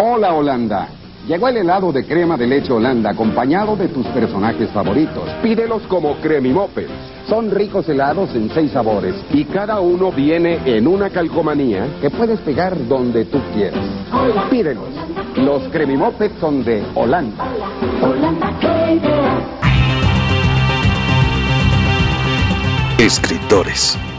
Hola Holanda. Llegó el helado de crema de leche Holanda acompañado de tus personajes favoritos. Pídelos como Cremimopes. Son ricos helados en seis sabores y cada uno viene en una calcomanía que puedes pegar donde tú quieras. Pídelos. Los Cremimopes son de Holanda. Escritores.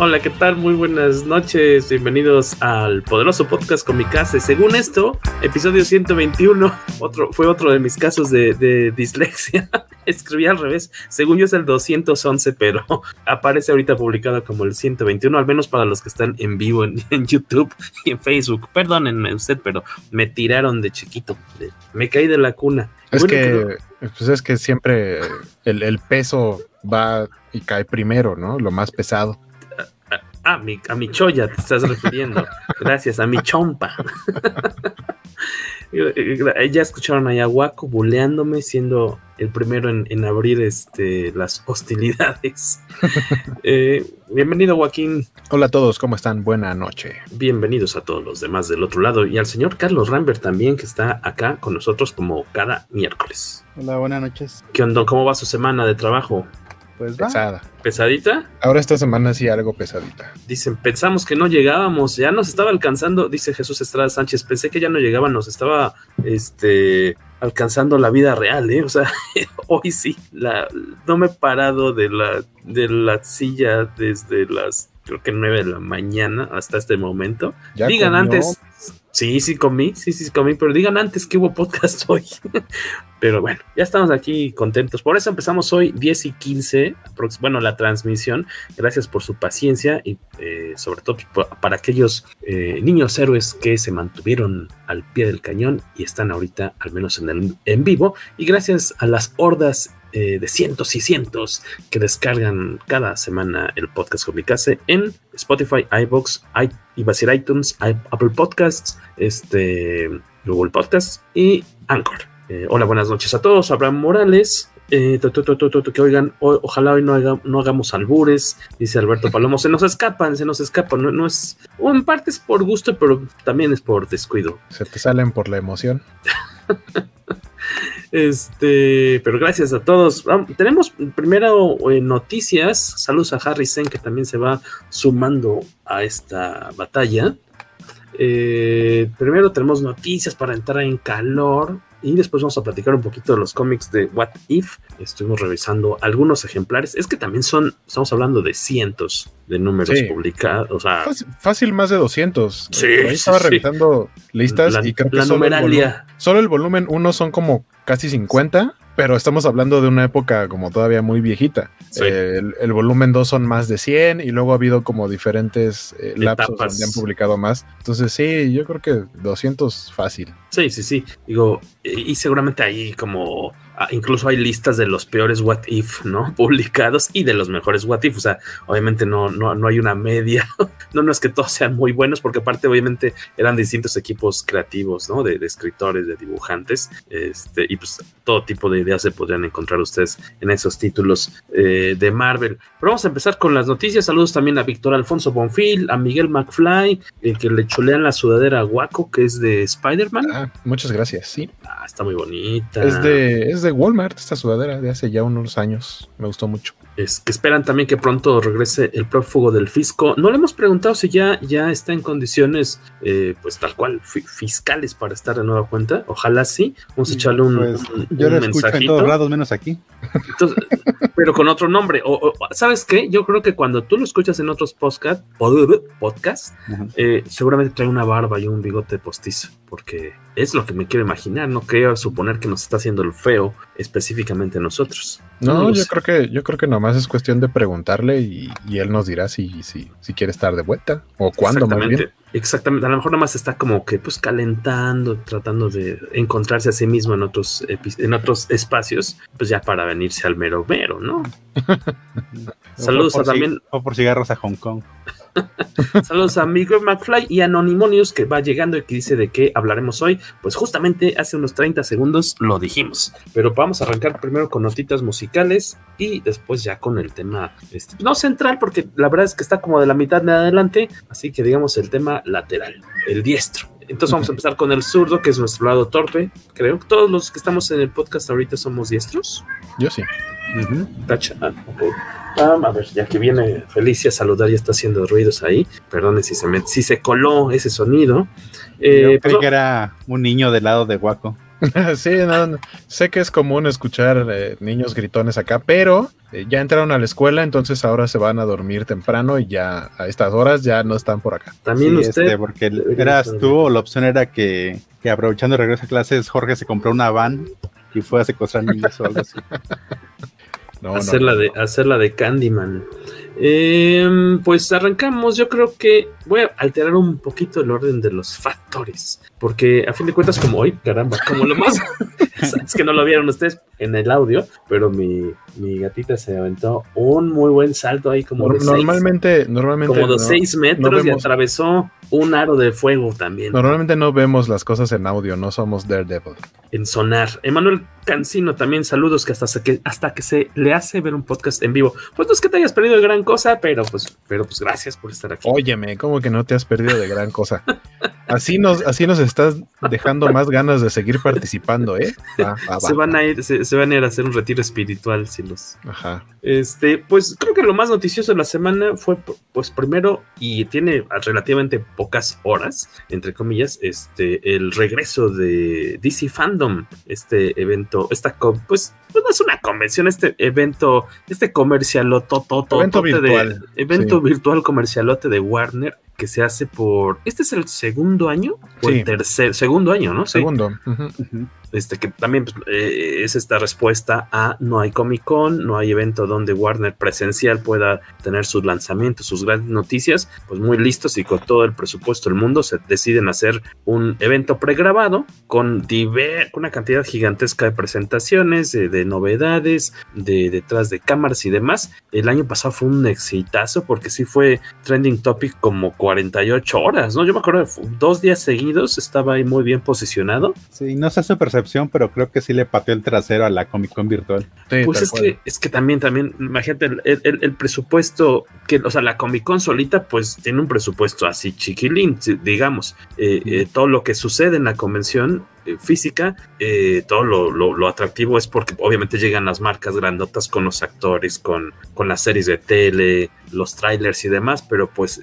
Hola, ¿qué tal? Muy buenas noches. Bienvenidos al poderoso podcast Comicase. Según esto, episodio 121, otro, fue otro de mis casos de, de dislexia. Escribí al revés. Según yo es el 211, pero aparece ahorita publicado como el 121, al menos para los que están en vivo en, en YouTube y en Facebook. Perdónenme usted, pero me tiraron de chiquito. Me caí de la cuna. Es bueno, que, pues es que siempre el, el peso va y cae primero, ¿no? Lo más pesado. Ah, mi, a mi choya te estás refiriendo. Gracias, a mi chompa. ya escucharon a Yahuaco buleándome, siendo el primero en, en abrir este, las hostilidades. eh, bienvenido, Joaquín. Hola a todos, ¿cómo están? Buena noche. Bienvenidos a todos los demás del otro lado y al señor Carlos Rambert también, que está acá con nosotros como cada miércoles. Hola, buenas noches. ¿Qué onda? ¿Cómo va su semana de trabajo? Pues va. Pesada. ¿Pesadita? Ahora esta semana sí algo pesadita. Dicen, pensamos que no llegábamos, ya nos estaba alcanzando, dice Jesús Estrada Sánchez, pensé que ya no llegaba, nos estaba este alcanzando la vida real, ¿eh? O sea, hoy sí, la, no me he parado de la, de la silla desde las, creo que nueve de la mañana hasta este momento. ¿Ya Digan comió? antes, sí, sí comí, sí, sí comí, pero digan antes que hubo podcast hoy. Pero bueno, ya estamos aquí contentos. Por eso empezamos hoy 10 y 15, bueno, la transmisión. Gracias por su paciencia y eh, sobre todo para aquellos eh, niños héroes que se mantuvieron al pie del cañón y están ahorita al menos en en vivo. Y gracias a las hordas eh, de cientos y cientos que descargan cada semana el podcast Comicase en Spotify, iBox, i, iba a decir iTunes, i, Apple Podcasts, este, Google Podcasts y Anchor. Eh, hola, buenas noches a todos. Abraham Morales. Eh, que oigan, o, ojalá hoy no, haga, no, hagamos albures, dice Alberto Palomo. Se nos escapan, se nos escapan. No, no es. O en parte es por gusto, pero también es por descuido. Se te salen por la emoción. Este, pero gracias a todos. Tenemos primero eh, noticias. Saludos a Harry Sen, que también se va sumando a esta batalla. Eh, primero tenemos noticias para entrar en calor. Y después vamos a platicar un poquito de los cómics de What If. Estuvimos revisando algunos ejemplares. Es que también son, estamos hablando de cientos de números Sí. publicados. O sea, Fácil, fácil más de 200. Sí, Ahí estaba sí, revisando listas La- y creo que la solo el, volumen, solo el volumen 1 son como casi 50, pero estamos hablando de una época como todavía muy viejita. Sí. Eh, el, el volumen 2 son más de 100 y luego ha habido como diferentes eh, lapsos Etapas. donde han publicado más. Entonces sí, yo creo que 200 fácil. Sí, sí, sí. Digo, y seguramente ahí como incluso hay listas de los peores What If, ¿no? Publicados y de los mejores What If. O sea, obviamente no, no, no hay una media. no, no es que todos sean muy buenos, porque aparte, obviamente, eran distintos equipos creativos, ¿no? De, de escritores, de dibujantes. Este, y pues todo tipo de ideas se podrían encontrar ustedes en esos títulos eh, de Marvel. Pero vamos a empezar con las noticias. Saludos también a Víctor Alfonso Bonfil, a Miguel McFly, eh, que le cholean la sudadera a Waco, que es de Spider-Man. Ah, muchas gracias, sí. Ah, está muy bonita. Es de, es de Walmart, esta sudadera de hace ya unos años. Me gustó mucho. Es que esperan también que pronto regrese el prófugo del fisco. No le hemos preguntado si ya, ya está en condiciones, eh, pues tal cual, fiscales para estar de nueva cuenta. Ojalá sí. Vamos a echarle un, pues, Yo lo escucho en todos lados, menos aquí. pero con otro nombre. O, ¿Sabes qué? Yo creo que cuando tú lo escuchas en otros podcast, podcast eh, seguramente trae una barba y un bigote postizo, porque es lo que me quiero imaginar. No quiero suponer que nos está haciendo el feo específicamente nosotros. No, yo creo que yo creo que nomás es cuestión de preguntarle y, él nos dirá si, si, si, quiere estar de vuelta o cuándo más bien. Exactamente, a lo mejor nomás está como que pues calentando, tratando de encontrarse a sí mismo en otros en otros espacios, pues ya para venirse al mero mero, ¿no? Saludos a también. O por cigarros a Hong Kong. Saludos a Miguel McFly y Anonymous que va llegando y que dice de qué hablaremos hoy. Pues justamente hace unos 30 segundos lo dijimos. Pero vamos a arrancar primero con notitas musicales y después ya con el tema, este, no central, porque la verdad es que está como de la mitad de adelante. Así que digamos el tema lateral, el diestro. Entonces vamos a empezar con el zurdo, que es nuestro lado torpe. Creo que todos los que estamos en el podcast ahorita somos diestros. Yo sí. Tacha. Ah, a ver, ya que viene Felicia a saludar, ya está haciendo ruidos ahí. Perdone si se, me, si se coló ese sonido. Eh, Yo que era un niño del lado de Guaco. sí, no, sé que es común escuchar eh, niños gritones acá, pero eh, ya entraron a la escuela, entonces ahora se van a dormir temprano y ya a estas horas ya no están por acá. También usted. Este, porque eras tú o la opción era que, que aprovechando el regreso a clases, Jorge se compró una van y fue a secuestrar niños o algo así. hacer, La de, de Candyman. Em, pues arrancamos, yo creo que voy a alterar un poquito el orden de los factores, porque a fin de cuentas como hoy, caramba, como lo más, es que no lo vieron ustedes en el audio, pero mi, mi gatita se aventó un muy buen salto ahí como de normalmente, normalmente como de seis metros y atravesó un aro de fuego también. Normalmente no vemos las cosas en audio, no somos Daredevil. En sonar. Emanuel Cancino también saludos que hasta, que hasta que se le hace ver un podcast en vivo. Pues no es que te hayas perdido de gran cosa, pero pues, pero pues gracias por estar aquí. Óyeme, ¿cómo que no te has perdido de gran cosa? Así nos, así nos estás dejando más ganas de seguir participando, ¿eh? se van a ir, se, van a ir a hacer un retiro espiritual si los. Ajá. Este, pues creo que lo más noticioso de la semana fue, pues primero, y tiene relativamente pocas horas, entre comillas, este, el regreso de DC Fandom, este evento, esta, pues, pues no es una convención, este evento, este comercialoto, evento virtual, de, evento virtual comercialote de Warner que se hace por. ¿Este es el segundo año? ¿O el tercer? Segundo año, ¿no? Segundo este, que también pues, eh, es esta respuesta a no hay Comic Con, no hay evento donde Warner presencial pueda tener sus lanzamientos, sus grandes noticias, pues muy listos y con todo el presupuesto del mundo se deciden hacer un evento pregrabado con, una cantidad gigantesca de presentaciones, de, novedades, de detrás de cámaras y demás. El año pasado fue un exitazo porque sí fue trending topic como 48 horas, ¿no? Yo me acuerdo, dos días seguidos estaba ahí muy bien posicionado. Sí, no sé su pero creo que sí le pateó el trasero a la Comic Con virtual. pues es que, es que también, también, imagínate, el, el, presupuesto, que, o sea, la Comic Con solita, pues tiene un presupuesto así chiquilín, digamos. Eh, eh, todo lo que sucede en la convención eh, física, todo lo, lo, atractivo es porque obviamente llegan las marcas grandotas con los actores, con, con las series de tele, los trailers y demás, pero pues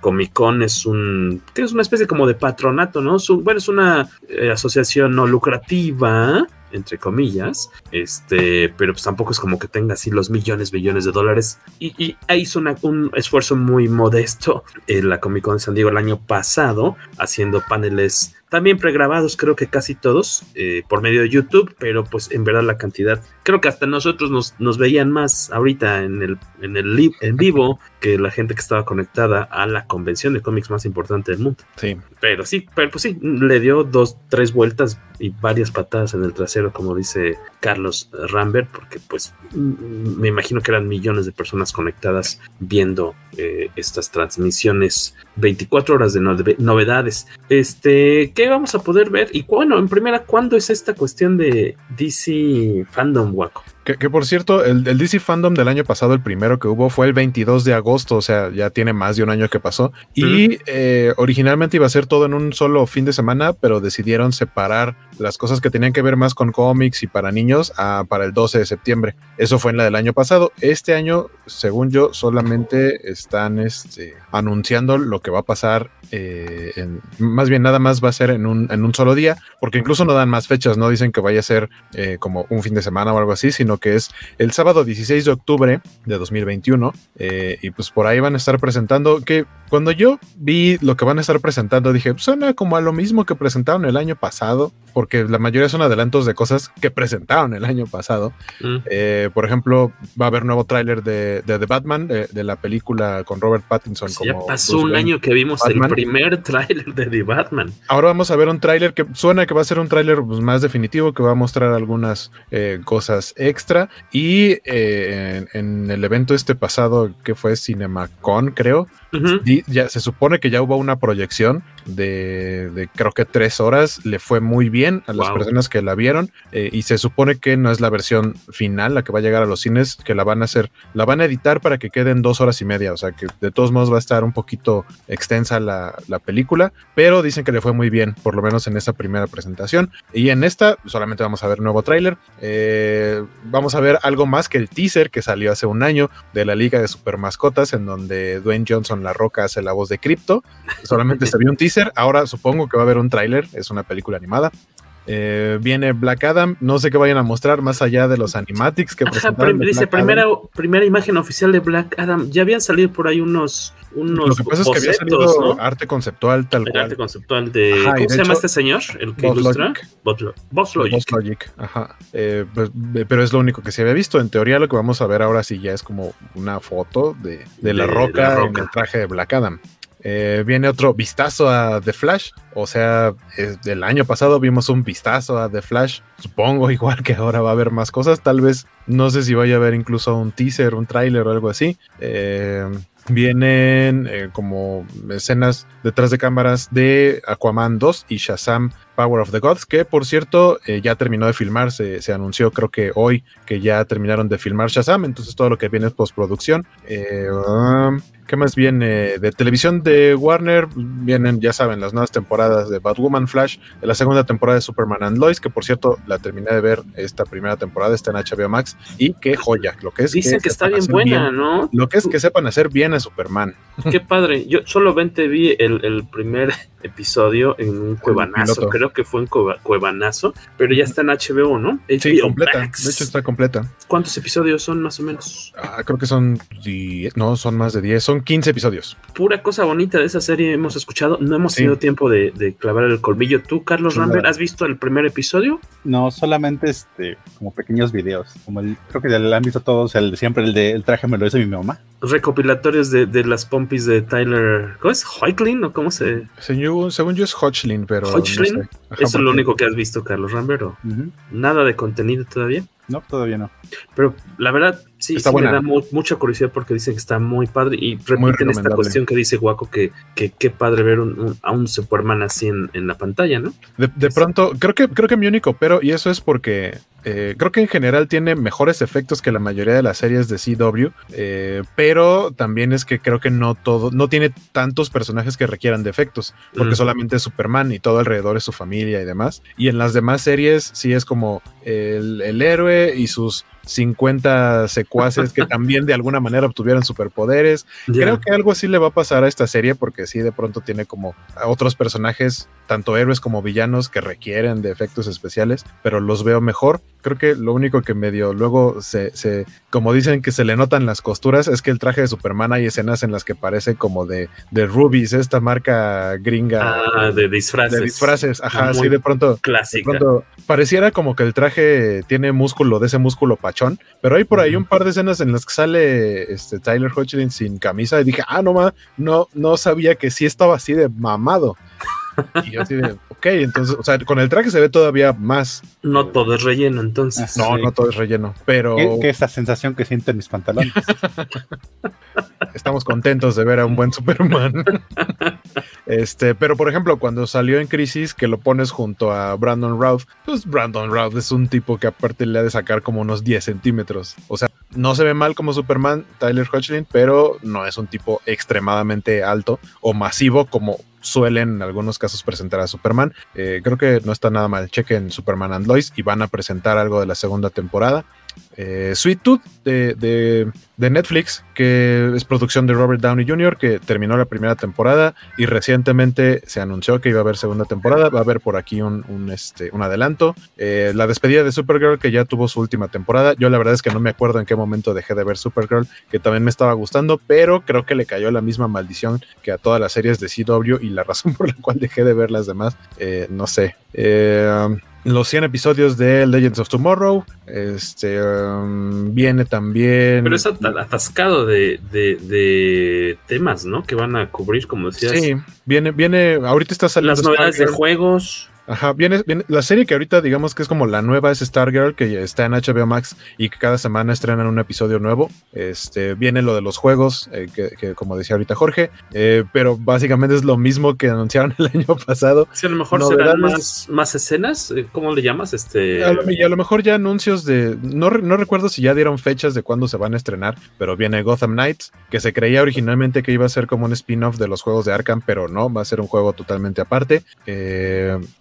Comic Con es un, es una especie como de patronato, ¿no? bueno, es una eh, asociación no lucrativa, entre comillas, este, pero pues tampoco es como que tenga así los millones, billones de dólares. Y, y hizo un esfuerzo muy modesto en la Comic Con de San Diego el año pasado, haciendo paneles también pregrabados, creo que casi todos, eh, por medio de YouTube, pero pues en verdad la cantidad, creo que hasta nosotros nos, nos veían más ahorita en el, en el en vivo que la gente que estaba conectada a la convención de cómics más importante del mundo. Sí. Pero sí, pero pues sí, le dio dos, tres vueltas y varias patadas en el trasero, como dice Carlos Rambert, porque pues me imagino que eran millones de personas conectadas viendo eh, estas transmisiones 24 horas de novedades. Este, ¿qué vamos a poder ver? Y bueno, en primera, ¿cuándo es esta cuestión de DC Fandom Waco? Que, por cierto, el, DC Fandom del año pasado, el primero que hubo, fue el 22 de agosto, o sea, ya tiene más de un año que pasó. Y eh, originalmente iba a ser todo en un solo fin de semana, pero decidieron separar las cosas que tenían que ver más con cómics y para niños para el 12 de septiembre. Eso fue en la del año pasado. Este año, según yo, solamente están este, anunciando lo que va a pasar. Eh, en, más bien, nada más va a ser en un, en un solo día, porque incluso no dan más fechas, no dicen que vaya a ser eh, como un fin de semana o algo así, sino que es el sábado 16 de octubre de 2021. Eh, y pues por ahí van a estar presentando que cuando yo vi lo que van a estar presentando, dije, suena como a lo mismo que presentaron el año pasado, porque la mayoría son adelantos de cosas que presentaron el año pasado. Mm. Eh, por ejemplo, va a haber nuevo tráiler de, The Batman, de, la película con Robert Pattinson. ya pasó un año que vimos el primer tráiler de The Batman. Ahora vamos a ver un tráiler que suena que va a ser un tráiler pues, más definitivo, que va a mostrar algunas eh, cosas extra. Y eh, en, el evento este pasado, que fue CinemaCon, creo, ya se supone que ya hubo una proyección de, creo que tres horas. Le fue muy bien a las personas que la vieron. Eh, y se supone que no es la versión final, la que va a llegar a los cines, que la van a hacer, la van a editar para que queden dos horas y media. O sea que de todos modos va a estar un poquito extensa la, película. Pero dicen que le fue muy bien, por lo menos en esta primera presentación. Y en esta solamente vamos a ver nuevo tráiler. Eh, vamos a ver algo más que el teaser que salió hace un año de la Liga de Super Mascotas, en donde Dwayne Johnson la Roca hace la voz de Crypto. Solamente se vio un teaser. Ahora supongo que va a haber un tráiler. Es una película animada. Eh, viene Black Adam. No sé qué vayan a mostrar más allá de los animatics que dice primera, primera imagen oficial de Black Adam. Ya habían salido por ahí unos. unos Lo que pasa es que había salido arte conceptual tal cual. Arte conceptual de. ¿Cómo se llama este señor? El que ilustra. Boss Logic. Ajá. Eh, pues, pero es lo único que se había visto. En teoría, lo que vamos a ver ahora sí ya es como una foto de, la, roca en el traje de Black Adam. Eh, viene otro vistazo a The Flash. O sea, del año pasado vimos un vistazo a The Flash. Supongo igual que ahora va a haber más cosas. Tal vez, no sé si vaya a haber incluso un teaser, un tráiler o algo así. Eh, vienen eh, como escenas detrás de cámaras de Aquaman 2 y Shazam Power of the Gods, que por cierto ya terminó de filmar, se, anunció creo que hoy que ya terminaron de filmar Shazam, entonces todo lo que viene es postproducción. Um, ¿Qué más viene? De televisión de Warner vienen, ya saben, las nuevas temporadas de Batwoman Flash, de la segunda temporada de Superman and Lois, que por cierto la terminé de ver esta primera temporada, está en HBO Max, y qué joya, lo que es. Dicen que, está bien buena, ¿no? Lo que es que sepan hacer bien a Superman. Qué padre. Yo solamente vi el, primer episodio en un cuevanazo, creo que fue en cuevanazo, pero ya está en HBO, ¿no? sí, completa. De hecho está completa. ¿Cuántos episodios son más o menos? Ah, creo que son 10, no, son más de 10, son 15 episodios. Pura cosa bonita de esa serie hemos escuchado. No hemos tenido tiempo de, clavar el colmillo. ¿Tú, Carlos Rambert, has visto el primer episodio? No, solamente este, como pequeños videos. Como el, creo que le han visto todos, el siempre el de el traje me lo hizo mi mamá. Recopilatorios de, las pompis de Tyler. ¿Cómo es? ¿Hoichlin o cómo se.? Según, según yo es Hodgkin, pero. ¿Hodgkin? Eso es lo único que has visto, Carlos Rambert. Nada de contenido todavía. No, todavía no. Pero la verdad, sí, me da mucha curiosidad porque dicen que está muy padre y repiten esta cuestión que dice Guaco que qué padre ver a un Superman así en, la pantalla, ¿no? De, pronto, creo que, creo que mi único pero, y eso es porque eh, creo que en general tiene mejores efectos que la mayoría de las series de CW, eh, pero también es que creo que no todo, no tiene tantos personajes que requieran de efectos, porque solamente es Superman y todo alrededor es su familia y demás. Y en las demás series sí es como el, el héroe y sus 50 secuaces que también de alguna manera obtuvieron superpoderes. Creo que algo así le va a pasar a esta serie porque sí de pronto tiene como otros personajes, tanto héroes como villanos, que requieren de efectos especiales, pero los veo mejor. Creo que lo único que medio luego se, se como dicen que se le notan las costuras, es que el traje de Superman hay escenas en las que parece como de, de Rubies, esta marca gringa. Ah, de disfraces. De disfraces, ajá, así de pronto. Clásica. De pronto pareciera como que el traje tiene músculo, de ese músculo pachón, pero hay por ahí un par de escenas en las que sale este Tyler Hoechlin sin camisa y dije, ah, no, ma, no, no sabía que sí estaba así de mamado. Y yo así de, ok, entonces, o sea, con el traje se ve todavía más. No todo es relleno, entonces. No, no todo es relleno, pero. ¿Qué, esa sensación que sienten mis pantalones? Estamos contentos de ver a un buen Superman. Este, pero por ejemplo, cuando salió en Crisis, que lo pones junto a Brandon Routh, pues Brandon Routh es un tipo que aparte le ha de sacar como unos 10 centímetros. O sea, no se ve mal como Superman, Tyler Hoechlin, pero no es un tipo extremadamente alto o masivo como suelen en algunos casos presentar a Superman. Eh, creo que no está nada mal. Chequen Superman and Lois y van a presentar algo de la segunda temporada. Eh, Sweet Tooth de, de, Netflix, que es producción de Robert Downey Jr., que terminó la primera temporada y recientemente se anunció que iba a haber segunda temporada. Va a haber por aquí un, este, un adelanto. Eh, la despedida de Supergirl, que ya tuvo su última temporada. Yo la verdad es que no me acuerdo en qué momento dejé de ver Supergirl, que también me estaba gustando, pero creo que le cayó la misma maldición que a todas las series de CW y la razón por la cual dejé de ver las demás, eh, no sé. Eh, los 100 episodios de Legends of Tomorrow. Este um, viene también. Pero es atascado de, de, temas, ¿no? Que van a cubrir, como decías. Sí, viene, viene. Ahorita está saliendo. Las novedades de juegos. Ajá, viene, la serie que ahorita digamos que es como la nueva es Stargirl, que está en HBO Max y que cada semana estrenan un episodio nuevo. Este, viene lo de los juegos, eh, que, como decía ahorita Jorge, eh, pero básicamente es lo mismo que anunciaron el año pasado. Sí, a lo mejor serán más, más escenas, eh, ¿cómo le llamas? Este... y a lo mejor ya anuncios de, no, no recuerdo si ya dieron fechas de cuándo se van a estrenar, pero viene Gotham Knights, que se creía originalmente que iba a ser como un spin-off de los juegos de Arkham, pero no, va a ser un juego totalmente aparte.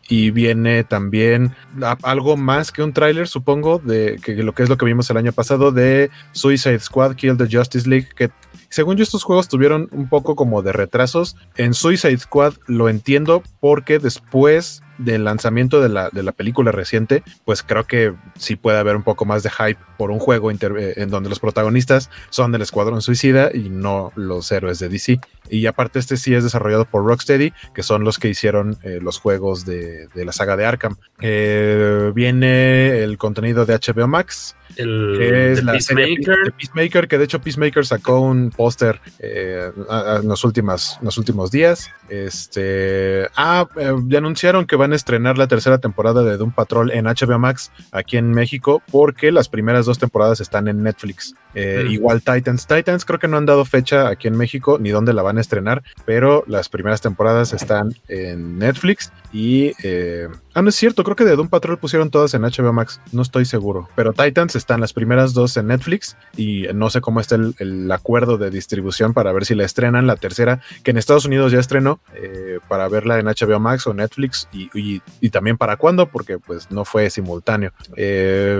y y viene también algo más que un tráiler, supongo, de que lo que es lo que vimos el año pasado de Suicide Squad Kill the Justice League, que según yo estos juegos tuvieron un poco como de retrasos. En Suicide Squad lo entiendo porque después del lanzamiento de la, de la, película reciente, pues creo que sí puede haber un poco más de hype por un juego eh, en donde los protagonistas son del Escuadrón Suicida y no los héroes de DC. Y aparte este sí es desarrollado por Rocksteady, que son los que hicieron eh, los juegos de, la saga de Arkham. Eh, viene el contenido de HBO Max, el que es la Peacemaker. Peacemaker, que de hecho Peacemaker sacó un póster en, los últimos, los últimos días. Este, ah, ya anunciaron que van estrenar la tercera temporada de Doom Patrol en HBO Max aquí en México porque las primeras dos temporadas están en Netflix. Eh, mm. Igual Titans. Titans creo que no han dado fecha aquí en México ni dónde la van a estrenar, pero las primeras temporadas están en Netflix y... Eh, ah, no es cierto, creo que de Doom Patrol pusieron todas en HBO Max, no estoy seguro, pero Titans están las primeras dos en Netflix y no sé cómo está el, acuerdo de distribución para ver si la estrenan la tercera, que en Estados Unidos ya estrenó, eh, para verla en HBO Max o Netflix y, y, también para cuándo, porque pues no fue simultáneo.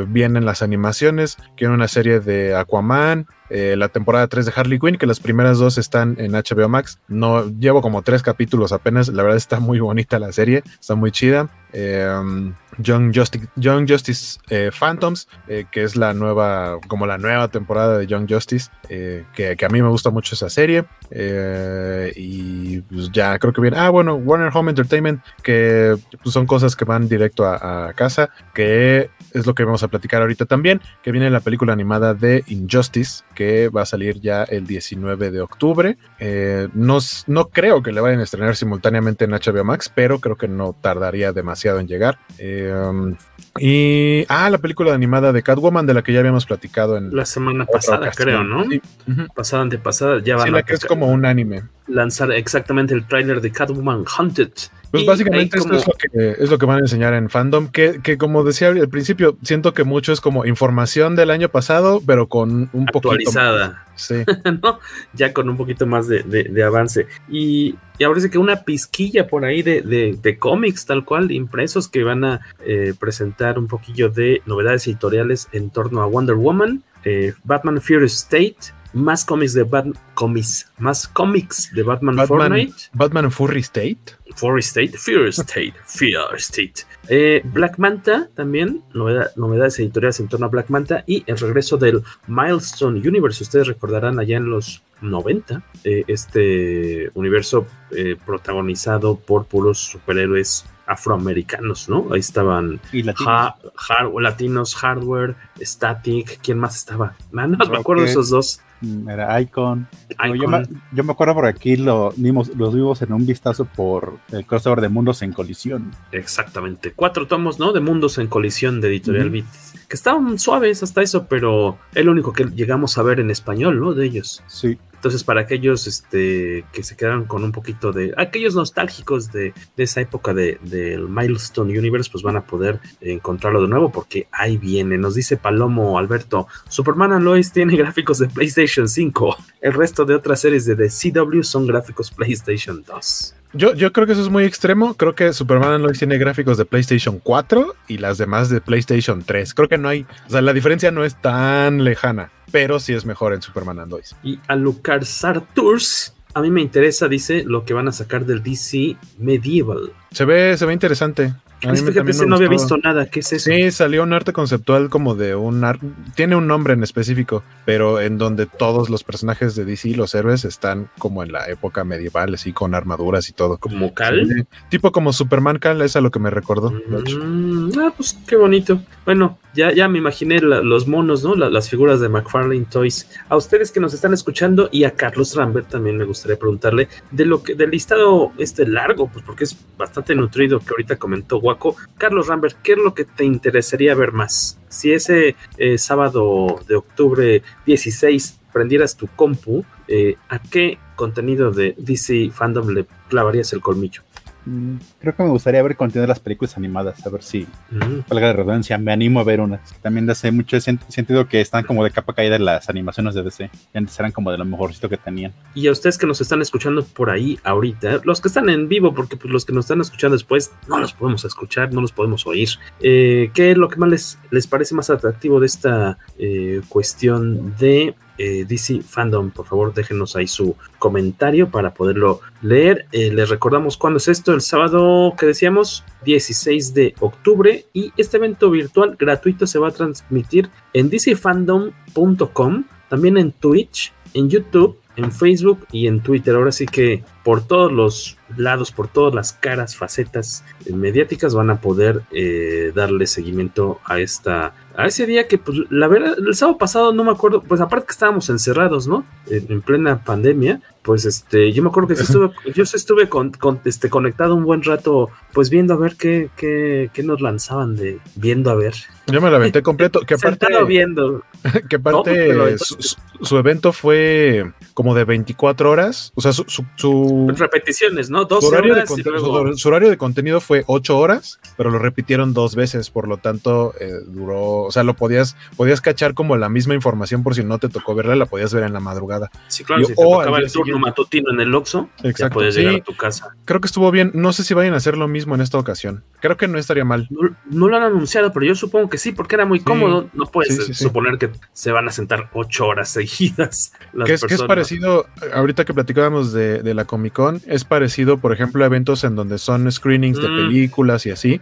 vienen las animaciones, quiero una serie de Aquaman Man, eh, la temporada 3 de Harley Quinn, que las primeras dos están en HBO Max. No llevo como tres capítulos apenas, la verdad está muy bonita la serie, está muy chida. Em, Young Justice, Young Justice eh, Phantoms, eh, que es la nueva, como la nueva temporada de Young Justice, que, a mí me gusta mucho esa serie. y pues ya creo que viene. Ah, bueno, Warner Home Entertainment, que pues, son cosas que van directo a, casa, que es lo que vamos a platicar ahorita también, que viene la película animada de Injustice, que va a salir ya el 19 de octubre. Eh, no, no, creo que le vayan a estrenar simultáneamente en HBO Max, pero creo que no tardaría demasiado en llegar. Eh, um, y. Ah, la película animada de Catwoman, de la que ya habíamos platicado en. La semana pasada, creo, ¿no? Pasada, antepasada, ya van sí, la que es como un anime. Lanzar exactamente el tráiler de Catwoman Hunted. Pues básicamente esto es, lo que, es lo que van a enseñar en fandom, que, que, como decía al principio, siento que mucho es como información del año pasado, pero con un poco Actualizada. Sí. ¿no? Ya con un poquito más de, de, avance. Y, y ahora sí que una pizquilla por ahí de, de, cómics, tal cual, impresos, que van a eh, presentar un poquillo de novedades editoriales en torno a Wonder Woman, eh, Batman Fear State, más cómics de Batman, cómics, más cómics de Batman, Batman Fortnite. Batman Furry State. Furry State, Fear State, Fear State. Eh, Black Manta también, novedades editoriales en torno a Black Manta y el regreso del Milestone Universe. Ustedes recordarán allá en los 90, eh, este universo eh, protagonizado por puros superhéroes afroamericanos, ¿no? Ahí estaban ¿Y latinos? latinos, Hardware, Static, ¿quién más estaba? Ah, no, me acuerdo de esos dos. Mm, era Icon. Yo, me, yo, me, acuerdo por aquí lo los vimos en un vistazo por el crossover de Mundos en Colisión. Exactamente. Cuatro tomos, ¿no? De Mundos en Colisión de Editorial Beat. Que estaban suaves hasta eso, pero es lo único que llegamos a ver en español, ¿no? De ellos. Sí. Entonces, para aquellos este, que se quedaron con un poquito de. aquellos nostálgicos de, de esa época del de, Milestone Universe, pues van a poder encontrarlo de nuevo porque ahí viene. Nos dice Palomo Alberto: Superman and Lois tiene gráficos de PlayStation 5. El resto de otras series de The CW son gráficos PlayStation 2. Yo, yo creo que eso es muy extremo. Creo que Superman and Lois tiene gráficos de PlayStation 4 y las demás de PlayStation 3. Creo que no hay. O sea, la diferencia no es tan lejana pero sí es mejor en Superman and Lois. Y a Lucar Sarturs, a mí me interesa, dice, lo que van a sacar del DC Medieval. Se ve, se ve interesante. A mí Fíjate, no había visto nada. ¿Qué es eso? Sí, salió un arte conceptual como de un arte. Tiene un nombre en específico, pero en donde todos los personajes de DC, los héroes, están como en la época medieval, así con armaduras y todo. ¿Como Cal? tipo como Superman Cal, es a lo que me recordó. Mm, ah, pues qué bonito. Bueno, ya, ya me imaginé los monos, ¿no? las figuras de McFarlane Toys. A ustedes que nos están escuchando y a Carlos Rambert también me gustaría preguntarle de lo que del listado este largo, pues porque es bastante nutrido que ahorita comentó Carlos Rambert, ¿qué es lo que te interesaría ver más? Si ese eh, sábado de octubre 16 prendieras tu compu, eh, ¿a qué contenido de DC Fandom le clavarías el colmillo? Mm, creo que me gustaría ver contenido de las películas animadas, a ver si, mm. valga la redundancia, me animo a ver unas. También hace mucho sentido que están como de capa caída las animaciones de DC. Antes eran como de lo mejorcito que tenían. Y a ustedes que nos están escuchando por ahí ahorita, los que están en vivo, porque pues, los que nos están escuchando después no los podemos escuchar, no los podemos oír. Eh, ¿Qué es lo que más les, les parece más atractivo de esta eh, cuestión de eh, DC Fandom, por favor déjenos ahí su comentario para poderlo leer. Eh, les recordamos cuándo es esto, el sábado que decíamos, 16 de octubre, y este evento virtual gratuito se va a transmitir en dcfandom.com, también en Twitch, en YouTube, en Facebook y en Twitter. Ahora sí que por todos los lados, por todas las caras, facetas mediáticas van a poder eh, darle seguimiento a esta a ese día que pues la verdad el sábado pasado no me acuerdo, pues aparte que estábamos encerrados, ¿no? En, plena pandemia, pues este yo me acuerdo que sí estuve yo estuve con, este conectado un buen rato pues viendo a ver qué, qué, qué nos lanzaban de viendo a ver. Yo me la aventé completo, que aparte viendo. Que aparte su, evento fue como de 24 horas, o sea, su, su, repeticiones, ¿no? Dos horario horas de su, horario de contenido fue 8 horas, pero lo repitieron dos veces, por lo tanto eh, duró, o sea, lo podías podías cachar como la misma información por si no te tocó verla, la podías ver en la madrugada. Sí, claro, si te tocaba el turno matutino en el Oxxo, ya puedes llegar a tu casa. Creo que estuvo bien, no sé si vayan a hacer lo mismo en esta ocasión. Creo que no estaría mal. No, lo han anunciado, pero yo supongo que sí, porque era muy cómodo. no puedes suponer que se van a sentar ocho horas seguidas. que, es, que es parecido, ahorita que platicábamos de, la Comic Con, es parecido, por ejemplo, a eventos en donde son screenings de mm. películas y así,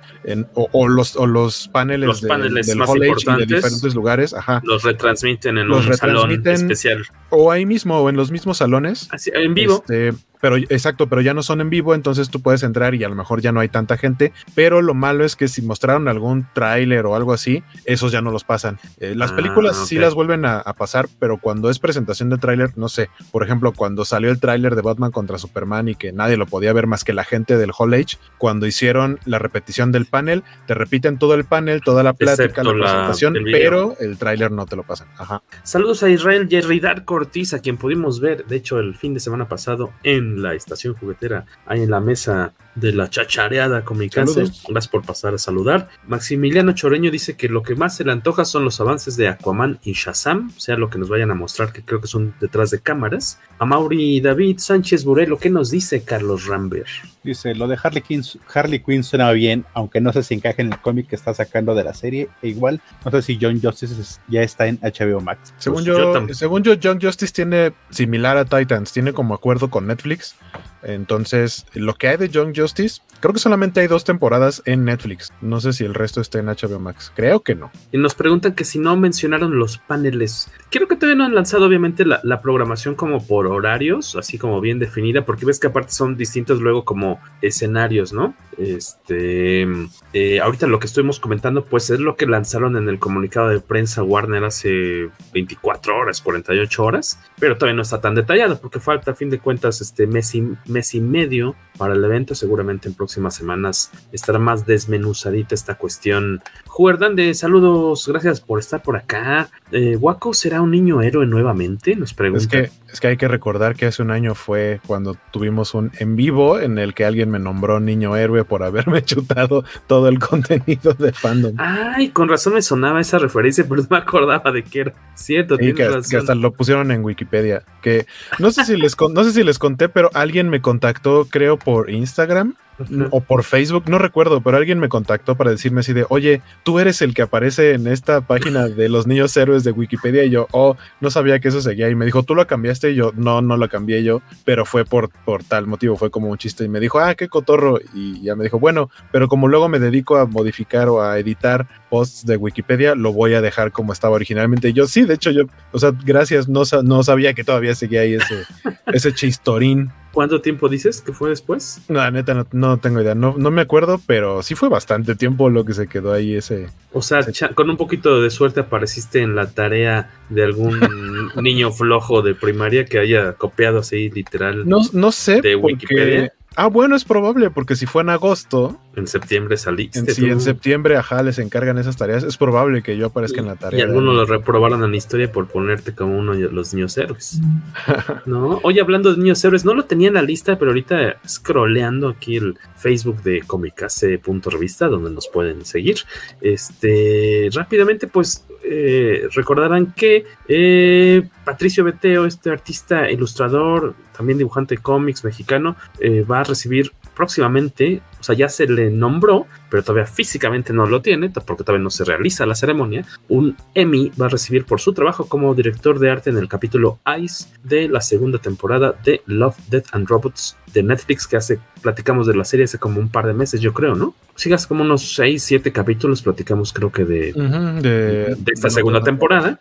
o, los, o los paneles, de, del Hall de diferentes lugares. Ajá. Los retransmiten en un salón especial. O ahí mismo, o en los mismos salones. Así, en vivo. Este, pero exacto, pero ya no son en vivo, entonces tú puedes entrar y a lo mejor ya no hay tanta gente, pero lo malo es que si mostraron algún tráiler o algo así, esos ya no los pasan. Eh, las ah, películas sí las vuelven a, pasar, pero cuando es presentación de tráiler, no sé, por ejemplo, cuando salió el tráiler de Batman contra Superman y que nadie lo podía ver más que la gente del Hall Age, cuando hicieron la repetición del panel, te repiten todo el panel, toda la plática, la presentación, pero el tráiler no te lo pasan. Ajá. Saludos a Israel Jerry Dark Ortiz, a quien pudimos ver, de hecho, el fin de semana pasado en la estación juguetera, ahí en la mesa de la chachareada con mi casa. Gracias por pasar a saludar. Maximiliano Choreño dice que lo que más se le antoja son los avances de Aquaman y Shazam, sea lo que nos vayan a mostrar, que creo que son detrás de cámaras. A Mauri David Sánchez Burelo, ¿qué nos dice Carlos Rambert? Dice, lo de Harley Quinn, Harley Quinn suena bien, aunque no sé si encaja en el cómic que está sacando de la serie. E igual, no sé si John Justice ya está en HBO Max. Según, pues yo, según yo, John Justice tiene similar a Titans, tiene como acuerdo con Netflix entonces, lo que hay de Young Justice, creo que solamente hay dos temporadas en Netflix. No sé si el resto está en HBO Max. Creo que no. Y nos preguntan que si no mencionaron los paneles. Creo que todavía no han lanzado, obviamente, la, programación como por horarios, así como bien definida, porque ves que aparte son distintos luego como escenarios, ¿no? Este, eh, ahorita lo que estuvimos comentando, pues es lo que lanzaron en el comunicado de prensa Warner hace 24 horas, 48 horas, pero todavía no está tan detallado porque falta a fin de cuentas este mes y, mes y medio para el evento. Seguramente en próximas semanas estará más desmenuzadita esta cuestión. De saludos, gracias por estar por acá. Eh, ¿Waco será un niño héroe nuevamente? Nos pregunta. Es que, es que hay que recordar que hace un año fue cuando tuvimos un en vivo en el que alguien me nombró niño héroe por haberme chutado todo el contenido de fandom. Ay, con razón me sonaba esa referencia, pero no me acordaba de que era cierto. que, que, hasta lo pusieron en Wikipedia. Que no sé si les no sé si les conté, pero alguien me contactó, creo, por Instagram o por Facebook, no recuerdo, pero alguien me contactó para decirme así de, oye, tú eres el que aparece en esta página de los niños héroes de Wikipedia y yo, oh, no sabía que eso seguía y me dijo, ¿tú lo cambiaste? Y yo, no, no lo cambié yo, pero fue por, por tal motivo, fue como un chiste y me dijo, ah, qué cotorro y ya me dijo, bueno, pero como luego me dedico a modificar o a editar posts de Wikipedia, lo voy a dejar como estaba originalmente. Y yo, sí, de hecho, yo, o sea, gracias, no, no sabía que todavía seguía ahí ese, ese chistorín. ¿Cuánto tiempo dices que fue después? No, neta, no, tengo idea. No, no me acuerdo, pero sí fue bastante tiempo lo que se quedó ahí ese. O sea, con un poquito de suerte apareciste en la tarea de algún niño flojo de primaria que haya copiado así literal. No, no sé. De Wikipedia. Ah, bueno, es probable, porque si fue en agosto. En septiembre saliste. En, si en septiembre, ajá, les encargan esas tareas. Es probable que yo aparezca en la tarea. Y algunos lo reprobaron en la historia por ponerte como uno de los niños héroes. ¿No? Oye, hablando de niños héroes, no lo tenía en la lista, pero ahorita scrolleando aquí el Facebook de comicase.revista, donde nos pueden seguir. Este, rápidamente, pues eh, recordarán que eh, Patricio Beteo, este artista ilustrador, también dibujante cómics mexicano, eh, va a recibir próximamente, o sea, ya se le nombró, pero todavía físicamente no lo tiene, porque todavía no se realiza la ceremonia, un Emmy va a recibir por su trabajo como director de arte en el capítulo Ice de la segunda temporada de Love, Death and Robots de Netflix, que hace, platicamos de la serie hace como un par de meses, yo creo, ¿no? Sigas como unos 6, 7 capítulos, platicamos creo que de, de, esta segunda temporada.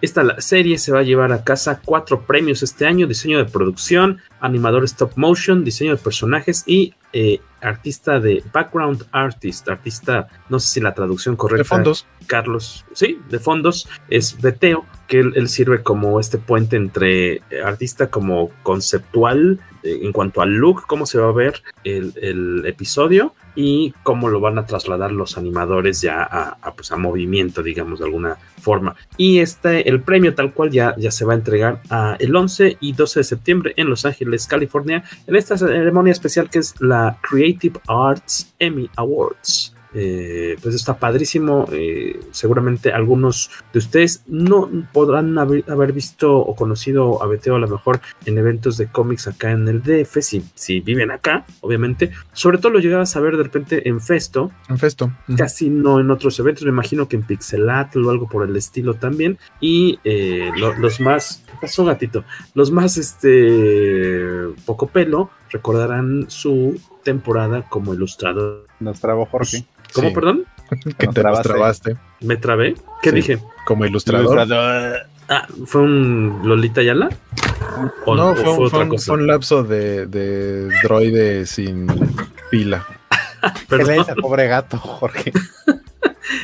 Esta serie se va a llevar a casa cuatro premios este año: diseño de producción, animador stop motion, diseño de personajes y eh, artista de background artist, artista, no sé si la traducción correcta. De fondos. Carlos, sí, de fondos, es Beteo, que él, sirve como este puente entre artista como conceptual en cuanto al look, cómo se va a ver el, episodio y cómo lo van a trasladar los animadores ya a, pues a movimiento, digamos, de alguna forma. Y este, el premio tal cual ya, ya se va a entregar el 11 y 12 de septiembre en Los Ángeles, California, en esta ceremonia especial que es la Creative Arts Emmy Awards. Eh, pues está padrísimo. Eh, seguramente algunos de ustedes no podrán haber, visto o conocido a Beteo a lo mejor en eventos de cómics acá en el DF, si, si viven acá, obviamente. Sobre todo lo llegabas a ver de repente en Festo. En Festo. Casi no en otros eventos, me imagino que en Pixelatl o algo por el estilo también. Y eh, los más, ¿qué pasó gatito? Los más, este, poco pelo, recordarán su temporada como ilustrador. Nos trabó Jorge. ¿Cómo, perdón? que te trabaste. ¿Me trabé? ¿Qué dije? Como ilustrador. Ah, ¿fue un Lolita Yala? no, fue, un, lapso de, de droide sin pila. Perdón. pobre gato, Jorge.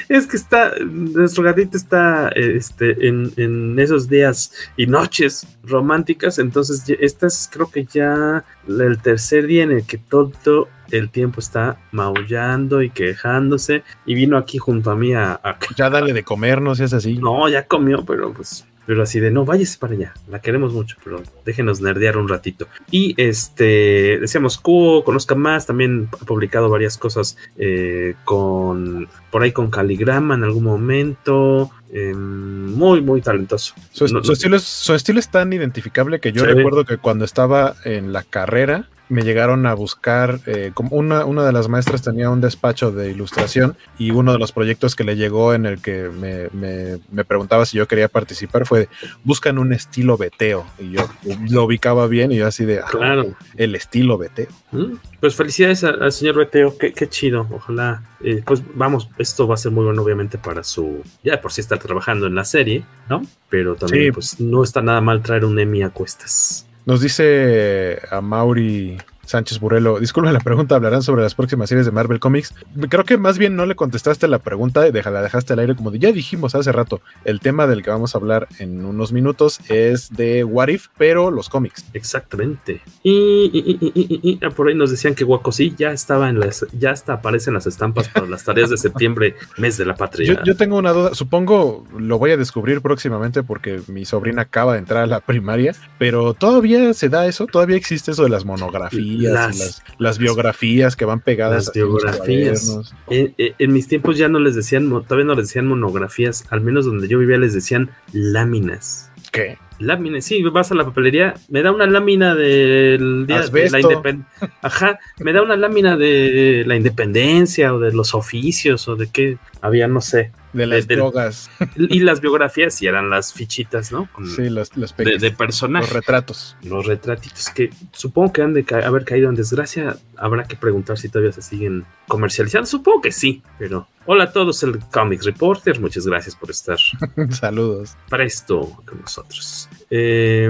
es que está, nuestro gatito está este, en, en, esos días y noches románticas, entonces este es creo que ya el tercer día en el que todo el tiempo está maullando y quejándose y vino aquí junto a mí a... Ya dale de comer, no seas así. No, ya comió, pero pues pero así de no, váyase para allá, la queremos mucho, pero déjenos nerdear un ratito. Y este, decíamos, Cuo conozca más, también ha publicado varias cosas eh, con, por ahí con caligrama en algún momento, em, muy, muy talentoso. Su, estilo es, su, estilo es, tan identificable que yo recuerdo que cuando estaba en la carrera, me llegaron a buscar, eh, como una, una de las maestras tenía un despacho de ilustración y uno de los proyectos que le llegó en el que me, me, preguntaba si yo quería participar fue, buscan un estilo beteo. Y yo lo ubicaba bien y yo así de, ah, claro. el estilo beteo. Mm, pues felicidades al, señor beteo, qué, qué chido, ojalá. Eh, pues vamos, esto va a ser muy bueno obviamente para su, ya por si está trabajando en la serie, ¿no? Pero también pues no está nada mal traer un Emmy a cuestas. Nos dice a Mauri Sánchez Burelo. Disculpen la pregunta, hablarán sobre las próximas series de Marvel Comics. Creo que más bien no le contestaste la pregunta, la dejaste al aire como de ya dijimos hace rato. El tema del que vamos a hablar en unos minutos es de What If, pero los cómics. Exactamente. Y, ah, por ahí nos decían que Waco sí ya estaba en las, ya hasta aparecen las estampas para las tareas de septiembre, mes de la patria. Yo, tengo una duda, supongo lo voy a descubrir próximamente porque mi sobrina acaba de entrar a la primaria, pero todavía se da eso, todavía existe eso de las monografías, las, biografías que van pegadas. Las biografías. En, en, mis tiempos ya no les decían, todavía no les decían monografías, al menos donde yo vivía les decían láminas. ¿Qué? Láminas, sí, vas a la papelería, me da una lámina del día de la independencia. Ajá, me da una lámina de la independencia o de los oficios o de qué había, no sé. De las drogas. Y las biografías y eran las fichitas, ¿no? sí, los, los de, de personajes. Los retratos. Los retratitos que supongo que han de haber caído en desgracia. Habrá que preguntar si todavía se siguen comercializando. Supongo que sí, pero hola a todos, el Comics Reporter. Muchas gracias por estar. Saludos. Presto con nosotros. Eh,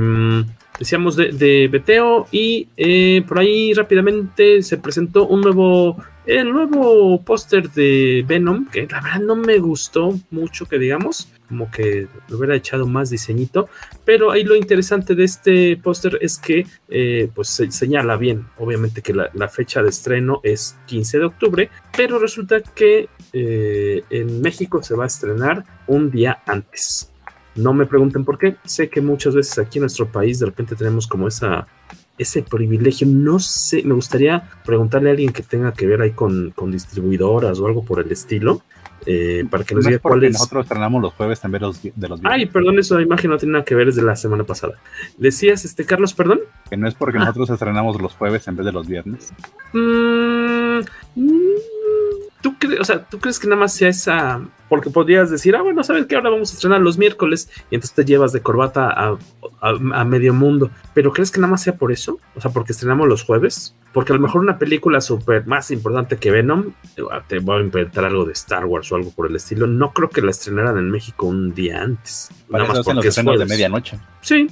decíamos de, de Beteo y eh, por ahí rápidamente se presentó un nuevo el nuevo póster de Venom que la verdad no me gustó mucho que digamos como que le hubiera echado más diseñito pero ahí lo interesante de este póster es que eh, pues se señala bien obviamente que la, fecha de estreno es 15 de octubre pero resulta que eh, en México se va a estrenar un día antes no me pregunten por qué. Sé que muchas veces aquí en nuestro país de repente tenemos como esa ese privilegio. No sé, me gustaría preguntarle a alguien que tenga que ver ahí con, con distribuidoras o algo por el estilo. Eh, para que nos no diga cuál es. Nosotros estrenamos los jueves en vez de los, de los viernes. Ay, perdón, esa imagen no tiene nada que ver, es de la semana pasada. Decías, este, Carlos, perdón. Que no es porque ah. nosotros estrenamos los jueves en vez de los viernes. Mm, ¿tú, crees, o sea, ¿Tú crees que nada más sea esa porque podrías decir, ah, bueno, ¿sabes qué? Ahora vamos a estrenar los miércoles y entonces te llevas de corbata a, a, a, medio mundo. Pero ¿crees que nada más sea por eso? O sea, porque estrenamos los jueves. Porque a lo mejor una película súper más importante que Venom, te voy a inventar algo de Star Wars o algo por el estilo. No creo que la estrenaran en México un día antes. Para nada más porque los es de medianoche. Sí,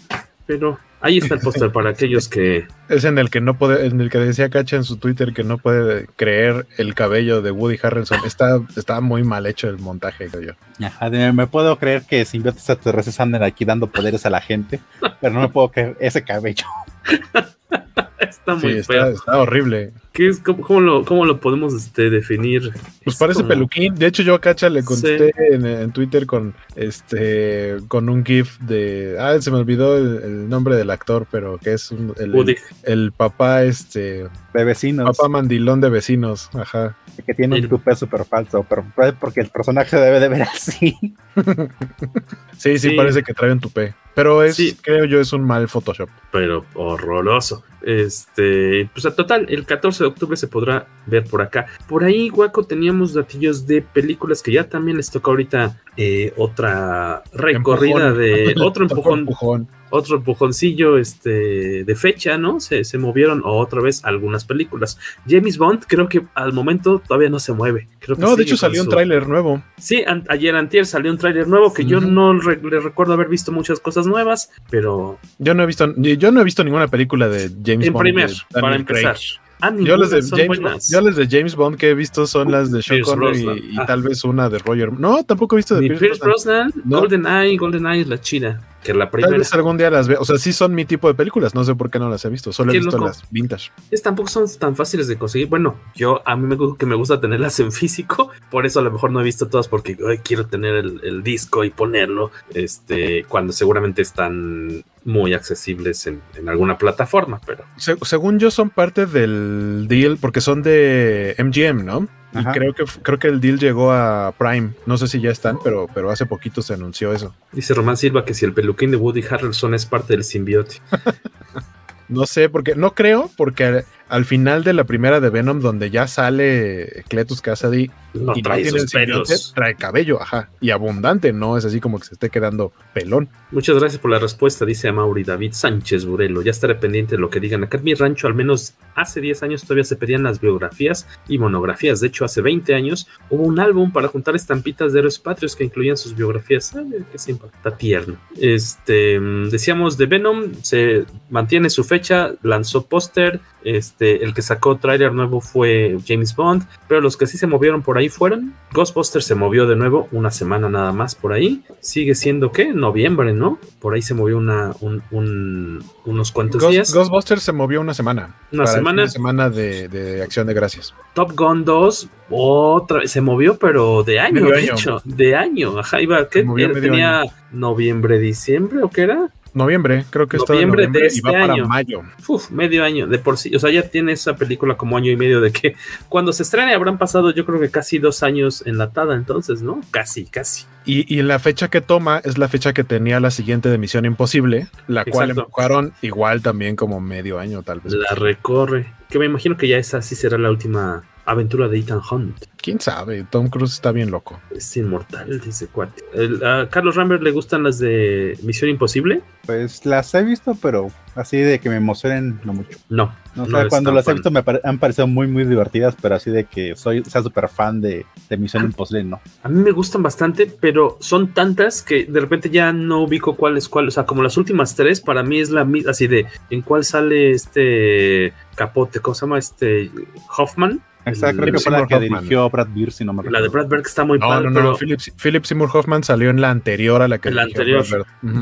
pero ahí está el póster para aquellos que. Es en el que no puede, en el que decía Cacha en su Twitter que no puede creer el cabello de Woody Harrelson. Está, está muy mal hecho el montaje, creo yo. Ajá, me puedo creer que simbiotes extraterrestres anden aquí dando poderes a la gente, pero no me puedo creer ese cabello. está muy sí, feo. Está, está horrible. ¿Qué es, cómo, cómo, lo, ¿Cómo lo podemos este, definir? Pues es parece como... peluquín. De hecho, yo a Cacha le contesté sí. en, en, Twitter con este con un GIF de. Ah, se me olvidó el, el nombre del actor, pero que es un, el, el, el, papá, este. De vecinos. Papá mandilón de vecinos, ajá. Que tiene un tupé súper falso, pero porque el personaje debe de ver así. sí, sí, sí, parece que trae un tupé. Pero es, sí. creo yo, es un mal Photoshop. Pero horroroso. Este, pues a total, el 14 de octubre se podrá ver por acá. Por ahí, Guaco, teníamos datillos de películas que ya también les tocó ahorita eh, otra recorrida empujón. de otro empujón, empujón, otro empujoncillo este, de fecha, ¿no? Se, se, movieron otra vez algunas películas. James Bond, creo que al momento todavía no se mueve. Creo que no, de hecho salió su... un tráiler nuevo. Sí, an ayer antier salió un tráiler nuevo que yo no re le recuerdo haber visto muchas cosas nuevas, pero yo no he visto yo no he visto ninguna película de James en Bond. Primer, para empezar. Ah, yo, las de James Bond, yo las de James Bond que he visto son las de Sean Connery y, y ah. tal vez una de Roger. No, tampoco he visto de Pierce, Pierce Brosnan. Brosnan no. Golden Eye, Golden Eye es la china. Que la primera. Tal vez algún día las veo. O sea, sí son mi tipo de películas. No sé por qué no las he visto. Solo he visto loco. las vintage. Es, tampoco son tan fáciles de conseguir. Bueno, yo a mí me gusta que me gusta tenerlas en físico. Por eso a lo mejor no he visto todas porque ay, quiero tener el, el, disco y ponerlo. Este, cuando seguramente están muy accesibles en, en alguna plataforma. Pero Se, según yo, son parte del deal porque son de MGM, ¿no? Y Ajá. creo que creo que el deal llegó a Prime. No sé si ya están, pero, pero hace poquito se anunció eso. Dice Román Silva que si el peluquín de Woody Harrelson es parte del simbiote. no sé, porque no creo, porque al, al, final de la primera de Venom, donde ya sale Cletus Cassidy no, y trae no pelos. trae cabello, ajá, y abundante, no es así como que se esté quedando pelón. Muchas gracias por la respuesta, dice Mauri David Sánchez Burelo. Ya estaré pendiente de lo que digan. Acá en mi rancho, al menos hace 10 años, todavía se pedían las biografías y monografías. De hecho, hace 20 años hubo un álbum para juntar estampitas de héroes patrios que incluían sus biografías. Ay, qué simple, está tierno. Este, decíamos de Venom, se mantiene su fecha, lanzó póster, Este, el que sacó trailer nuevo fue James Bond, pero los que sí se movieron por ahí fueron. Ghostbusters se movió de nuevo una semana nada más por ahí. Sigue siendo que noviembre, ¿no? Por ahí se movió una, unos cuantos días. Ghostbusters se movió una semana. Una semana. Una semana de, acción de gracias. Top Gun 2 otra vez se movió, pero de año, de hecho. De año. Ajá, iba, ¿qué? Tenía noviembre, diciembre o qué era? Noviembre, creo que está noviembre, de este y va año. para mayo. Uf, medio año, de por sí. O sea, ya tiene esa película como año y medio de que cuando se estrene habrán pasado, yo creo que casi dos años enlatada, entonces, ¿no? Casi, casi. Y, y la fecha que toma es la fecha que tenía la siguiente de Misión Imposible, la cual empujaron igual también como medio año, tal vez. La recorre. Que me imagino que ya esa sí será la última aventura de Ethan Hunt. Quién sabe, Tom Cruise está bien loco. Es inmortal, dice cuate. a Carlos Rambert le gustan las de Misión Imposible? Pues las he visto, pero así de que me emocionen, no mucho. No. O sea, cuando las he visto me han parecido muy, muy divertidas, pero así de que soy, sea súper fan de, Misión Imposible, no. A mí me gustan bastante, pero son tantas que de repente ya no ubico cuál es cuál. O sea, como las últimas tres, para mí es la misma, así de en cuál sale este capote, ¿cómo se llama? Este Hoffman Exacto, creo que fue la que dirigió Brad Bird, si no me La de Brad Bird está muy no, padre. No, no, Philip, Philip, Seymour Hoffman salió en la anterior a la que la anterior.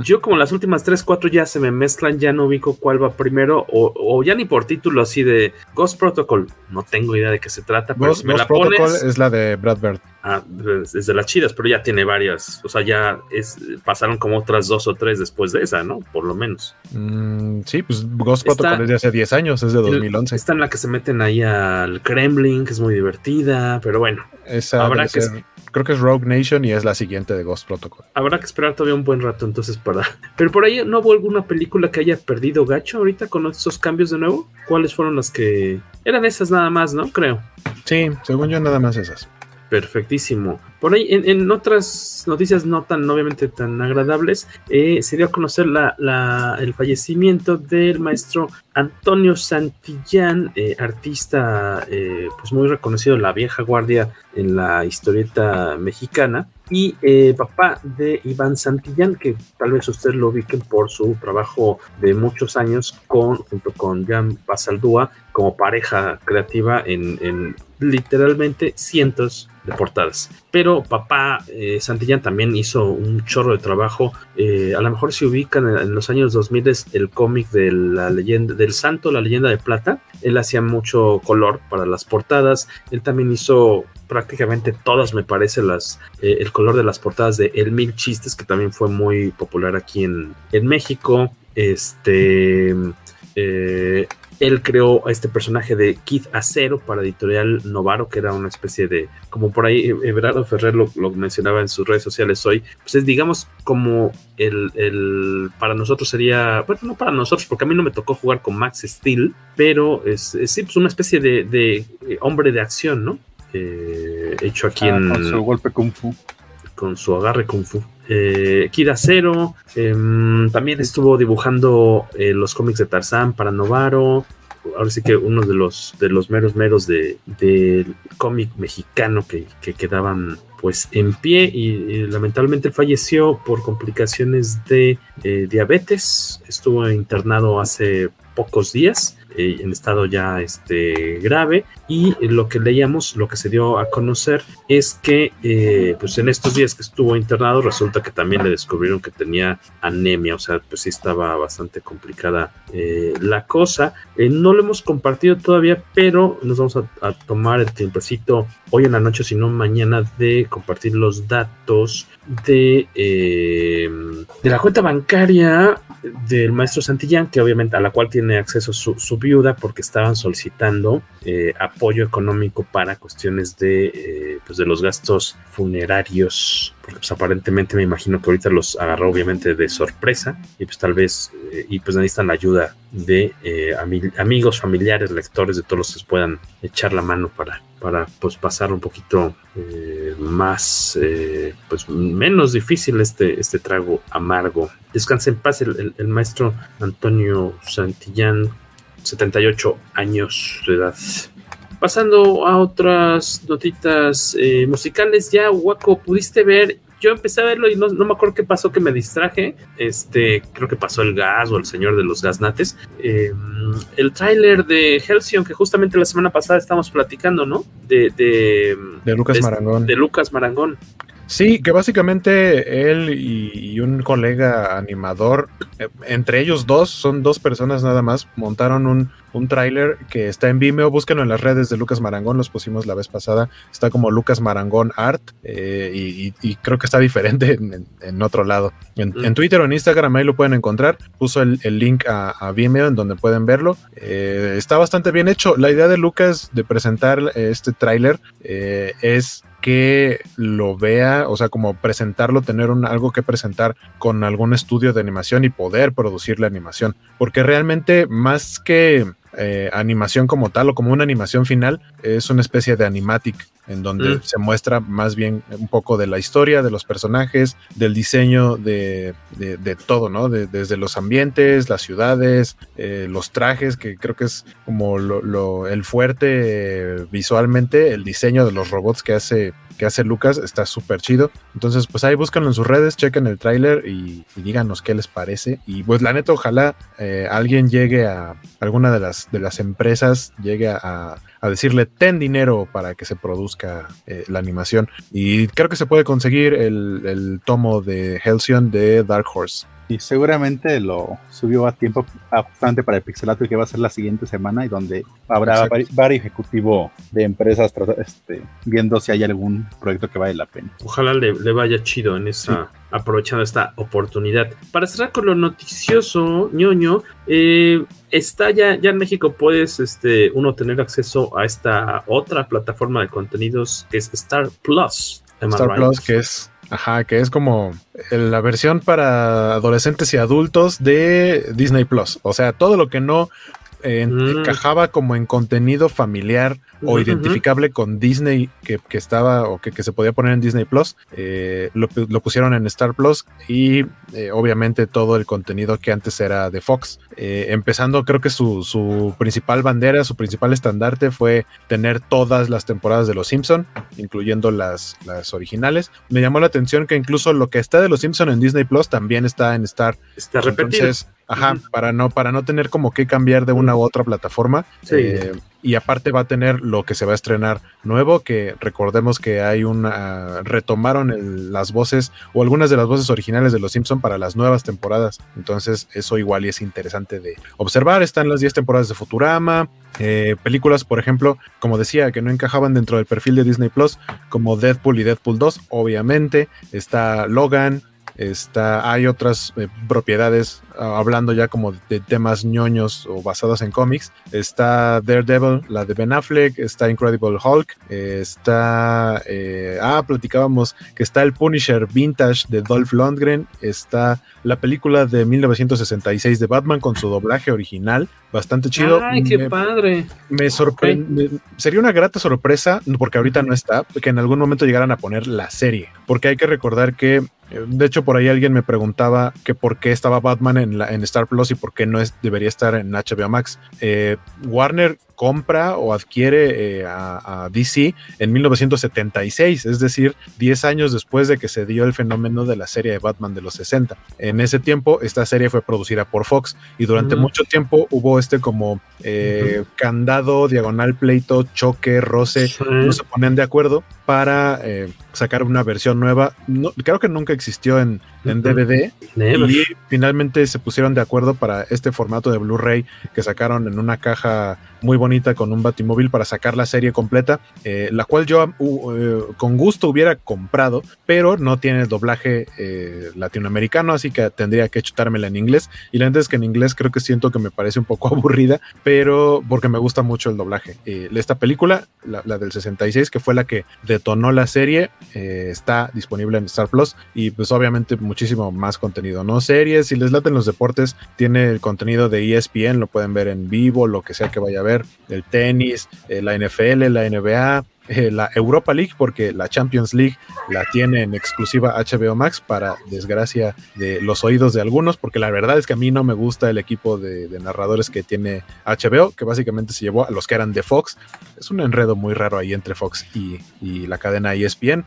Yo como las últimas 3, 4 ya se me mezclan, ya no ubico cuál va primero, o, o ya ni por título así de Ghost Protocol, no tengo idea de qué se trata, pero Ghost, si me Ghost la Protocol pones, es la de Brad Bird. Ah, es de las chidas, pero ya tiene varias, o sea, ya es, pasaron como otras dos o tres después de esa, ¿no? Por lo menos. Mm, sí, pues Ghost Protocol es de hace 10 años, es de 2011. Está en la que se meten ahí al Kremlin, que es muy divertida, pero bueno. Esa habrá que ser, creo que es Rogue Nation y es la siguiente de Ghost Protocol. Habrá que esperar todavía un buen rato entonces para... Pero por ahí no hubo alguna película que haya perdido gacho ahorita con esos cambios de nuevo. ¿Cuáles fueron las que... Eran esas nada más, ¿no? Creo. Sí, según yo nada más esas. Perfectísimo. Por ahí, en, otras noticias no tan, obviamente, tan agradables, eh, se dio a conocer la, el fallecimiento del maestro Antonio Santillán, eh, artista eh, pues muy reconocido en la vieja guardia en la historieta mexicana, y papá de Iván Santillán, que tal vez ustedes lo ubiquen por su trabajo de muchos años con, junto con Jan Basaldúa como pareja creativa en, en literalmente cientos de portadas. Pero papá eh, Santillán también hizo un chorro de trabajo. Eh, a lo mejor se ubican en, los años 2000 es el cómic de la leyenda del santo, la leyenda de plata. Él hacía mucho color para las portadas. Él también hizo prácticamente todas, me parece, las, eh, el color de las portadas de El Mil Chistes, que también fue muy popular aquí en, en México. Este. Él creó a este personaje de Kid Acero para Editorial Novaro, que era una especie de, como por ahí Everardo Ferrer lo, mencionaba en sus redes sociales hoy, pues es digamos como el, el, para nosotros sería, bueno, no para nosotros, porque a mí no me tocó jugar con Max Steel, pero es, sí, pues una especie de, de hombre de acción, ¿no? Eh, hecho aquí ah, en... Con su golpe kung fu. Con su agarre kung fu. Eh, Kira Cero, em, también estuvo dibujando eh, los cómics de Tarzán para Novaro. Ahora sí que uno de los, de los meros meros del de, cómic mexicano que, quedaban pues en pie y, lamentablemente falleció por complicaciones de eh, diabetes. Estuvo internado hace pocos días eh, en estado ya este, grave y lo que leíamos, lo que se dio a conocer es que eh, pues en estos días que estuvo internado resulta que también le descubrieron que tenía anemia, o sea, pues sí estaba bastante complicada eh, la cosa. no lo hemos compartido todavía, pero nos vamos a, tomar el tiempecito hoy en la noche, si no mañana, de compartir los datos de, de la cuenta bancaria del maestro Santillán, que obviamente a la cual tiene acceso su, su viuda porque estaban solicitando eh, apoyo económico para cuestiones de, eh, pues de los gastos funerarios, porque pues aparentemente me imagino que ahorita los agarró obviamente de sorpresa y pues tal vez, eh, y pues necesitan la ayuda de amigos, familiares, lectores, de todos los que puedan echar la mano para, para pues pasar un poquito más, pues menos difícil este, este trago amargo. Descanse en paz el, el maestro Antonio Santillán, 78 años de edad. Pasando a otras notitas eh, musicales, ya Waco, ¿pudiste ver yo empecé a verlo y no, me acuerdo qué pasó, que me distraje. Este, creo que pasó el gas o el señor de los gasnates. Eh, el tráiler de Helsion, que justamente la semana pasada estábamos platicando, ¿no? De, de, Lucas Marangón. De Lucas Marangón. Sí, que básicamente él y, un colega animador, eh, entre ellos dos, son dos personas nada más, montaron un, un tráiler que está en Vimeo, búsquenlo en las redes de Lucas Marangón, los pusimos la vez pasada, está como Lucas Marangón Art eh, y, creo que está diferente en, otro lado. En, Twitter o en Instagram ahí lo pueden encontrar, puso el, link a, Vimeo en donde pueden verlo, eh, está bastante bien hecho. La idea de Lucas de presentar este tráiler es que lo vea, o sea, como presentarlo, tener un, algo que presentar con algún estudio de animación y poder producir la animación. Porque realmente más que eh, animación como tal o como una animación final, es una especie de animatic en donde mm. se muestra más bien un poco de la historia, de los personajes, del diseño de, todo, ¿no? desde los ambientes, las ciudades, eh, los trajes, que creo que es como lo, el fuerte visualmente, el diseño de los robots que hace que hace Lucas está súper chido. Entonces, pues ahí búscanlo en sus redes, chequen el tráiler y, díganos qué les parece. Y pues la neta, ojalá eh, alguien llegue a alguna de las, de las empresas, llegue a, a decirle ten dinero para que se produzca eh, la animación. Y creo que se puede conseguir el, tomo de Halcyon de Dark Horse. Y seguramente lo subió a tiempo bastante para el Pixelato que va a ser la siguiente semana y donde habrá varios ejecutivos de empresas este, viendo si hay algún proyecto que vale la pena. Ojalá le, vaya chido en esa, aprovechando esta oportunidad. Para cerrar con lo noticioso, ñoño, eh, está ya, ya en México puedes este, uno tener acceso a esta otra plataforma de contenidos que es Star Plus. Star Plus, que es, ajá, que es como la versión para adolescentes y adultos de Disney Plus. O sea, todo lo que no eh, mm. encajaba como en contenido familiar o identificable con Disney que, estaba o que, se podía poner en Disney Plus, eh, lo, pusieron en Star Plus y eh, obviamente todo el contenido que antes era de Fox. empezando, creo que su, principal bandera, su principal estandarte fue tener todas las temporadas de Los Simpson, incluyendo las, las originales. Me llamó la atención que incluso lo que está de Los Simpson en Disney Plus también está en Star. Está repetido. Ajá, para no, para no tener como que cambiar de una u otra plataforma. Eh, y aparte va a tener lo que se va a estrenar nuevo, que recordemos que hay una retomaron las voces o algunas de las voces originales de Los Simpson para las nuevas temporadas. Entonces, eso igual y es interesante de observar. Están las 10 temporadas de Futurama, eh, películas, por ejemplo, como decía, que no encajaban dentro del perfil de Disney Plus, como Deadpool y Deadpool 2, obviamente. Está Logan, Está, hay otras eh, propiedades, ah, hablando ya como de temas ñoños o basados en cómics. Está Daredevil, la de Ben Affleck, está Incredible Hulk, está, eh, ah, platicábamos que está el Punisher Vintage de Dolph Lundgren, está la película de 1966 de Batman con su doblaje original, bastante chido. Ay, qué padre. Me sorprende, sería una grata sorpresa, porque ahorita no está, que en algún momento llegaran a poner la serie, porque hay que recordar que de hecho, por ahí alguien me preguntaba que por qué estaba Batman en, la, en Star Plus y por qué no es, debería estar en HBO Max. Eh, Warner compra o adquiere eh, a, DC en 1976, es decir, 10 años después de que se dio el fenómeno de la serie de Batman de los 60. En ese tiempo, esta serie fue producida por Fox y durante mucho tiempo hubo este como eh, candado, diagonal, pleito, choque, roce, no se ponían de acuerdo para eh, sacar una versión nueva. No, creo que nunca existió en, DVD y finalmente se pusieron de acuerdo para este formato de Blu-ray que sacaron en una caja muy bonita con un batimóvil para sacar la serie completa, eh, la cual yo uh, con gusto hubiera comprado, pero no tiene doblaje latinoamericano, así que tendría que chutármela en inglés. Y la verdad es que en inglés creo que siento que me parece un poco aburrida, pero porque me gusta mucho el doblaje. esta película, la, del 66, que fue la que detonó la serie, eh, está disponible en Star Plus y pues obviamente muchísimo más contenido, ¿no? Series, si les laten los deportes, tiene el contenido de ESPN, lo pueden ver en vivo, lo que sea que vaya a ver, el tenis, eh, la NFL, la NBA, eh, la Europa League, porque la Champions League la tiene en exclusiva HBO Max, para desgracia de los oídos de algunos, porque la verdad es que a mí no me gusta el equipo de, narradores que tiene HBO, que básicamente se llevó a los que eran de Fox. Es un enredo muy raro ahí entre Fox y, y la cadena ESPN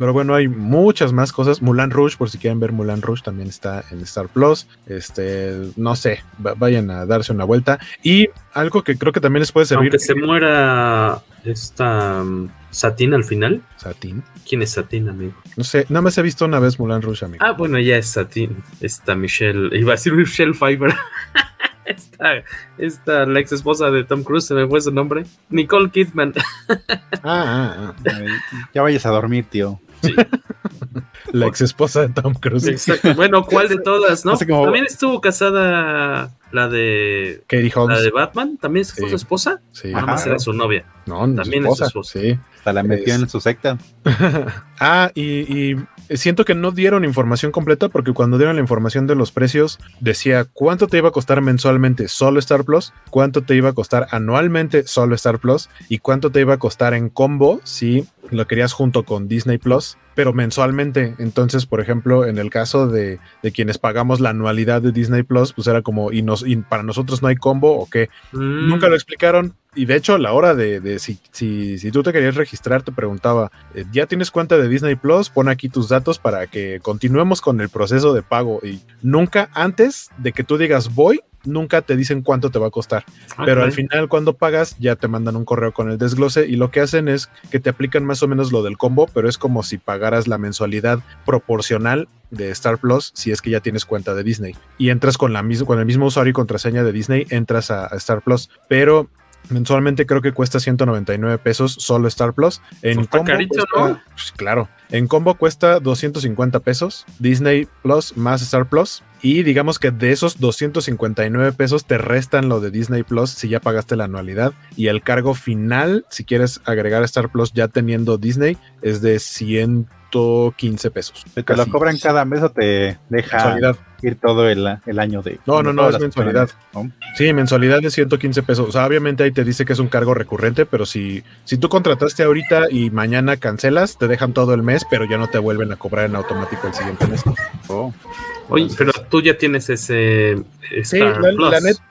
Pero bueno, hay muchas más cosas. Mulan Rouge, por si quieren ver Mulan Rouge, también está en Star Plus. Este, no sé, vayan a darse una vuelta. Y algo que creo que también les puede servir. Aunque se muera esta um, Satín al final. Satín. ¿Quién es Satín, amigo? No sé, nada más he visto una vez Mulan Rouge, amigo. Ah, bueno, ya es Satín. Esta Michelle, iba a decir Michelle Pfeiffer. esta, esta, la ex esposa de Tom Cruise, se me fue su nombre. Nicole Kidman. ah, ah, ah. Ya vayas a dormir, tío. Sí. La ex esposa de Tom Cruise. Exacto. Bueno, ¿cuál de todas, no? También estuvo casada la de. Katie Holmes. La de Batman. ¿También fue su esposa? Sí. Nada más era su novia. No, no También es su esposa. Sí. Hasta la metió en su secta. ah, y, siento que no dieron información completa porque cuando dieron la información de los precios decía cuánto te iba a costar mensualmente solo Star Plus, cuánto te iba a costar anualmente solo Star Plus y cuánto te iba a costar en combo si lo querías junto con Disney Plus, pero mensualmente. Entonces, por ejemplo, en el caso de, quienes pagamos la anualidad de Disney Plus, pues era como, ¿y, nos, y para nosotros no hay combo o qué? Mm. Nunca lo explicaron. Y de hecho, a la hora de, si, si, si, tú te querías registrar, te preguntaba, eh, ¿ya tienes cuenta de Disney Plus? Pon aquí tus datos para que continuemos con el proceso de pago. Y nunca antes de que tú digas voy, nunca te dicen cuánto te va a costar. Ah, pero al final, cuando pagas, ya te mandan un correo con el desglose y lo que hacen es que te aplican más o menos lo del combo, pero es como si pagaras la mensualidad proporcional de Star Plus si es que ya tienes cuenta de Disney. Y entras con, la con el mismo usuario y contraseña de Disney, entras a, a Star Plus. Pero Mensualmente creo que cuesta 199 pesos solo Star Plus. En combo pues, claro. En combo cuesta 250 pesos. Disney Plus más Star Plus. Y digamos que de esos 259 pesos te restan lo de Disney Plus si ya pagaste la anualidad. Y el cargo final, si quieres agregar Star Plus ya teniendo Disney, es de 115 pesos. ¿Te lo cobran cada mes o te deja ir todo el, año de... No, no, no, es mensualidad. Sí, mensualidad de 115 pesos. O sea, obviamente ahí te dice que es un cargo recurrente, pero si, si tú contrataste ahorita y mañana cancelas, te dejan todo el mes, pero ya no te vuelven a cobrar en automático el siguiente mes. Oh. Oye, pero tú ya tienes ese. sí,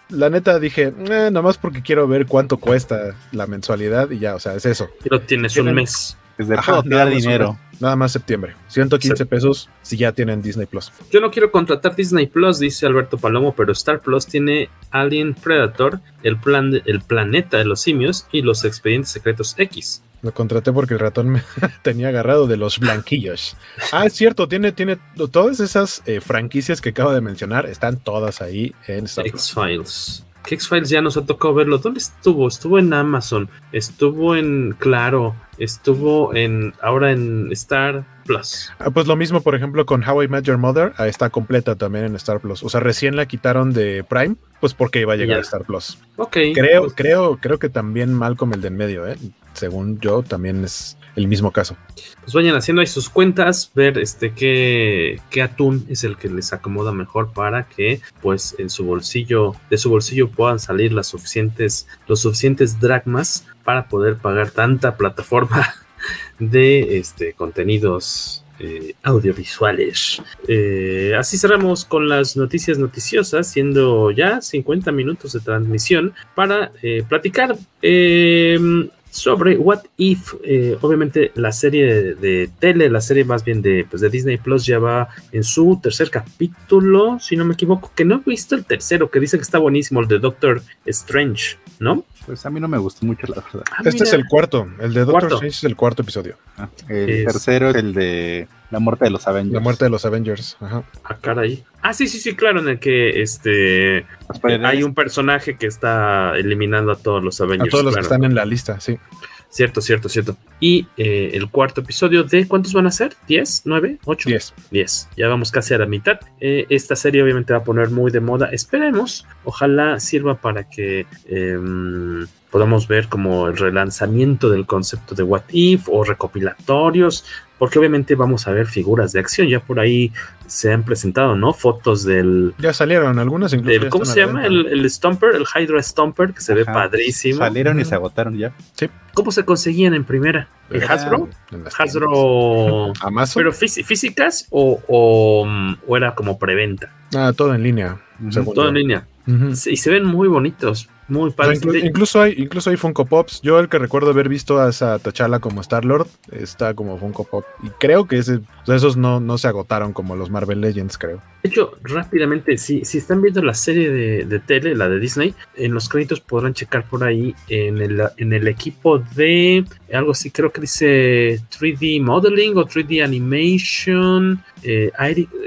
la, neta dije, eh, nomás porque quiero ver cuánto cuesta la mensualidad y ya, o sea, es eso. Pero tienes un mes. Es de Ajá, dinero. Nada más septiembre. 115 pesos si ya tienen Disney Plus. Yo no quiero contratar Disney Plus, dice Alberto Palomo, pero Star Plus tiene Alien Predator, el, plan el planeta de los simios y los expedientes secretos X. Lo contraté porque el ratón me tenía agarrado de los blanquillos. Ah, es cierto, tiene, tiene todas esas eh, franquicias que acabo de mencionar, están todas ahí en Star X-Files. X-Files ya nos ha tocado verlo. ¿Dónde estuvo? Estuvo en Amazon, estuvo en Claro, estuvo en ahora en Star Plus. Ah, pues lo mismo, por ejemplo, con How I Met Your Mother, ah, está completa también en Star Plus. O sea, recién la quitaron de Prime, pues porque iba a llegar a Star Plus. Ok. Creo, creo, creo que también Malcolm el de en medio, ¿eh? Según yo, también es el mismo caso. Pues vayan haciendo ahí sus cuentas, ver este qué, qué atún es el que les acomoda mejor para que pues en su bolsillo, de su bolsillo puedan salir las suficientes, los suficientes dragmas para poder pagar tanta plataforma de este contenidos eh, audiovisuales. Eh, así cerramos con las noticias noticiosas, siendo ya 50 minutos de transmisión para eh, platicar sobre What If. Eh, obviamente la serie de, tele, la serie más bien de, pues, de Disney Plus ya va en su tercer capítulo, si no me equivoco, que no he visto el tercero, que dice que está buenísimo, el de Doctor Strange, ¿no? Pues a mí no me gustó mucho, la verdad. Ah, este es el cuarto, el de Doctor Strange es el cuarto episodio. Ah, el tercero es el de la muerte de los Avengers. La muerte de los Avengers, ajá. Ah, caray. Ah, sí, sí, sí, claro, en el que este hay un personaje que está eliminando a todos los Avengers. A todos los que están en la lista, sí. Cierto, cierto, cierto. Y eh, el cuarto episodio de ¿cuántos van a ser? ¿10? ¿9? ¿8? 10. 10. Ya vamos casi a la mitad. Eh, esta serie obviamente va a poner muy de moda. Esperemos. Ojalá sirva para que em, podamos ver como el relanzamiento del concepto de What If o recopilatorios porque obviamente vamos a ver figuras de acción. Ya por ahí se han presentado, ¿no? Fotos del. Ya salieron algunas incluso. ¿Cómo se llama? El, el, Stomper, el Hydra Stomper, que se ve padrísimo. Salieron y se agotaron ya. Sí. ¿Cómo se conseguían en primera? ¿El Hasbro? Hasbro. ¿Amazon? ¿Pero físicas o, o, era como preventa? Ah, todo en línea. Todo en línea. Y se ven muy bonitos Muy padre. incluso, hay, incluso hay Funko Pops. Yo el que recuerdo haber visto a esa T'Challa como Star-Lord está como Funko Pop. Y creo que ese, esos no, no se agotaron como los Marvel Legends, creo. De hecho, rápidamente, si, si están viendo la serie de, tele, la de Disney, en los créditos podrán checar por ahí en el, en el equipo de algo así, creo que dice 3D Modeling o 3D Animation, eh,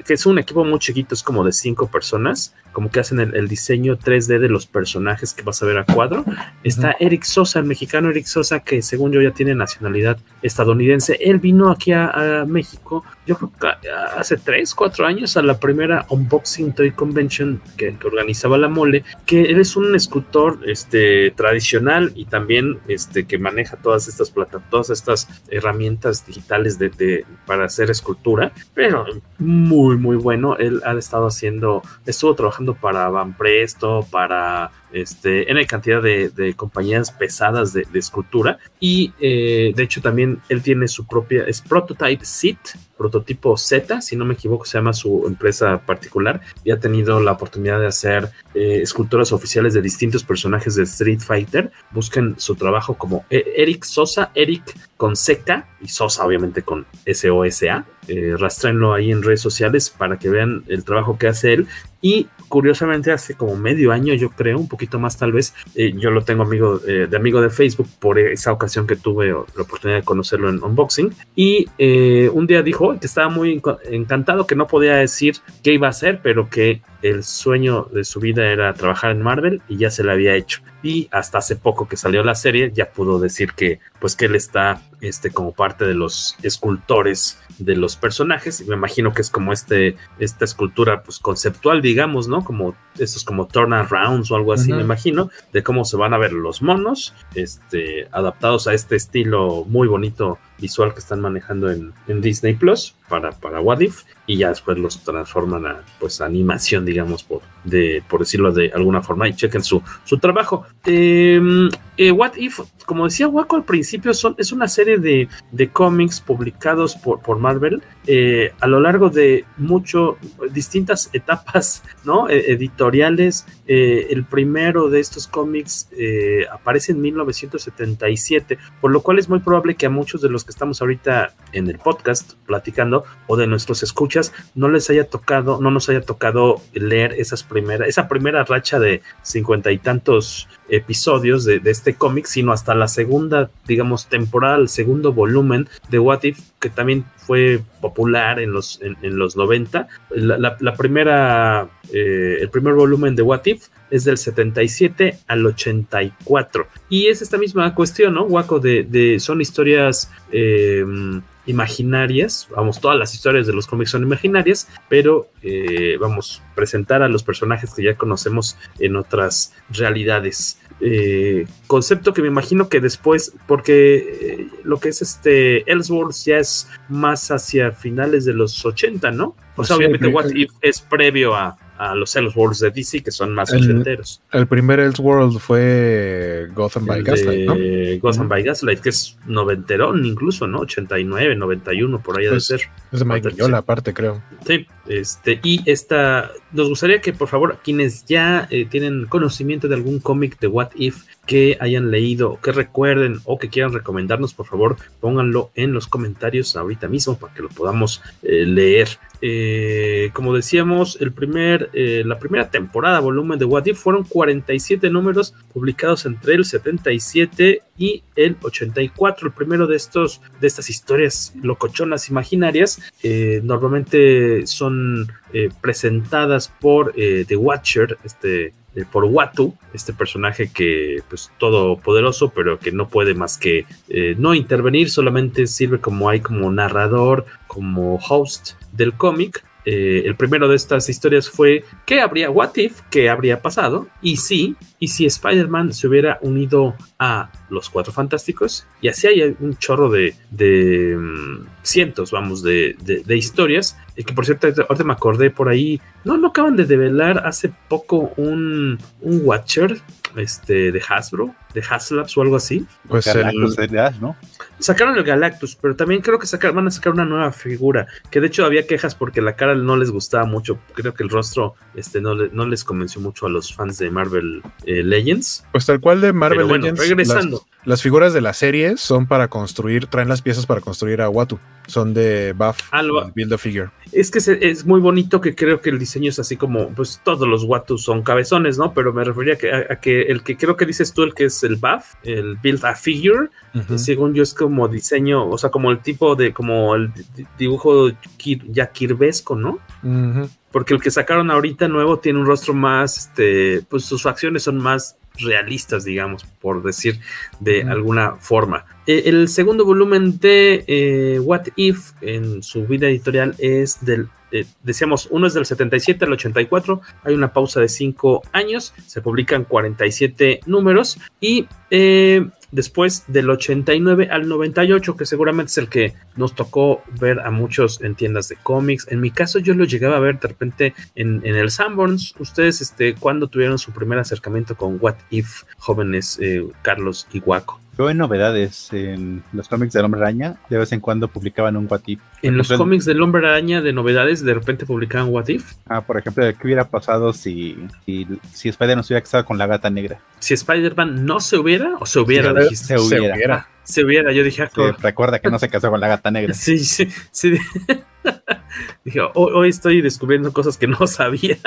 que es un equipo muy chiquito, es como de cinco personas como que hacen el, diseño 3D de los personajes que vas a ver a cuadro. Está Eric Sosa, el mexicano Eric Sosa, que según yo ya tiene nacionalidad estadounidense. Él vino aquí a, México, yo creo que hace 3, 4 años, a la primera Unboxing Toy Convention que, organizaba la mole, que él es un escultor este, tradicional y también este, que maneja todas estas plataformas, todas estas herramientas digitales de, para hacer escultura, pero muy, muy bueno. Él ha estado haciendo, estuvo trabajando para Van Presto, para este, en cantidad de, compañías pesadas de, escultura. Y eh, de hecho también él tiene su propia, es Prototype Sit, prototipo Z, si no me equivoco, se llama su empresa particular. Y ha tenido la oportunidad de hacer eh, esculturas oficiales de distintos personajes de Street Fighter. Busquen su trabajo como e, Eric Sosa, Eric con seca y Sosa obviamente con S-O-S-A. Eh, rastrenlo ahí en redes sociales para que vean el trabajo que hace él. Y curiosamente hace como medio año, yo creo, un poquito más tal vez, eh, yo lo tengo amigo eh, de amigo de Facebook por esa ocasión que tuve la oportunidad de conocerlo en unboxing. Y eh, un día dijo que estaba muy encantado, que no podía decir qué iba a hacer, pero que el sueño de su vida era trabajar en Marvel y ya se lo había hecho. Y hasta hace poco que salió la serie ya pudo decir que pues que él está este como parte de los escultores de los personajes y me imagino que es como este esta escultura pues conceptual digamos, ¿no? Como estos como turnarounds o algo así, me imagino, de cómo se van a ver los monos este adaptados a este estilo muy bonito visual que están manejando en, Disney Plus para, para What If y ya después los transforman a pues animación, digamos, por, de, por decirlo de alguna forma, y chequen su, su trabajo. Em, eh, What If, como decía Waco al principio, son, es una serie de, de cómics publicados por, por Marvel eh, a lo largo de mucho, distintas etapas ¿no? E, editoriales. Eh, el primero de estos cómics aparece en 1977, por lo cual es muy probable que a muchos de los que estamos ahorita en el podcast platicando o de nuestros escuchas no les haya tocado, no nos haya tocado leer esas primeras, esa primera racha de cincuenta y tantos episodios de, este cómic, sino hasta la segunda, digamos, temporada, el segundo volumen de What If, que también fue popular en los, en, los 90. La, primera, eh, el primer volumen de What If es del 77 al 84. Y es esta misma cuestión, ¿no? Waco, de, son historias... Eh, imaginarias, vamos, todas las historias de los cómics son imaginarias, pero eh, vamos, presentar a los personajes que ya conocemos en otras realidades. Eh, concepto que me imagino que después, porque eh, lo que es este Ellsworth ya es más hacia finales de los 80, ¿no? O sea, obviamente What If es previo a, a los Elseworlds de DC, que son más ochenteros. El primer Elseworld fue Gotham by Gaslight, ¿no? Gotham by Gaslight, que es noventerón incluso, ¿no? 89, 91, por ahí pues, de ser. Es de Mike Mignola, aparte, creo. Sí, este, y esta, nos gustaría que por favor, quienes ya eh, tienen conocimiento de algún cómic de What If que hayan leído, que recuerden o que quieran recomendarnos, por favor, pónganlo en los comentarios ahorita mismo para que lo podamos eh, leer. Eh, como decíamos, el primer, eh, la primera temporada, volumen de What If, fueron 47 números publicados entre el 77 y el 84. El primero de estos, de estas historias locochonas imaginarias, normalmente son presentadas por The Watcher, este eh, por Watu, este personaje que pues todo poderoso, pero que no puede más que eh, no intervenir, solamente sirve como hay como narrador, como host del cómic. Eh, el primero de estas historias fue ¿qué habría, what if, qué habría pasado? Y sí, y si Spider-Man se hubiera unido a los Cuatro Fantásticos, y así hay un chorro de, de mm, cientos, vamos, de, de, historias, y que por cierto, ahorita me acordé por ahí, no, no acaban de develar hace poco un, un Watcher, este, de Hasbro, de Haslabs o algo así. Pues Galactus el... ¿no? Sacaron el Galactus, pero también creo que sacar, van a sacar una nueva figura, que de hecho había quejas porque la cara no les gustaba mucho, creo que el rostro este, no, no les convenció mucho a los fans de Marvel eh, Legends. Pues tal cual de Marvel bueno, Legends. Regresando. Las, las, figuras de la serie son para construir, traen las piezas para construir a Watu, son de Buff, Alba. Build a Figure. Es que es, es, muy bonito que creo que el diseño es así como, pues todos los Watu son cabezones, ¿no? Pero me refería a que, a, a que el que creo que dices tú, el que es el buff, el build a figure, uh -huh. según yo es como diseño, o sea, como el tipo de, como el dibujo ya kirvesco, ¿no? Uh -huh. Porque el que sacaron ahorita nuevo tiene un rostro más, este, pues sus facciones son más realistas, digamos, por decir de alguna forma. Eh, el segundo volumen de eh, What If en su vida editorial es del eh, decíamos, uno es del 77 al 84, hay una pausa de 5 años, se publican 47 números y eh, después del 89 al 98, que seguramente es el que nos tocó ver a muchos en tiendas de cómics. En mi caso, yo lo llegaba a ver de repente en, en el Sanborns. Ustedes, este, ¿cuándo tuvieron su primer acercamiento con What If, jóvenes eh, Carlos y Guaco? Yo en novedades en los cómics del Hombre Araña, de vez en cuando publicaban un What If. En los cómics del Hombre Araña de novedades, de repente publicaban What If. Ah, por ejemplo, ¿qué hubiera pasado si, si, si Spider-Man se hubiera quedado con la gata negra? Si Spider-Man no se hubiera o se hubiera, se, dijiste. Se hubiera. Ah, se hubiera, yo dije. Sí, recuerda que no se casó con la gata negra. Sí, sí, sí. Dije, hoy, hoy, estoy descubriendo cosas que no sabía.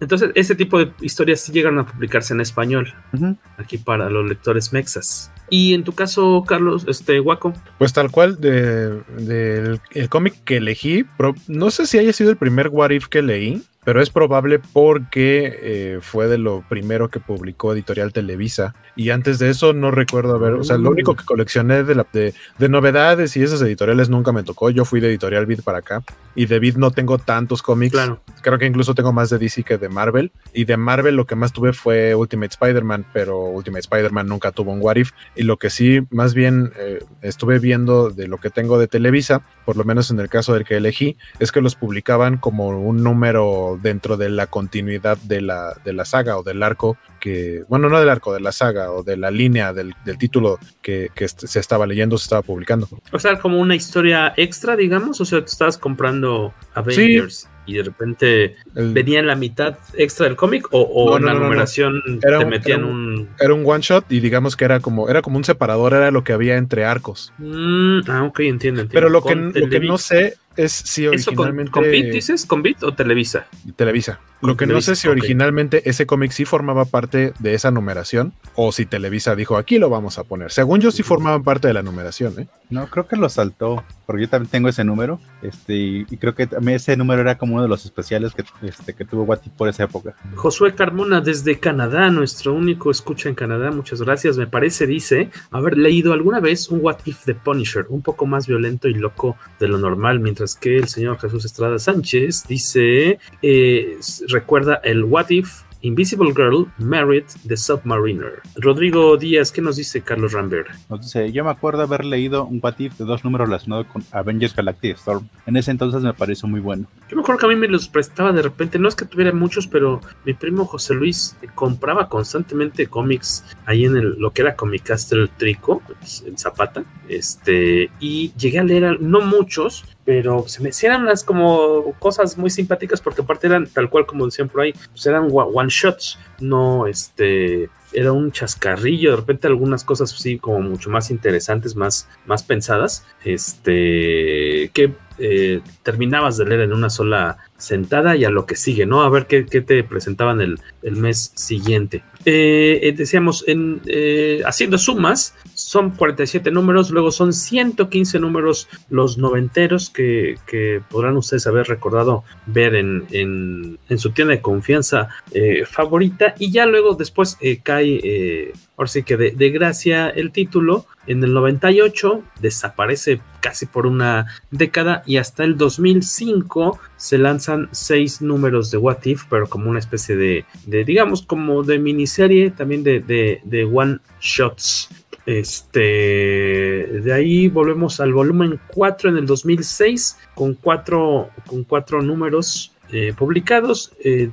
Entonces, ese tipo de historias sí llegan a publicarse en español. Uh -huh. Aquí para los lectores mexas. Y en tu caso, Carlos, este Guaco. Pues tal cual, de, de el cómic que elegí, no sé si haya sido el primer What If que leí, pero es probable porque eh, fue de lo primero que publicó Editorial Televisa. Y antes de eso no recuerdo haber, o sea, lo único que coleccioné de, la, de, de, novedades y esas editoriales nunca me tocó. Yo fui de Editorial Vid para acá. Y de Vid no tengo tantos cómics. Claro. Creo que incluso tengo más de DC que de Marvel. Y de Marvel lo que más tuve fue Ultimate Spider-Man, pero Ultimate Spider-Man nunca tuvo un What If. Y lo que sí, más bien eh, estuve viendo de lo que tengo de Televisa, por lo menos en el caso del que elegí, es que los publicaban como un número dentro de la continuidad de la, de la saga o del arco que, bueno, no del arco, de la saga o de la línea del, del título que, que, se estaba leyendo, se estaba publicando. O sea, como una historia extra, digamos, o sea, te estabas comprando Avengers. Sí. Y de repente el... venía en la mitad extra del cómic o, o no, en la no, numeración no, te un, metían era un, un, Era un one shot y digamos que era como era como un separador, era lo que había entre arcos. Mm, ah, ok, entiendo, entiendo. Pero lo que, lo que no sé es si originalmente. ¿Con, con Bit dices? ¿Con Bit o Televisa? Televisa. Lo que no sé si originalmente okay. ese cómic sí formaba parte de esa numeración o si Televisa dijo aquí lo vamos a poner. Según yo sí formaban parte de la numeración, ¿eh? No, creo que lo saltó, porque yo también tengo ese número, este, y, y creo que también ese número era como uno de los especiales que, este, que tuvo Wati por esa época. Josué Carmona desde Canadá, nuestro único escucha en Canadá, muchas gracias. Me parece, dice, haber leído alguna vez un What If de Punisher, un poco más violento y loco de lo normal, mientras que el señor Jesús Estrada Sánchez dice, eh, recuerda el What If Invisible Girl Married the Submariner. Rodrigo Díaz, ¿qué nos dice Carlos Rambert? Nos dice, yo me acuerdo haber leído un What If de dos números relacionados con Avengers Galactic Storm. En ese entonces me pareció muy bueno. Yo me acuerdo que a mí me los prestaba de repente, no es que tuviera muchos, pero mi primo José Luis compraba constantemente cómics ahí en el, lo que era Comic Castle Trico, pues, en Zapata, este, y llegué a leer, no muchos, pero se me hicieran las como cosas muy simpáticas porque aparte eran tal cual como decían por ahí, pues eran one shots, no este era un chascarrillo, de repente algunas cosas sí como mucho más interesantes, más, más pensadas, este que eh, terminabas de leer en una sola sentada y a lo que sigue, ¿no? A ver qué, qué te presentaban el, el mes siguiente. Eh, decíamos, en, eh, haciendo sumas, son 47 números, luego son 115 números los noventeros que, que podrán ustedes haber recordado ver en, en, en su tienda de confianza eh, favorita, y ya luego después eh, cae, ahora sí que de, de gracia el título, en el 98 desaparece casi por una década y hasta el 2005 se lanzan seis números de What If, pero como una especie de, de digamos, como de miniserie, también de, de one shots. Este, de ahí volvemos al volumen 4 en el 2006 con cuatro, con cuatro números eh, publicados. Eh,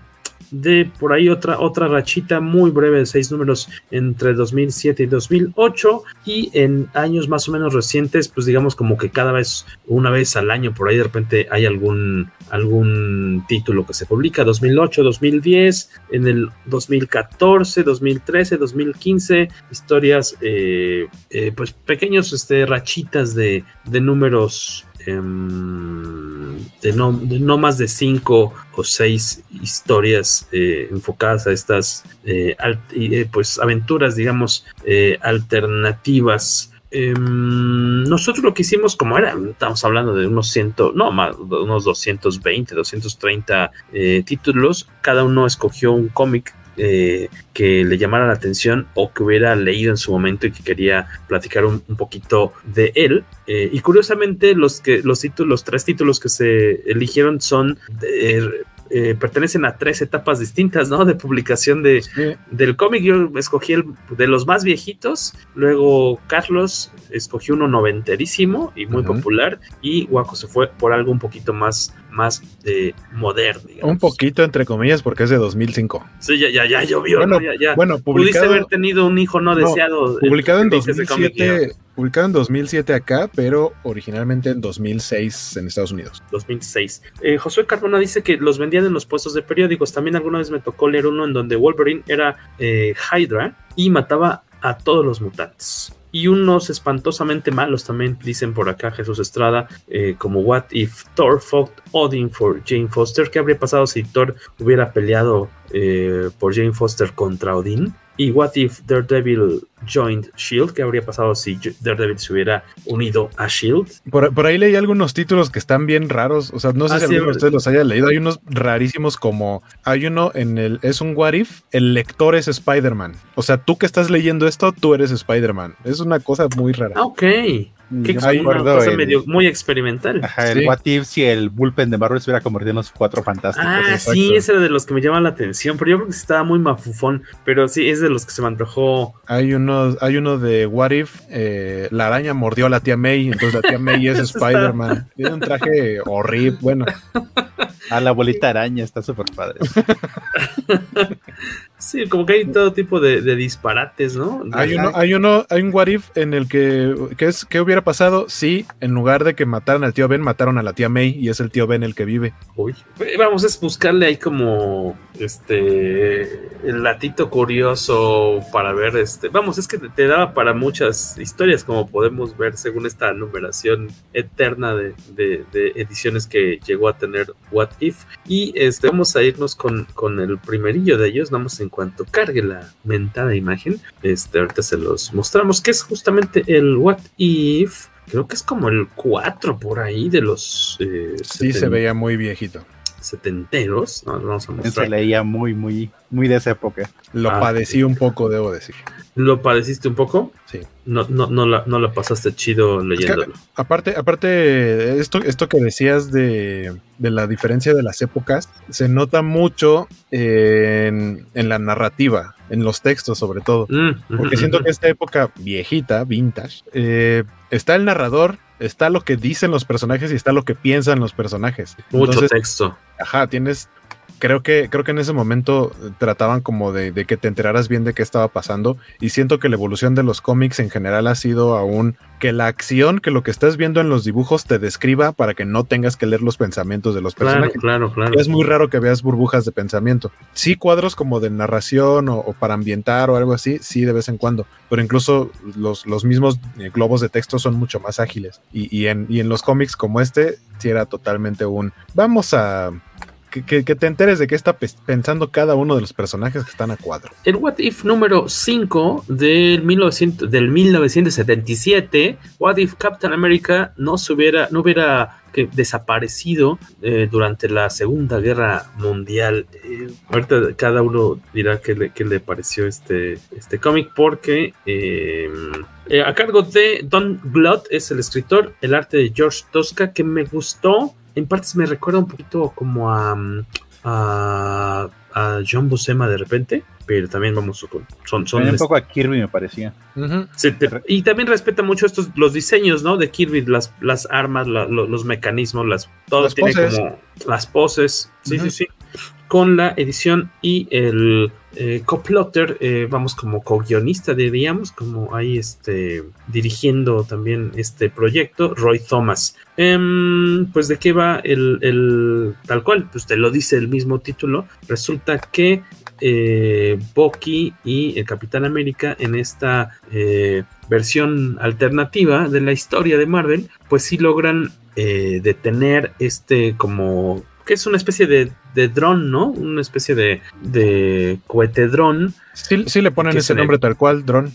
de por ahí otra, otra rachita muy breve de seis números entre 2007 y 2008 y en años más o menos recientes, pues digamos como que cada vez, una vez al año por ahí de repente hay algún, algún título que se publica, 2008, 2010, en el 2014, 2013, 2015, historias, eh, eh, pues pequeños este, rachitas de, de números Em, de, no, no, más de cinco o seis historias eh, enfocadas a estas eh, eh, pues aventuras, digamos, alternativas. Em, nosotros lo que hicimos, como era, estamos hablando de unos ciento, no más, unos 220, 230 títulos, cada uno escogió un cómic eh, que le llamara la atención o que hubiera leído en su momento y que quería platicar un, poquito de él. Eh, y curiosamente, los, que, los, títulos, los tres títulos que se eligieron son eh, pertenecen a tres etapas distintas, ¿no? De publicación de, del cómic. Yo escogí el de los más viejitos, luego Carlos escogió uno noventerísimo y muy popular, y Waco se fue por algo un poquito más, más de moderno. Un poquito entre comillas porque es de 2005. Sí, ya, ya, ya llovió. Bueno, ya, ya. bueno Pudiste haber tenido un hijo no, deseado. Publicado en 2007 publicado en 2007 acá, pero originalmente en 2006 en Estados Unidos. 2006. Eh, Josué Carbona dice que los vendían en los puestos de periódicos. También alguna vez me tocó leer uno en donde Wolverine era eh, Hydra y mataba a todos los mutantes. Y unos espantosamente malos también dicen por acá Jesús Estrada, eh, como What if Thor fought Odin for Jane Foster? ¿Qué habría pasado si Thor hubiera peleado por Jane Foster contra Odin? Y What If Daredevil joined Shield? ¿Qué habría pasado si Daredevil se hubiera unido a Shield? Por, ahí leí algunos títulos que están bien raros. O sea, no sé ah, si alguno de ustedes los haya leído. Hay unos rarísimos como hay uno en el. Es un What If, el lector es Spider-Man. O sea, tú que estás leyendo esto, tú eres Spider-Man. Es una cosa muy rara. Ah, ok. Que es una cosa medio muy experimental. Ajá, el What If si el bullpen de Marvel se hubiera convertido en los cuatro fantásticos. Ah, sí, ese era de los que me llaman la atención, pero yo creo que estaba muy mafufón, pero sí, es de los que se me antojó. Hay uno, hay uno de What If, eh, la araña mordió a la tía May, entonces la tía May es Spider-Man. Tiene un traje horrible, bueno. A la bolita araña, está súper padre. sí, como que hay todo tipo de, disparates, ¿no? Hay uno, hay uno, hay un what if en el que, ¿qué es, ¿qué hubiera pasado si en lugar de que mataran al tío Ben, mataron a la tía May y es el tío Ben el que vive? Uy, vamos, a buscarle ahí como este el latito curioso para ver este. Vamos, es que te daba para muchas historias, como podemos ver según esta numeración eterna de, de ediciones que llegó a tener What If. Y este, vamos a irnos con, con el primerillo de ellos, vamos en cuanto cargue la mentada imagen. Este, ahorita se los mostramos, que es justamente el What If. Creo que es como el 4 por ahí de los. Eh, sí, se veía muy viejito setenteros. ¿no? Vamos a mostrar. Se leía muy, muy, muy de esa época. Lo ah, padecí un poco, debo decir. ¿Lo padeciste un poco? Sí. No, no, no, la, no la pasaste chido leyéndolo. aparte, aparte, esto, esto que decías de, la diferencia de las épocas, se nota mucho en, la narrativa, en los textos sobre todo. Mm, porque siento que esta época viejita, vintage, eh, está el narrador, está lo que dicen los personajes y está lo que piensan los personajes. Mucho texto. Ajá, tienes creo que, creo que en ese momento trataban como de, que te enteraras bien de qué estaba pasando. Y siento que la evolución de los cómics en general ha sido aún que la acción, que lo que estás viendo en los dibujos te describa para que no tengas que leer los pensamientos de los personajes. Claro, claro. Es muy raro que veas burbujas de pensamiento. Sí, cuadros como de narración o, para ambientar o algo así, sí, de vez en cuando. Pero incluso los, los mismos eh, globos de texto son mucho más ágiles. Y, y, en, y en los cómics como este, sí era totalmente un vamos a que, te enteres de qué está pensando cada uno de los personajes que están a cuadro. El What If número 5 del, 1900, del 1977, What If Captain America no, se hubiera, no hubiera que desaparecido eh, durante la Segunda Guerra Mundial. Eh, ahorita cada uno dirá qué le, le pareció este, este cómic, porque em, eh, a cargo de Don Blood es el escritor, el arte de George Tosca, que me gustó en partes me recuerda un poquito como a, a, John Buscema de repente, pero también vamos son son un poco a Kirby me parecía. y también respeta mucho estos los diseños, ¿no? De Kirby, las, las armas, los mecanismos, las todo tiene como las poses. Sí, sí, sí. Con la edición y el eh, coplotter, eh, vamos como co-guionista, diríamos, como ahí este, dirigiendo también este proyecto, Roy Thomas. Em, pues de qué va el, el, tal cual, pues te lo dice el mismo título. Resulta que eh, Bucky y el Capitán América en esta eh, versión alternativa de la historia de Marvel, pues sí logran detener este como que es una especie de, de dron, ¿no? Una especie de, de cohete dron. Sí, sí le ponen ese nombre tal cual, dron.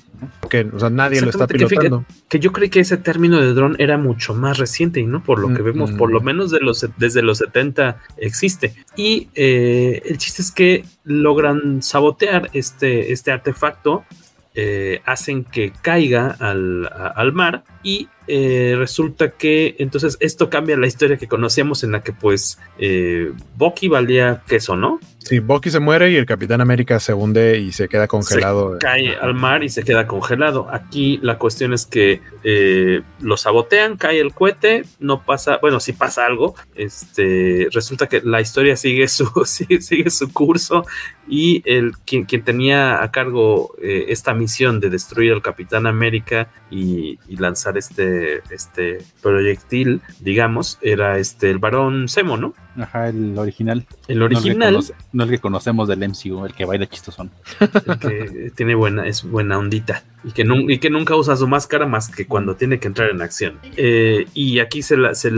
Que, o sea, nadie lo está pilotando. Que, que, yo creí que ese término de dron era mucho más reciente, ¿no? Por lo que mm, vemos, por lo menos de los, desde los 70 existe. Y eh, el chiste es que logran sabotear este, este artefacto eh, hacen que caiga al, al mar y eh, resulta que entonces esto cambia la historia que conocíamos en la que pues eh, valía queso, ¿no? Sí, Bucky se muere y el Capitán América se hunde y se queda congelado. Se cae al mar y se queda congelado. Aquí la cuestión es que eh, lo sabotean, cae el cohete, no pasa, bueno, si pasa algo, este, resulta que la historia sigue su, sigue, sigue su curso y el, quien, quien tenía a cargo eh, esta misión de destruir al Capitán América y, y lanzar este, este proyectil, digamos, era este el varón Semo, ¿no? Ajá, el original. El original. No el, no el que conocemos del MCU, el que baila chistosón. El que tiene buena, es buena ondita. Y que, y que nunca usa su máscara más que cuando tiene que entrar en acción. Eh, y aquí se la, se,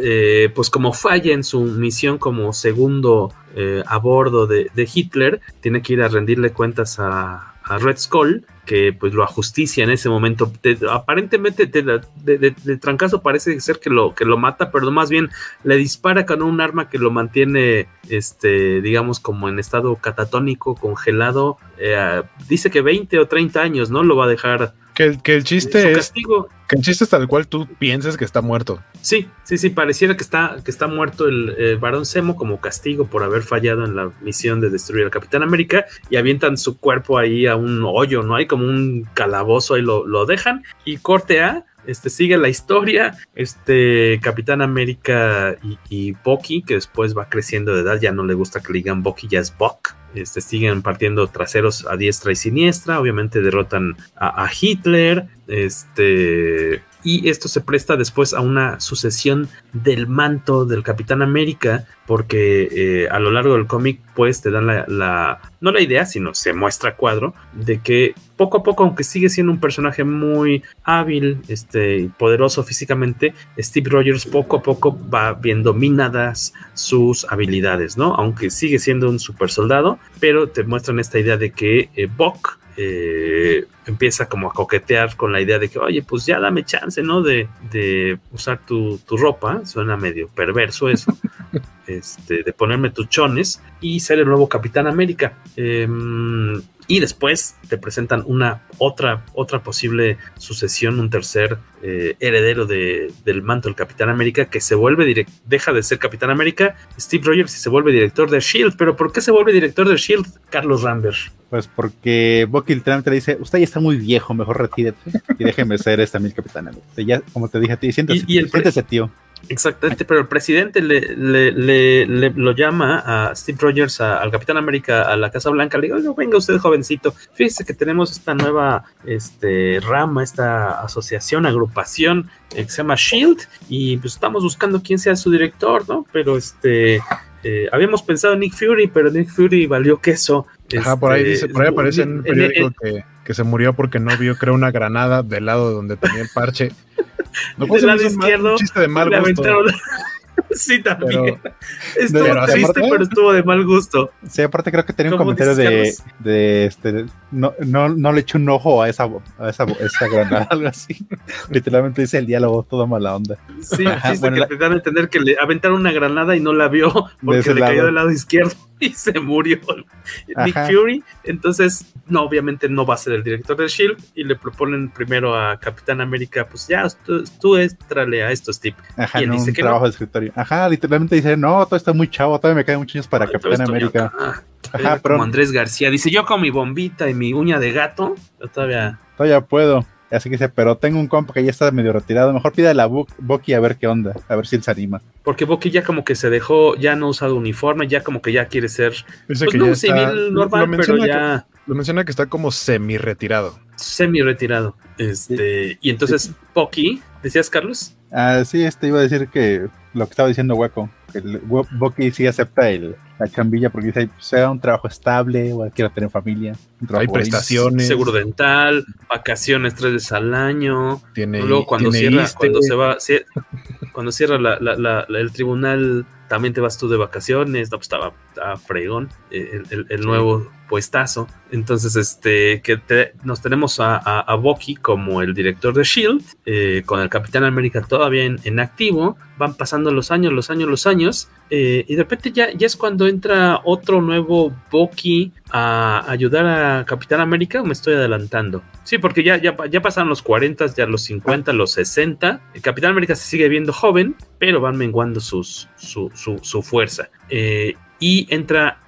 eh, pues como falla en su misión como segundo eh, a bordo de, de, Hitler, tiene que ir a rendirle cuentas a, a Red Skull, que pues lo ajusticia en ese momento. Te, aparentemente te, de, trancazo parece ser que lo, que lo mata, pero más bien le dispara con un arma que lo mantiene, este, digamos, como en estado catatónico, congelado. Eh, dice que 20 o 30 años, ¿no? Lo va a dejar. Que el, que el chiste es que el chiste es tal cual tú pienses que está muerto. Sí, sí, sí, pareciera que está, que está muerto el, el varón Semo como castigo por haber fallado en la misión de destruir al Capitán América y avientan su cuerpo ahí a un hoyo, ¿no? Hay como un calabozo ahí lo, lo dejan y corte a este, sigue la historia, este Capitán América y, y Bucky, que después va creciendo de edad, ya no le gusta que le digan Bucky, ya es Buck. Este, siguen partiendo traseros a diestra y siniestra, obviamente derrotan a, a Hitler, este, y esto se presta después a una sucesión del manto del Capitán América, porque eh, a lo largo del cómic, pues te dan la, no la idea, sino se muestra cuadro de que poco a poco, aunque sigue siendo un personaje muy hábil, este, poderoso físicamente, Steve Rogers poco a poco va viendo minadas sus habilidades, ¿no? Aunque sigue siendo un super soldado, pero te muestran esta idea de que eh, Buck eh, empieza como a coquetear con la idea de que, oye, pues ya dame chance, ¿no? De, de usar tu, tu, ropa, suena medio perverso eso, este, de ponerme tus chones y ser el nuevo Capitán América. Eh, y después te presentan una otra, otra posible sucesión, un tercer eh, heredero de, del manto del Capitán América que se vuelve direct, deja de ser Capitán América, Steve Rogers y se vuelve director de Shield. Pero ¿por qué se vuelve director de Shield, Carlos Rambert? Pues porque Bucky literalmente le dice, usted ya está muy viejo, mejor retírate y déjeme ser esta mil Capitán América. Ya, como te dije a ti, siéntese, y, y el siéntese tío. Exactamente, pero el presidente le, le, le, le lo llama a Steve Rogers, a, al Capitán América, a la Casa Blanca, le digo, venga usted jovencito, fíjese que tenemos esta nueva este, rama, esta asociación, agrupación eh, que se llama Shield, y pues estamos buscando quién sea su director, ¿no? Pero este... Eh, habíamos pensado en Nick Fury, pero Nick Fury valió queso. Ajá, por ahí dice, por ahí aparece en un periódico en, que, que, se murió porque no vio, creo, una granada del lado donde tenía el parche. No del lado izquierdo, un chiste de mal gusto. aventaron. sí, también. Pero, estuvo pero, triste, aparte, pero estuvo de mal gusto. Sí, aparte creo que tenía un comentario de, de, este, no, no, no le eché un ojo a esa, a esa, esa granada, algo así. Literalmente dice el diálogo, todo mala onda. Sí, sí, bueno, que te dan a entender que le aventaron una granada y no la vio porque le lado. cayó del lado izquierdo y se murió Ajá. Nick Fury. Entonces, no, obviamente no va a ser el director de Shield y le proponen primero a Capitán América, pues ya, tú, tú éstrale a esto, Steve. Ajá, y él no, dice un que trabajo no. de escritorio. Ajá, literalmente dice, no, todo está muy chavo, todavía me quedan muchos años para Capitán América. Acá. Ajá, pero como Andrés García dice, yo con mi bombita y mi uña de gato, yo todavía todavía puedo. Así que dice, pero tengo un compa que ya está medio retirado, mejor pídale a Bucky a ver qué onda, a ver si él se anima. Porque Bucky ya como que se dejó, ya no usa uniforme, ya como que ya quiere ser pues no civil normal, pero ya... lo menciona que está como semi retirado. Semi retirado. Este, y entonces Bucky, ¿decías Carlos? Ah, sí, este iba a decir que lo que estaba diciendo Hueco, que Bucky sí acepta el, la chambilla porque dice, sea un trabajo estable o quiero tener familia. Hay prestaciones. Seguro dental, vacaciones tres veces al año. Tiene, Luego cuando cierra, cuando se va, cuando cierra la, el tribunal, también te vas tú de vacaciones. Pues estaba, fregón eh, el, nuevo puestazo. Entonces, este, que nos tenemos a, a, Bucky como el director de Shield, eh, con el Capitán América todavía en, activo. Van pasando los años, los años, los años. Eh, y de repente ya, ya es cuando entra otro nuevo Bucky a ayudar a Capitán América. ¿O me estoy adelantando? Sí, porque ya, ya, ya pasaron los 40, ya los 50, los 60. El Capitán América se sigue viendo joven, pero van menguando sus, su, su, su fuerza. Eh, y entra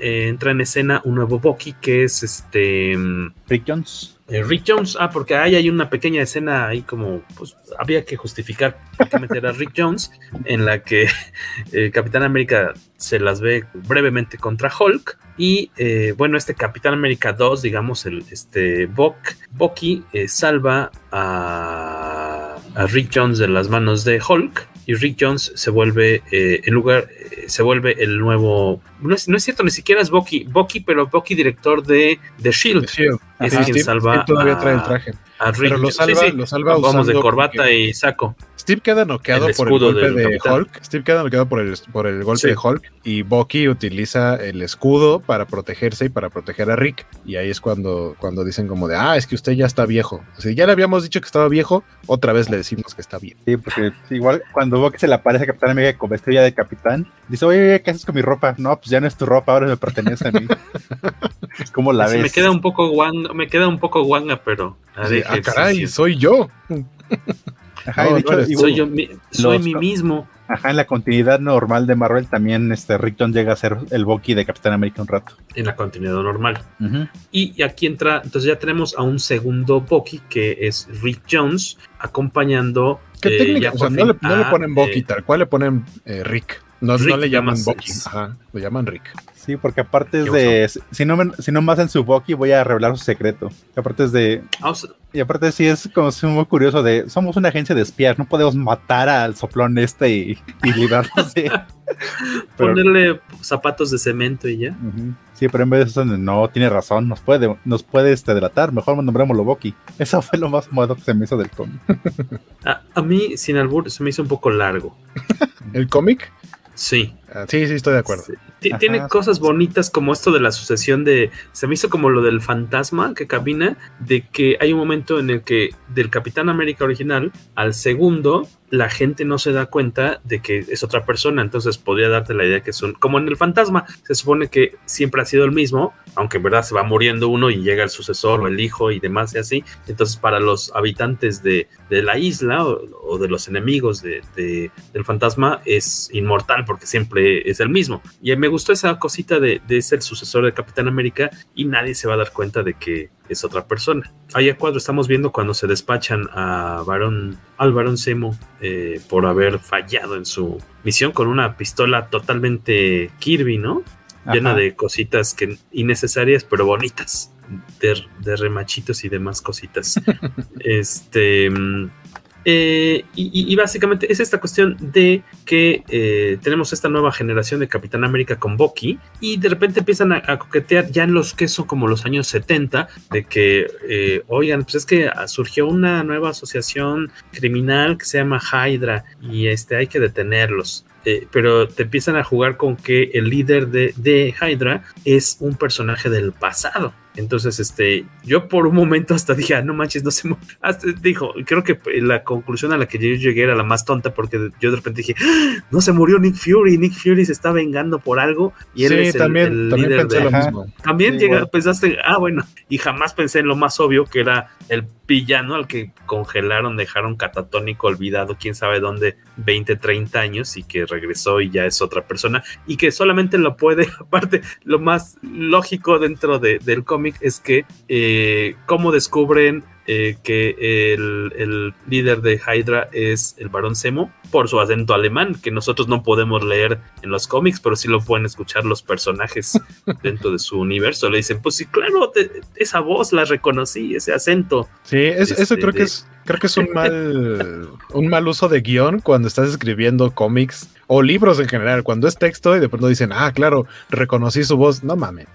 eh, entra en escena un nuevo Bucky que es este mm, Rick Jones. Eh, Rick Jones, ah, porque ahí hay una pequeña escena ahí como, pues había que justificar meter a Rick Jones, en la que eh, Capitán América se las ve brevemente contra Hulk. Y bueno, este Capitán América 2, digamos, el este Bucky salva a, a Rick Jones de las manos de Hulk y Rick Jones se vuelve eh, el lugar, eh, se vuelve el nuevo. No es, no es, cierto, ni siquiera es Bucky, Bucky, pero Bucky director de, The Shield. Es quien salva. todavía trae el traje. Pero lo salva, lo salva Vamos de corbata y saco. Steve queda noqueado por el golpe de Hulk. Steve queda noqueado por el, por el golpe de Hulk. Y Bucky utiliza el escudo para protegerse y para proteger a Rick. Y ahí es cuando, cuando dicen como de, ah, es que usted ya está viejo. Si ya le habíamos dicho que estaba viejo, otra vez le decimos que está bien. Sí, porque igual cuando Bucky se le aparece a Capitán América con estrella de capitán, dice, oye, ¿qué haces con mi ropa? No, pues ya no es tu ropa, ahora me pertenece a mí. ¿Cómo la ves? Me queda un poco guanga, me queda un poco guanga, pero... ah, caray, soy yo. Ajá, soy yo, soy mí mismo. Ajá, en la continuidad normal de Marvel también este Rick Jones llega a ser el Bucky de Capitán América un rato. En la continuidad normal. y, aquí entra, entonces ya tenemos a un segundo Bucky que es Rick Jones acompañando. ¿Qué eh, técnica? O sea, no, le, ponen Bucky eh, tal cual, le ponen eh, Rick. No, no, le llaman Bucky, ajá, le llaman Rick. Sí, porque aparte es de. Si no, me, si no me hacen su Bucky, voy a revelar su secreto. aparte es de. Ah, y aparte sí es como muy curioso de. Somos una agencia de espías, no podemos matar al soplón este y, y librarnos de. Ponerle zapatos de cemento y ya. Sí, pero en vez de eso, no, tiene razón, nos puede, nos puede este, delatar, mejor nombrémoslo Bucky. Eso fue lo más modo que se me hizo del cómic. a, a mí, sin albur, se me hizo un poco largo. ¿El cómic? Sí. Ah, sí, sí, estoy de acuerdo. Tiene cosas bonitas como esto de la sucesión de. Se me hizo como lo del fantasma que camina, de que hay un momento en el que del Capitán América original al segundo la gente no se da cuenta de que es otra persona, entonces podría darte la idea que son, como en el fantasma, se supone que siempre ha sido el mismo, aunque en verdad se va muriendo uno y llega el sucesor o el hijo y demás y así, entonces para los habitantes de, la isla o, de los enemigos de, del fantasma es inmortal porque siempre es el mismo. Y me gustó esa cosita de, de ser sucesor de Capitán América y nadie se va a dar cuenta de que es otra persona. Ahí a cuadro estamos viendo cuando se despachan a Barón, al Barón Semo eh, por haber fallado en su misión con una pistola totalmente Kirby, ¿no? Llena de cositas que innecesarias pero bonitas. De, de remachitos y demás cositas. este mm, eh, y, básicamente es esta cuestión de que eh, tenemos esta nueva generación de Capitán América con Bucky y de repente empiezan a, coquetear ya en los que son como los años 70 de que, eh, oigan, pues es que surgió una nueva asociación criminal que se llama Hydra y este hay que detenerlos. pero te empiezan a jugar con que el líder de, de Hydra es un personaje del pasado. Entonces, este, yo por un momento hasta dije, ah, no manches, no se hasta dijo, creo que la conclusión a la que yo llegué era la más tonta porque yo de repente dije, ¡Ah! no se murió Nick Fury, Nick Fury se está vengando por algo y él es el, también, también líder de... Lo mismo. También pensaste, ah, bueno, y jamás pensé en lo más obvio que era el villano al que congelaron, dejaron catatónico, olvidado, quién sabe dónde, 20, 30 años y que regresó y ya es otra persona y que solamente lo puede, aparte, lo más lógico dentro de, del cómic es que eh, cómo descubren eh, que el, el, líder de Hydra es el Barón Zemo por su acento alemán, que nosotros no podemos leer en los cómics, pero sí lo pueden escuchar los personajes dentro de su universo. Le dicen, pues sí, claro, te, esa voz la reconocí, ese acento. Sí, es, este, eso creo de... que es creo que es un mal un mal uso de guion cuando estás escribiendo cómics o libros en general, cuando es texto y de pronto dicen, ah, claro, reconocí su voz, no mames.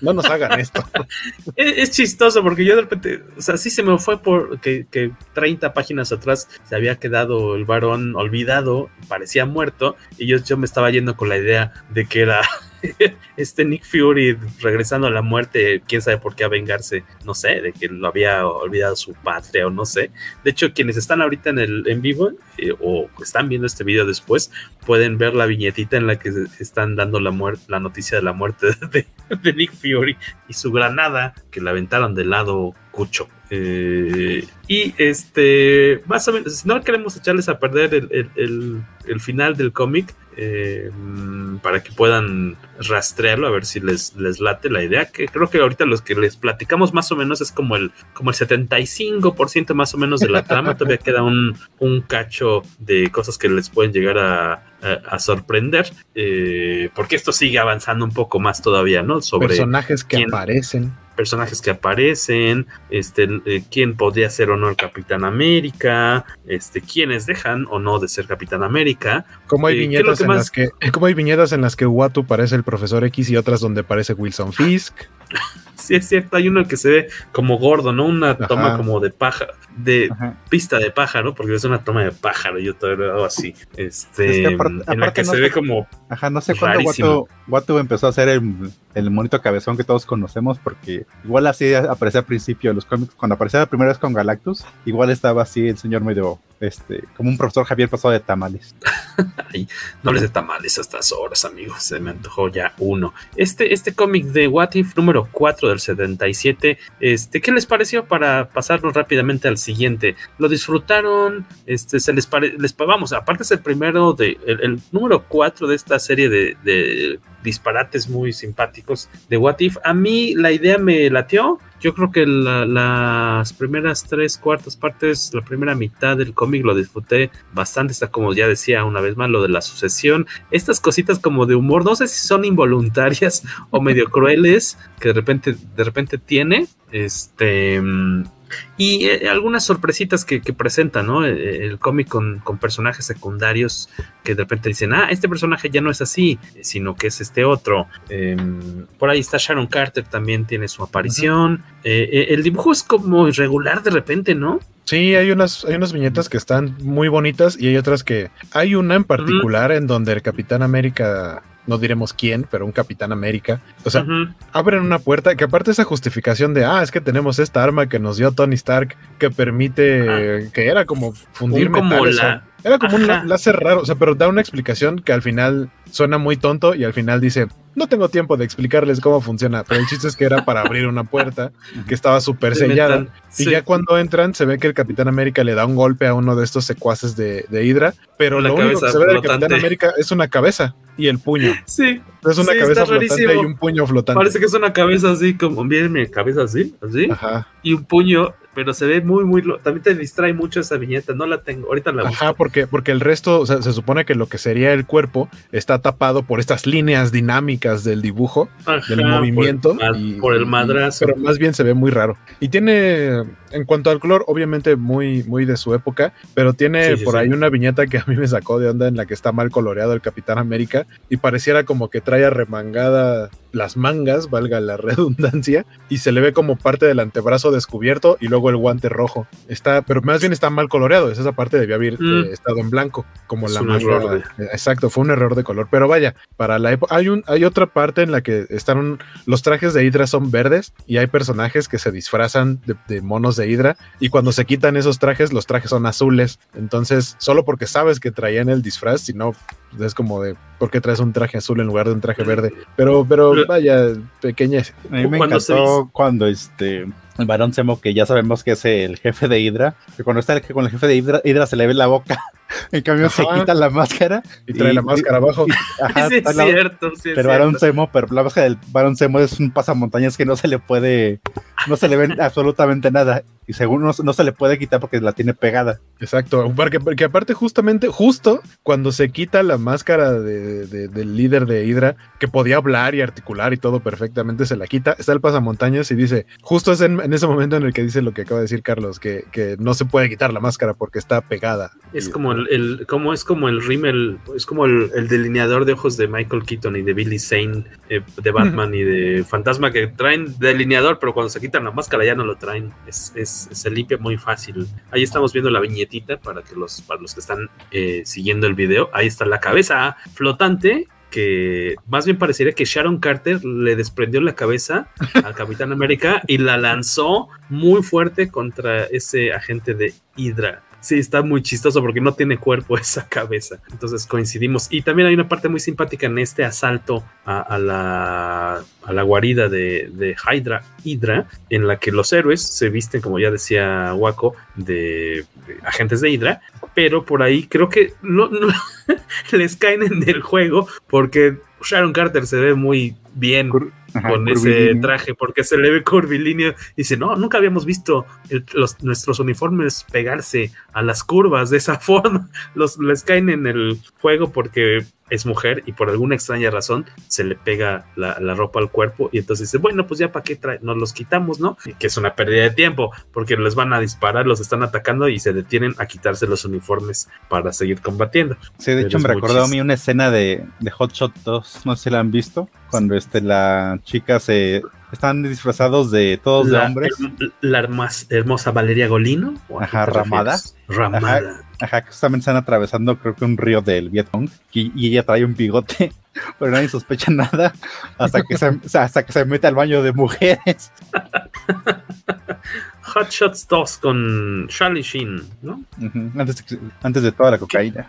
No nos hagan esto. es, es, chistoso porque yo de repente, o sea, sí se me fue por que, que 30 páginas atrás se había quedado el varón olvidado, parecía muerto, y yo, yo me estaba yendo con la idea de que era este Nick Fury regresando a la muerte, quién sabe por qué a vengarse, no sé, de que lo había olvidado su patria o no sé. De hecho, quienes están ahorita en el en vivo eh, o están viendo este video después, pueden ver la viñetita en la que están dando la muerte, la noticia de la muerte de, de Nick Fury y su granada que la aventaron del lado cucho. Eh, y este, más o menos, si no queremos echarles a perder el, el, el, el final del cómic, eh, para que puedan rastrearlo, a ver si les, les late la idea, que creo que ahorita los que les platicamos más o menos es como el, como el 75% más o menos de la trama, todavía queda un, un cacho de cosas que les pueden llegar a, a, a sorprender, eh, porque esto sigue avanzando un poco más todavía, ¿no? Sobre personajes que quién, aparecen personajes que aparecen, este, eh, quién podría ser o no el Capitán América, este, quiénes dejan o no de ser Capitán América. Como hay eh, viñetas en más... las que, como hay viñetas en las que Watu parece el profesor X y otras donde parece Wilson Fisk. sí, es cierto, hay uno que se ve como gordo, ¿no? Una Ajá. toma como de paja, de Ajá. pista de pájaro, porque es una toma de pájaro, yo todavía lo hago así. Este, es que aparte, en la que no se sé, ve como. Ajá, no sé cuándo Watu, Watu, empezó a hacer el, el monito cabezón que todos conocemos, porque igual así aparecía al principio de los cómics, cuando aparecía la primera vez con Galactus, igual estaba así el señor medio, este, como un profesor Javier pasado de tamales. Ay, no les de tamales a estas horas, amigos, se me antojó ya uno. Este, este cómic de What If número 4 del 77, este, ¿qué les pareció para pasarnos rápidamente al siguiente? ¿Lo disfrutaron? Este, se les, pare, les vamos, aparte es el primero de, el, número 4 de esta serie de disparates muy simpáticos de What If. A mí la idea me latió. Yo creo que la, las primeras tres cuartas partes, la primera mitad del cómic lo disfruté bastante. Está como ya decía una vez más lo de la sucesión. Estas cositas como de humor, no sé si son involuntarias o medio crueles que de repente, de repente tiene. Este y eh, algunas sorpresitas que, que presenta, ¿no? El, el cómic con, con, personajes secundarios que de repente dicen, ah, este personaje ya no es así, sino que es este otro. Eh, por ahí está Sharon Carter, también tiene su aparición. Uh -huh. eh, el dibujo es como irregular de repente, ¿no? Sí, hay unas, hay unas viñetas que están muy bonitas y hay otras que. Hay una en particular uh -huh. en donde el Capitán América no diremos quién, pero un Capitán América. O sea, uh -huh. abren una puerta que aparte esa justificación de, ah, es que tenemos esta arma que nos dio Tony Stark que permite, que era como fundir como metales. La... Era como Ajá. un láser raro, o sea, pero da una explicación que al final suena muy tonto y al final dice, no tengo tiempo de explicarles cómo funciona, pero el chiste es que era para abrir una puerta que estaba súper sellada. Sí. Y ya cuando entran se ve que el Capitán América le da un golpe a uno de estos secuaces de, de Hydra, pero la lo único que se ve del Capitán América es una cabeza y el puño. Sí. Es una sí, cabeza flotante y un puño flotante. Parece que es una cabeza así, como, miren mi cabeza así, así. Ajá. Y un puño pero se ve muy, muy. También te distrae mucho esa viñeta. No la tengo. Ahorita la busco. Ajá, porque, porque el resto, o sea, se supone que lo que sería el cuerpo está tapado por estas líneas dinámicas del dibujo, Ajá, del movimiento. Por, y, por el madrazo. Y, pero más bien se ve muy raro. Y tiene, en cuanto al color, obviamente muy, muy de su época, pero tiene sí, sí, por sí. ahí una viñeta que a mí me sacó de onda en la que está mal coloreado el Capitán América y pareciera como que trae arremangada las mangas, valga la redundancia, y se le ve como parte del antebrazo descubierto y luego el guante rojo. Está, pero más bien está mal coloreado, esa parte debía haber mm. eh, estado en blanco, como es la manga. De... Exacto, fue un error de color. Pero vaya, para la época hay un hay otra parte en la que están los trajes de Hydra son verdes y hay personajes que se disfrazan de, de, monos de Hydra y cuando se quitan esos trajes, los trajes son azules. Entonces, solo porque sabes que traían el disfraz, si no es como de ¿por qué traes un traje azul en lugar de un traje verde? Pero, pero vaya, pequeñez. A mí me encantó cuando este el varón Semo, que ya sabemos que es el jefe de Hydra, que cuando está el, con el jefe de Hydra, Hydra se le ve la boca. En cambio, ajá. se quita la máscara y trae y, la máscara y, abajo. Y, ajá, sí, es la, cierto, sí, pero Barón Semo, pero la máscara del Barón Semo es un pasamontañas que no se le puede, no se le ve absolutamente nada. y según no, no, se le puede quitar porque la tiene pegada. Exacto, porque, porque aparte justamente, justo cuando se quita la máscara de, de, del líder de Hydra, que podía hablar y articular y todo perfectamente, se la quita, está el pasamontañas y dice, justo es en, ese momento en el que dice lo que acaba de decir Carlos, que, que no se puede quitar la máscara porque está pegada. Es como el, el como es como el rímel, es como el, el, delineador de ojos de Michael Keaton y de Billy Zane eh, de Batman y de Fantasma que traen delineador, pero cuando se quitan la máscara ya no lo traen. Es, es, se limpia muy fácil. Ahí estamos viendo la para que los, para los que están eh, siguiendo el video. Ahí está la cabeza flotante que más bien parecería que Sharon Carter le desprendió la cabeza al Capitán América y la lanzó muy fuerte contra ese agente de Hydra. Sí, está muy chistoso porque no tiene cuerpo esa cabeza. Entonces coincidimos. Y también hay una parte muy simpática en este asalto a, la, a la guarida de, de Hydra, Hydra, en la que los héroes se visten, como ya decía Waco, de, agentes de Hydra. Pero por ahí creo que no, no les caen en el juego porque Sharon Carter se ve muy bien Ajá, con ese traje, porque se le ve curvilíneo. Dice, no, nunca habíamos visto el, los, nuestros uniformes pegarse a las curvas de esa forma. Los, les caen en el juego porque es mujer y por alguna extraña razón se le pega la, la ropa al cuerpo y entonces dice, bueno, pues ya para qué trae, nos los quitamos, ¿no? Y que es una pérdida de tiempo porque les van a disparar, los están atacando y se detienen a quitarse los uniformes para seguir combatiendo. Sí, de hecho me recordó a mí una escena de, de Hot Shot 2, no sé si la han visto, cuando este, la chica se... Están disfrazados de todos la, de hombres. La hermosa, hermosa Valeria Golino. Ajá, Ramada. Ramada. Ajá, ajá, que justamente están atravesando, creo que un río del Vietcong. Y, y, ella trae un bigote, pero nadie sospecha nada hasta que se, hasta que se mete al baño de mujeres. Hot Shots 2 con Charlie Sheen, ¿no? Uh -huh. antes, de, antes, de, toda la cocaína.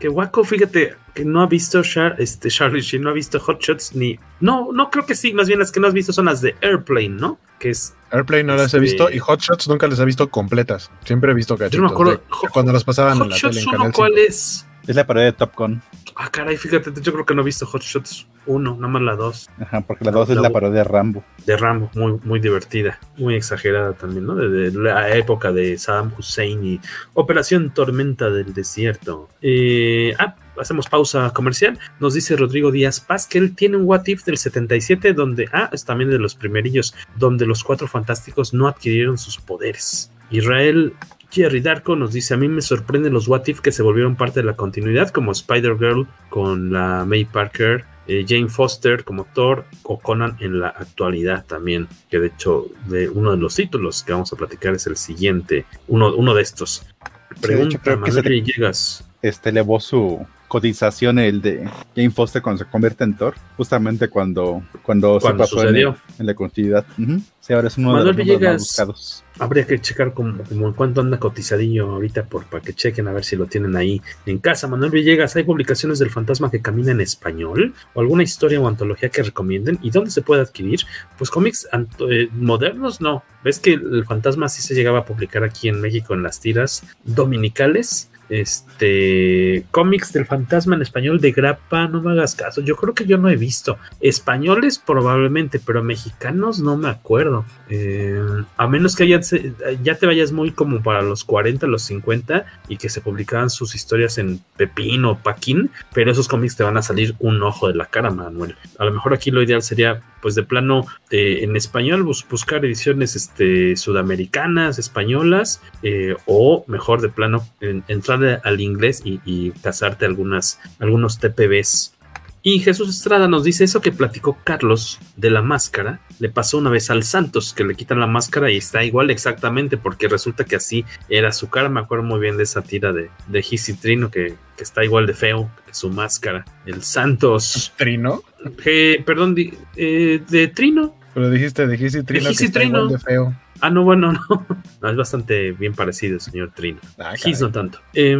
que Waco, fíjate, que no ha visto Char, este, Charlie Sheen, no ha visto Hot Shots ni. No, no creo que sí, más bien las que no has visto son las de Airplane, ¿no? Que es. Airplane no este... las he visto y Hot Shots nunca las he visto completas. Siempre he visto cachitos. Yo no me acuerdo. De, cuando las pasaban Hot en la Shots tele en uno, Canal ¿Cuál 5. es? Es la parodia de Top Gun. Ah, caray, fíjate, yo creo que no he visto Hot Shots 1, nada más la 2. Ajá, porque la 2 es la parodia de Rambo. De Rambo, muy, muy divertida, muy exagerada también, ¿no? De, de, la época de Saddam Hussein y Operación Tormenta del Desierto. Eh, ah, hacemos pausa comercial. Nos dice Rodrigo Díaz Paz que él tiene un What If del 77 donde, ah, es también de los primerillos, donde los cuatro fantásticos no adquirieron sus poderes. Israel Jerry Darko nos dice: A mí me sorprenden los What If que se volvieron parte de la continuidad, como Spider-Girl con la May Parker, eh, Jane Foster como Thor o Conan en la actualidad también. Que de hecho, de uno de los títulos que vamos a platicar es el siguiente, uno, uno de estos. Pregunta, sí, de hecho, creo que se llegas. Este elevó su cotización el de Jane Foster cuando se convierte en Thor, justamente cuando, cuando, cuando se pasó sucedió. en, en, la continuidad. Uh -huh. Sí, ahora es uno Manuel de los Villegas, más buscados. Habría que checar como, como en cuánto anda cotizadillo ahorita por, para que chequen a ver si lo tienen ahí en casa. Manuel Villegas, ¿hay publicaciones del fantasma que camina en español? ¿O alguna historia o antología que recomienden? ¿Y dónde se puede adquirir? Pues cómics eh, modernos, no. ¿Ves que el fantasma sí se llegaba a publicar aquí en México en las tiras dominicales? Este cómics del fantasma en español de grapa, no me hagas caso. Yo creo que yo no he visto españoles probablemente, pero mexicanos no me acuerdo. Eh, a menos que ya, ya te vayas muy como para los 40, los 50 y que se publicaban sus historias en Pepín o Paquín, pero esos cómics te van a salir un ojo de la cara, Manuel. A lo mejor aquí lo ideal sería, pues de plano eh, en español, bus buscar ediciones este, sudamericanas, españolas, eh, o mejor de plano en, entrar al inglés y, y casarte algunas, algunos TPBs. Y Jesús Estrada nos dice eso que platicó Carlos de la máscara, le pasó una vez al Santos, que le quitan la máscara y está igual exactamente, porque resulta que así era su cara. Me acuerdo muy bien de esa tira de, de Gis y Trino, que, que, está igual de feo que su máscara. El Santos. ¿Trino? Eh, perdón, de, eh, de Trino. Pero dijiste de Gis y Trino, de Gis y que está Trino. igual de feo. Ah, no, bueno, no. no. Es bastante bien parecido, señor Trino. Ah, Gis no tanto. Eh,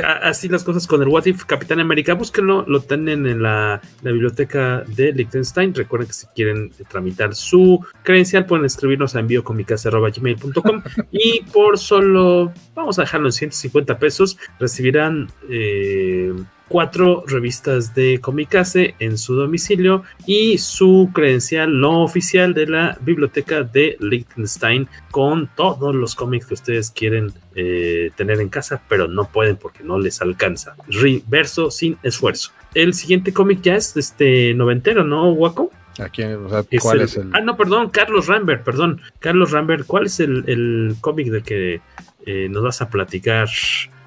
así las cosas con el What If Capitán América, búsquenlo, lo tienen en la, la, biblioteca de Liechtenstein. Recuerden que si quieren tramitar su credencial, pueden escribirnos a enviocomicas.gmail.com y por solo, vamos a dejarlo en 150 pesos, recibirán eh, cuatro revistas de Comicase en su domicilio y su credencial no oficial de la biblioteca de Liechtenstein con todos los cómics que ustedes quieren eh, tener en casa, pero no pueden porque no les alcanza. Verso sin esfuerzo. El siguiente cómic ya es este noventero, ¿no, Waco? ¿Cuál es el, Ah, no, perdón, Carlos Rambert, perdón. Carlos Rambert, ¿cuál es el, cómic de que eh, nos vas a platicar?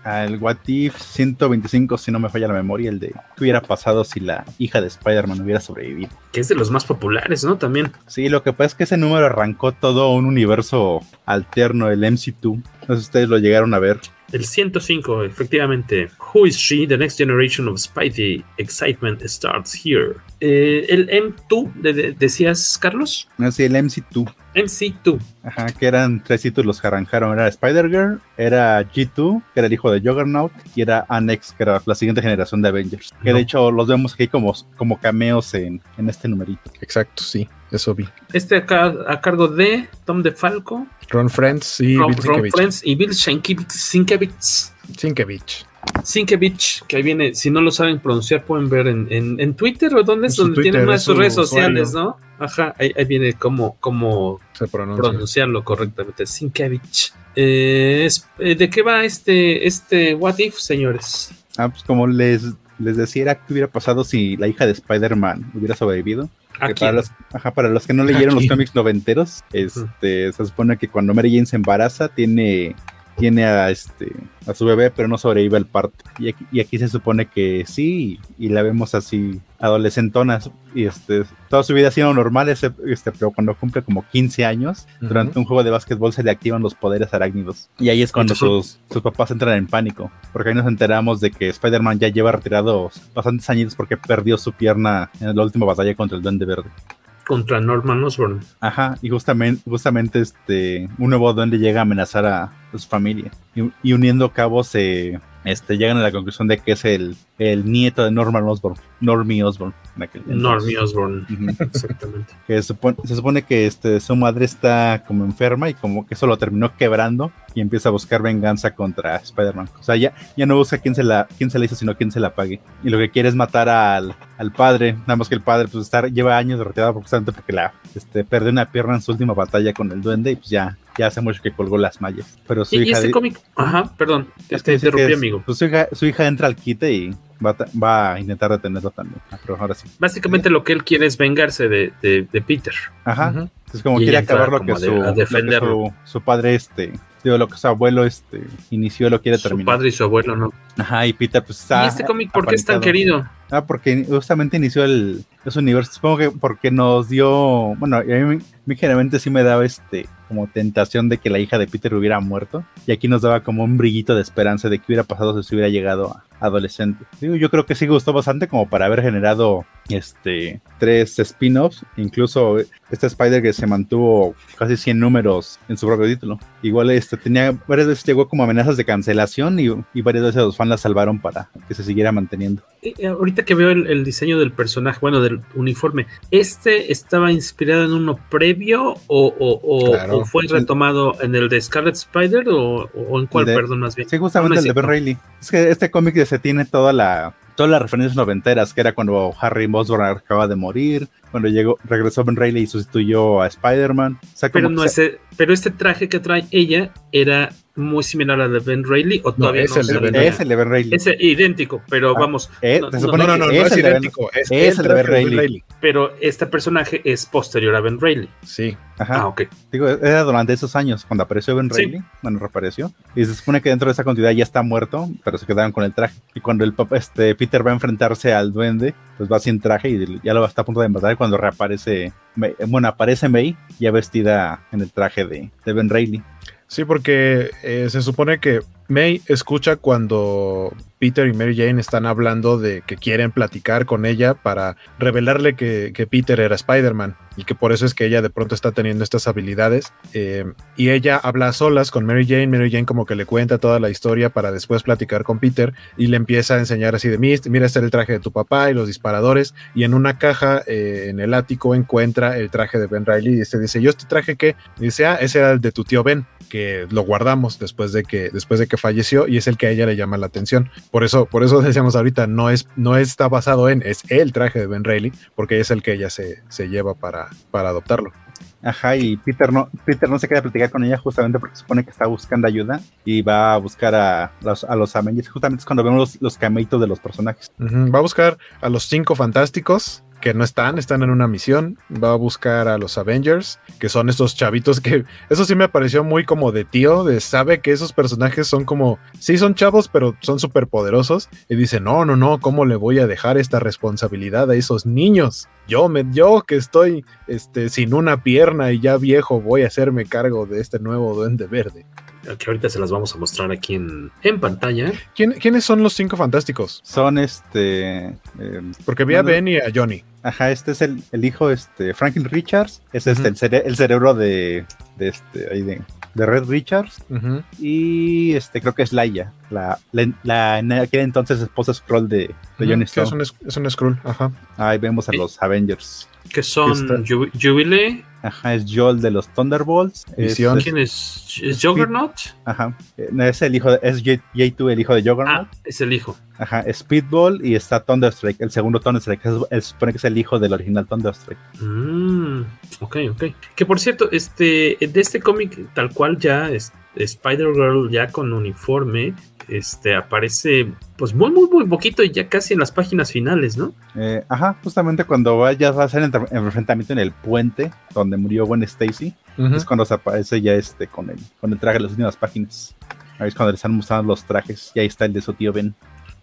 El What If 125, si no me falla la memoria, el de qué hubiera pasado si la hija de Spider-Man hubiera sobrevivido. Que es de los más populares, ¿no? También. Sí, lo que pasa es que ese número arrancó todo un universo alterno, el MC2. No sé si ustedes lo llegaron a ver. El 105, efectivamente. Who is she? The next generation of Spidey. Excitement starts here. Eh, el M2, decías, Carlos? Sí, el MC2. MC2. Ajá, que eran tres títulos que arrancaron. Era Spider-Girl, era G2, que era el hijo de Juggernaut, y era Annex, que era la siguiente generación de Avengers. Que de hecho los vemos aquí como, como cameos en, en este numerito. Exacto, sí. Eso vi. Este acá a cargo de Tom DeFalco. Ron Friends y Ron, Bill Ron Friends y Bill Sienkiewicz. Sienkiewicz. Sinkevich, que ahí viene, si no lo saben pronunciar, pueden ver en, en, Twitter o donde es donde tienen más sus redes sociales, ¿no? Ajá, ahí, viene cómo, cómo pronunciarlo correctamente. Sinkevich. Eh, eh, ¿De qué va este, este What If, señores? Ah, pues como les, les decía, ¿qué hubiera pasado si la hija de Spider-Man hubiera sobrevivido? Para los, ajá, para los que no leyeron los cómics noventeros, este, se supone que cuando Mary Jane se embaraza, tiene tiene a este a su bebé, pero no sobrevive al parto. Y aquí, y aquí se supone que sí, y, la vemos así adolescentona, y este, toda su vida ha sido normal, este, pero cuando cumple como 15 años, durante un juego de básquetbol se le activan los poderes arácnidos. Y ahí es cuando sus, sus, papás entran en pánico, porque ahí nos enteramos de que Spider-Man ya lleva retirado bastantes años porque perdió su pierna en la última batalla contra el Duende Verde contra Norman Osborn. Ajá, y justamente, justamente este, un nuevo duende llega a amenazar a, su familia. Y, uniendo cabos se este, llegan a la conclusión de que es el, el nieto de Norman Osborn, Normie Osborn. Normie Osborn, exactamente. Que se supone, que este, su madre está como enferma y como que eso lo terminó quebrando y empieza a buscar venganza contra Spider-Man. O sea, ya, ya no busca quién se, la, quién se la hizo, sino quién se la pague. Y lo que quiere es matar al, al padre. Nada más que el padre pues está, lleva años retirado justamente porque la, este, perdió una pierna en su última batalla con el duende y pues ya ya hace mucho que colgó las mallas. Pero su ¿Y, hija este cómic, ajá, perdón, es que interrumpí, amigo. Pues su, hija, su hija entra al quite y va, a intentar detenerlo también. Ah, pero ahora sí. Básicamente lo que él quiere es vengarse de, de, Peter. Ajá. Es como quiere acabar lo que, su, su, padre este digo, lo que su abuelo este inició lo quiere terminar. Su padre y su abuelo no. Ajá, y Peter pues está ¿Y este cómic por qué es tan querido? Ah, porque justamente inició el ese universo, supongo que porque nos dio, bueno, a mí, mí generalmente sí me daba este como tentación de que la hija de Peter hubiera muerto. Y aquí nos daba como un brillito de esperanza de que hubiera pasado si se hubiera llegado a adolescente. yo creo que sí gustó bastante como para haber generado este tres spin-offs. Incluso este Spider que se mantuvo casi 100 números en su propio título. Igual este tenía varias veces llegó como amenazas de cancelación y, y varias veces los fans la salvaron para que se siguiera manteniendo. Eh, ahorita que veo el, diseño del personaje, bueno, del uniforme, ¿este estaba inspirado en uno previo o, fue retomado en el de Scarlet Spider o, en cuál, perdón, más bien? Sí, justamente el de Ben Reilly. Es que este cómic se tiene toda la todas las referencias noventeras, que era cuando Harry Osborn acaba de morir, cuando llegó, regresó Ben Reilly y sustituyó a Spider-Man. pero, no ese, pero este traje que trae ella era muy similar al de Ben Reilly o todavía no, es, el, es el de Ben Reilly. Es idéntico, pero ah, vamos. Eh, no, no, no, es, idéntico. Es, el de Ben Reilly. Pero este personaje es posterior a Ben Reilly. Sí. Ajá. Ah, ok. Digo, era durante esos años cuando apareció Ben Reilly, bueno, reapareció. Y se supone que dentro de esa continuidad ya está muerto, pero se quedaron con el traje. Y cuando el este, Peter va a enfrentarse al duende, pues va sin traje y ya lo está a punto de matar cuando reaparece, bueno, aparece May ya vestida en el traje de, de Ben Reilly. Sí, porque eh, se supone que May escucha cuando Peter y Mary Jane están hablando de que quieren platicar con ella para revelarle que, Peter era Spider-Man y que por eso es que ella de pronto está teniendo estas habilidades. Eh, y ella habla a solas con Mary Jane. Mary Jane como que le cuenta toda la historia para después platicar con Peter y le empieza a enseñar así de mira, este es el traje de tu papá y los disparadores. Y en una caja eh, en el ático encuentra el traje de Ben Riley y se dice, ¿yo este traje qué? Y dice, ah, ese era el de tu tío Ben que lo guardamos después de que, después de que falleció y es el que a ella le llama la atención. Por eso, por eso decíamos ahorita, no, es, no está basado en, es el traje de Ben Reilly, porque es el que ella se, se lleva para, para adoptarlo. Ajá, y Peter no, Peter no se queda platicar con ella justamente porque supone que está buscando ayuda y va a buscar a los, a los Avengers. Justamente es cuando vemos los, los cameitos de los personajes. Uh -huh. Va a buscar a los cinco fantásticos que no están, están en una misión. Va a buscar a los Avengers, que son estos chavitos que eso sí me pareció muy como de tío, de sabe que esos personajes son como, sí son chavos, pero son súper poderosos. Y dice, no, no, no, ¿cómo le voy a dejar esta responsabilidad a esos niños? Yo, me, yo que estoy este, sin una pierna y ya viejo, voy a hacerme cargo de este nuevo duende verde que ahorita se las vamos a mostrar aquí en, en pantalla. ¿Quién, ¿Quiénes son los cinco fantásticos? Son este. Eh, Porque vi a Ben y a Johnny. Ajá, este es el, el hijo, este, Franklin Richards. Es este, uh -huh. el, cere el, cerebro de, de este, ahí de, de Red Richards. Uh -huh. Y este, creo que es Laia, la, la, la en aquel entonces esposa Skrull de, de uh -huh. Johnny Stone. Es un, es un Skrull, ajá. Ahí vemos a los Avengers. Que son Jubilee. Ajá, es Joel de los Thunderbolts. Es, ¿Quién es? ¿Es Juggernaut? Ajá. Es el hijo de, es J2, el hijo de Juggernaut. Ah, es el hijo. Ajá, Speedball y está Thunderstrike, el segundo Thunderstrike, es, supone que es el hijo del original Thunderstrike. Mm, ok, ok. Que por cierto, este, de este cómic tal cual ya es, Spider-Girl ya con uniforme, este aparece pues muy muy muy poquito y ya casi en las páginas finales, ¿no? Eh, ajá, justamente cuando vaya va a ser el, enfrentamiento en el puente donde murió Gwen Stacy, uh -huh. es cuando se aparece ya este con el con el traje de las últimas páginas. Ahí es cuando le están mostrando los trajes y ahí está el de su tío Ben.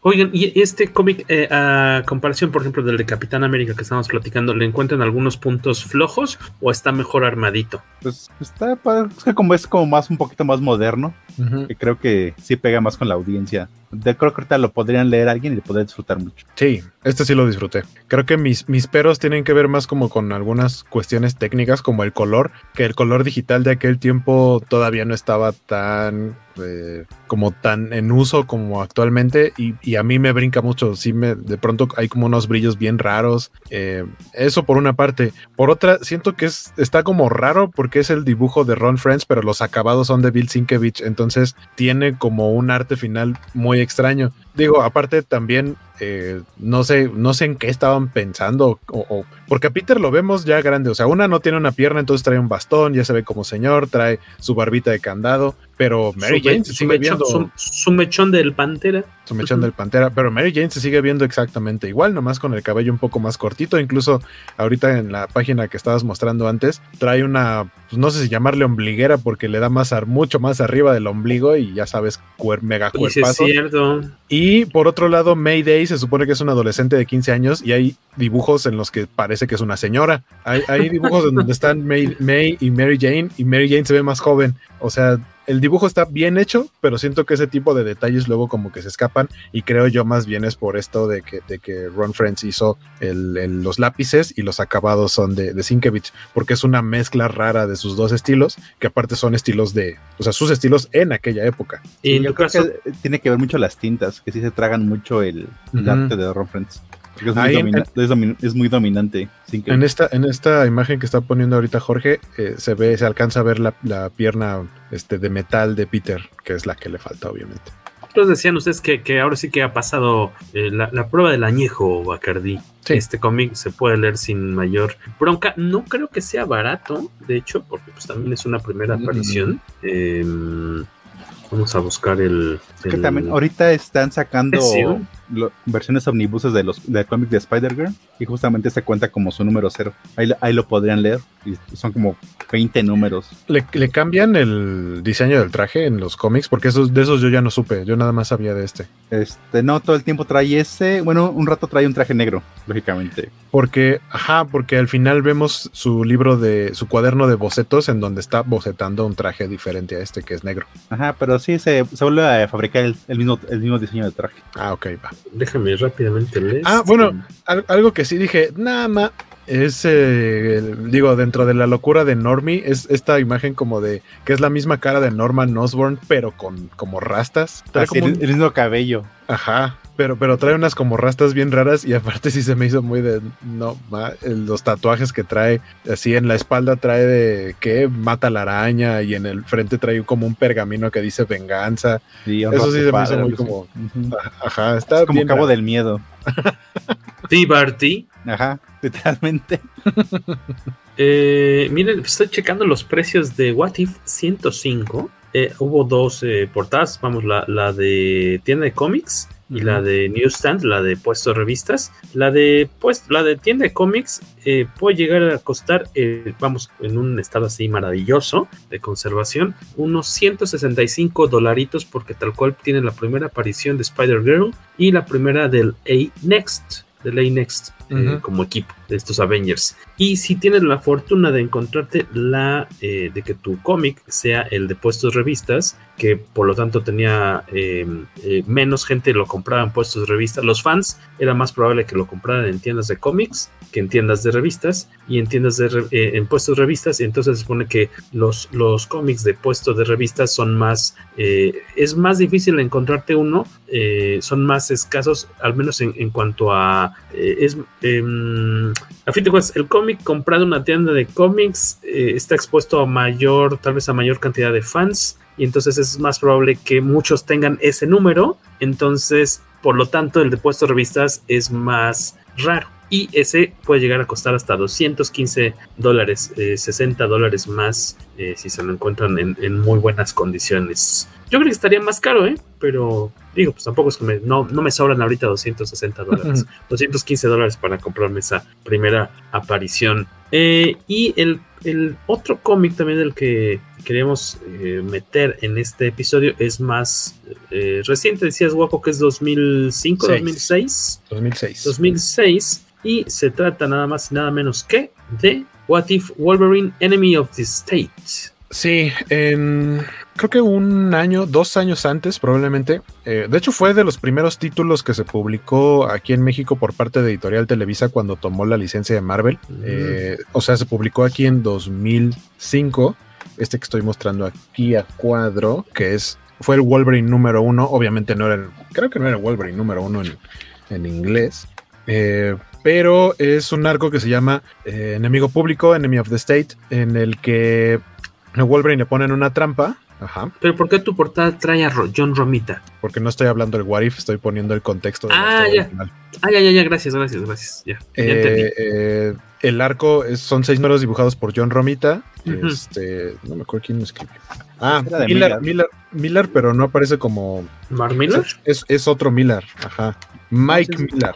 Oigan, ¿y este cómic, eh, a comparación, por ejemplo, del de Capitán América que estamos platicando, ¿le encuentran algunos puntos flojos o está mejor armadito? Pues está, es que como es como más un poquito más moderno, uh -huh. que creo que sí pega más con la audiencia. De, creo que ahorita lo podrían leer alguien y le podría disfrutar mucho. Sí, este sí lo disfruté. Creo que mis, mis peros tienen que ver más como con algunas cuestiones técnicas, como el color, que el color digital de aquel tiempo todavía no estaba tan eh, como tan en uso como actualmente y, y, a mí me brinca mucho, sí me, de pronto hay como unos brillos bien raros, eh, eso por una parte, por otra siento que es, está como raro porque es el dibujo de Ron Friends pero los acabados son de Bill Sienkiewicz, entonces tiene como un arte final muy extraño, digo, aparte también eh, no sé, no sé en qué estaban pensando, o, porque a Peter lo vemos ya grande, o sea, una no tiene una pierna, entonces trae un bastón, ya se ve como señor, trae su barbita de candado, pero Mary su Jane se sigue mechón, viendo. Su, su, mechón del pantera. Su mechón del pantera, pero Mary Jane se sigue viendo exactamente igual, nomás con el cabello un poco más cortito, incluso ahorita en la página que estabas mostrando antes, trae una, pues no sé si llamarle ombliguera, porque le da más, mucho más arriba del ombligo y ya sabes, cuer, mega cuerpazo. Sí, es cierto. Y por otro lado, Mayday se supone que es un adolescente de 15 años y hay dibujos en los que parece que es una señora. Hay, hay dibujos en donde están May, May, y Mary Jane y Mary Jane se ve más joven. O sea, el dibujo está bien hecho, pero siento que ese tipo de detalles luego como que se escapan y creo yo más bien es por esto de que, de que Ron Friends hizo el, el, los lápices y los acabados son de, de Sienkiewicz, porque es una mezcla rara de sus dos estilos, que aparte son estilos de, o sea, sus estilos en aquella época. Y yo creo caso... que tiene que ver mucho las tintas, que sí se tragan mucho el, el uh -huh. arte de Ron Friends. Es muy, Ahí, domina es, domin es muy, dominante. En esta, en esta imagen que está poniendo ahorita Jorge, eh, se ve, se alcanza a ver la, la, pierna este, de metal de Peter, que es la que le falta, obviamente. Entonces decían ustedes que, que ahora sí que ha pasado eh, la, la, prueba del añejo Bacardi. Sí. Este cómic se puede leer sin mayor bronca. No creo que sea barato, de hecho, porque pues también es una primera aparición. Mm. Eh, vamos a buscar el. Es que el... también ahorita están sacando lo, versiones omnibuses de los del cómic de Spider-Girl y justamente se cuenta como su número cero. Ahí, ahí, lo podrían leer y son como 20 números. ¿Le, ¿Le, cambian el diseño del traje en los cómics? Porque esos, de esos yo ya no supe, yo nada más sabía de este. Este, no, todo el tiempo trae ese. Bueno, un rato trae un traje negro, lógicamente. Porque, ajá, porque al final vemos su libro de, su cuaderno de bocetos en donde está bocetando un traje diferente a este que es negro. Ajá, pero sí se, se vuelve a fabricar el, el, mismo, el mismo diseño de traje. Ah, ok, va. Déjame rápidamente leer. Ah, bueno, algo que sí dije, nada más, es, eh, digo, dentro de la locura de Normie, es esta imagen como de que es la misma cara de Norman Osborn, pero con como rastas. Trae como el, mismo cabello. Ajá, pero, pero trae unas como rastas bien raras y aparte sí se me hizo muy de, no, los tatuajes que trae, así en la espalda trae de que mata la araña y en el frente trae como un pergamino que dice venganza. Eso sí se me hizo muy como, ajá, está es como cabo del miedo. Sí, Barty. Ajá, literalmente. eh, miren, estoy checando los precios de What If 105. Eh, hubo dos eh, portadas, vamos, la, la, de tienda de cómics y la de newsstand, la de puesto de revistas. La de pues, la de tienda de cómics eh, puede llegar a costar, vamos, en un estado así maravilloso de conservación, unos 165 dolaritos porque tal cual tiene la primera aparición de Spider Girl y la primera del A Next, del Eh, como equipo de estos Avengers. Y si tienes la fortuna de encontrarte la eh, de que tu cómic sea el de puestos revistas, que por lo tanto tenía eh, menos gente lo compraba en puestos de revistas, los fans era más probable que lo compraran en tiendas de cómics que en tiendas de revistas y en tiendas de en puestos de revistas y entonces se supone que los, los cómics de puestos de revistas son más es más difícil encontrarte uno son más escasos al menos en, en cuanto a es Em, a fin de cuentas, el cómic comprado en una tienda de cómics eh, está expuesto a mayor, tal vez a mayor cantidad de fans, y entonces es más probable que muchos tengan ese número. Entonces, por lo tanto, el de puesto revistas es más raro. Y ese puede llegar a costar hasta 215 dólares, 60 eh, dólares más eh, si se lo encuentran en, en muy buenas condiciones. Yo creo que estaría más caro, ¿eh? Pero digo, pues tampoco es que me, no, no me sobran ahorita 260 dólares, 215 dólares para comprarme esa primera aparición. Eh, y el, el otro cómic también del que queremos eh, meter en este episodio es más eh, reciente, decías guapo que es 2005, 2006. 2006. 2006. Y se trata nada más y nada menos que de What If Wolverine Enemy of the State. Sí, en, creo que un año, dos años antes probablemente. Eh, de hecho fue de los primeros títulos que se publicó aquí en México por parte de Editorial Televisa cuando tomó la licencia de Marvel. Eh, o sea, se publicó aquí en 2005. Este que estoy mostrando aquí a cuadro, que es fue el Wolverine número uno. Obviamente no era el, creo que no era el Wolverine número uno en, inglés. Eh, pero es un arco que se llama Enemigo Público, Enemy of the State, en el que a Wolverine le ponen una trampa. Ajá. Pero ¿por qué tu portada trae a John Romita? Porque no estoy hablando del What If, estoy poniendo el contexto. De ah, ya. Ah, ya, ya, ya, gracias, gracias, gracias. Ya, eh, eh, el arco son seis números dibujados por John Romita. Este, no me acuerdo quién lo escribió. Ah, Miller, Miller, Miller, pero no aparece como. ¿Mark Miller? Es, es otro Miller, ajá. Mike Miller.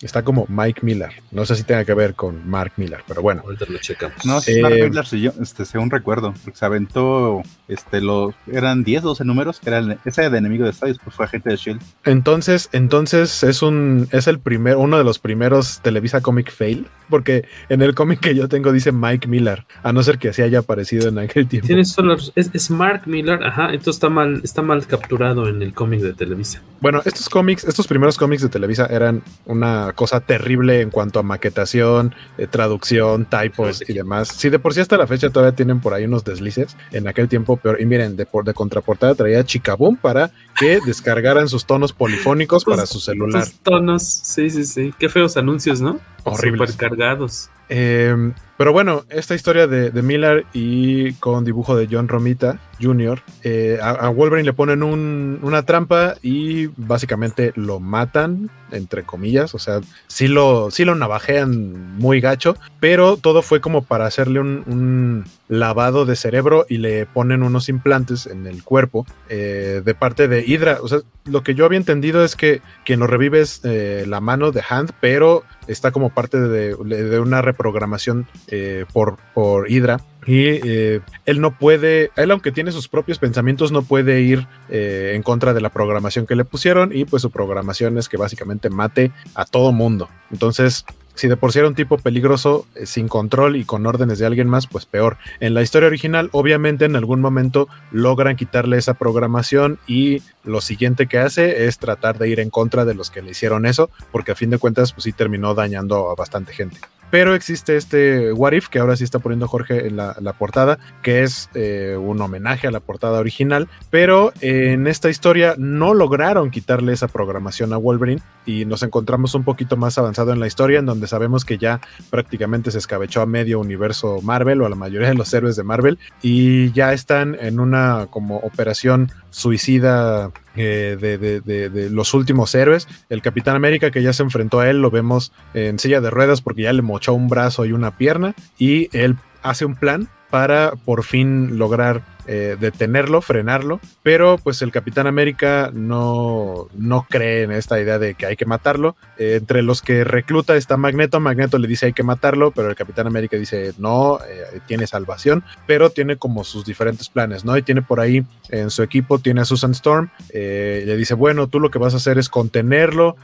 Está como Mike Miller. No sé si tenga que ver con Mark Miller, pero bueno. Ahorita lo checamos. No, sí, Mark eh, Miller, este, según recuerdo, porque se aventó, este, los, eran 10, 12 números, que era ese de enemigo de Estados, pues fue agente de Shield. Entonces, entonces es un, es el primer, uno de los primeros Televisa Comic Fail, porque en el cómic que yo tengo dice Mike Miller, a no ser que así haya aparecido en aquel tiempo. Tienes solo, es, es, Mark Miller, ajá, entonces está mal, está mal capturado en el cómic de Televisa. Bueno, estos cómics, estos primeros cómics de Televisa eran una cosa terrible en cuanto a maquetación, eh, traducción, typos y demás. Si de por sí hasta la fecha todavía tienen por ahí unos deslices, en aquel tiempo peor. Y miren, de, por, de contraportada traía Chicaboom para que descargaran sus tonos polifónicos para su celular. Sus tonos, sí, sí, sí. Qué feos anuncios, ¿no? Horribles. Super cargados. Eh, pero bueno, esta historia de, Miller y con dibujo de John Romita Jr., eh, a, Wolverine le ponen una trampa y básicamente lo matan, entre comillas. O sea, sí lo, sí lo navajean muy gacho, pero todo fue como para hacerle un, lavado de cerebro y le ponen unos implantes en el cuerpo eh, de parte de Hydra. O sea, lo que yo había entendido es que quien lo revive es eh, la mano de Hand, pero está como parte de, de una reprogramación eh, por, por Hydra. Y eh, él no puede, él aunque tiene sus propios pensamientos, no puede ir eh, en contra de la programación que le pusieron. Y pues su programación es que básicamente mate a todo mundo. Entonces, si de por sí era un tipo peligroso, sin control y con órdenes de alguien más, pues peor. En la historia original, obviamente en algún momento logran quitarle esa programación y lo siguiente que hace es tratar de ir en contra de los que le hicieron eso, porque a fin de cuentas, pues sí terminó dañando a bastante gente. Pero existe este What If que ahora sí está poniendo Jorge en la, portada, que es eh, un homenaje a la portada original, pero en esta historia no lograron quitarle esa programación a Wolverine y nos encontramos un poquito más avanzado en la historia, en donde sabemos que ya prácticamente se escabechó a medio universo Marvel o a la mayoría de los héroes de Marvel y ya están en una como operación suicida eh, de, los últimos héroes. El Capitán América que ya se enfrentó a él, lo vemos en silla de ruedas porque ya le mochó un brazo y una pierna y él hace un plan para por fin lograr eh, detenerlo, frenarlo, pero pues el Capitán América no, no cree en esta idea de que hay que matarlo. Eh, entre los que recluta está Magneto, Magneto le dice hay que matarlo, pero el Capitán América dice no, eh, tiene salvación, pero tiene como sus diferentes planes, ¿no? Y tiene por ahí en su equipo, tiene a Susan Storm, le dice, bueno, tú lo que vas a hacer es contenerlo,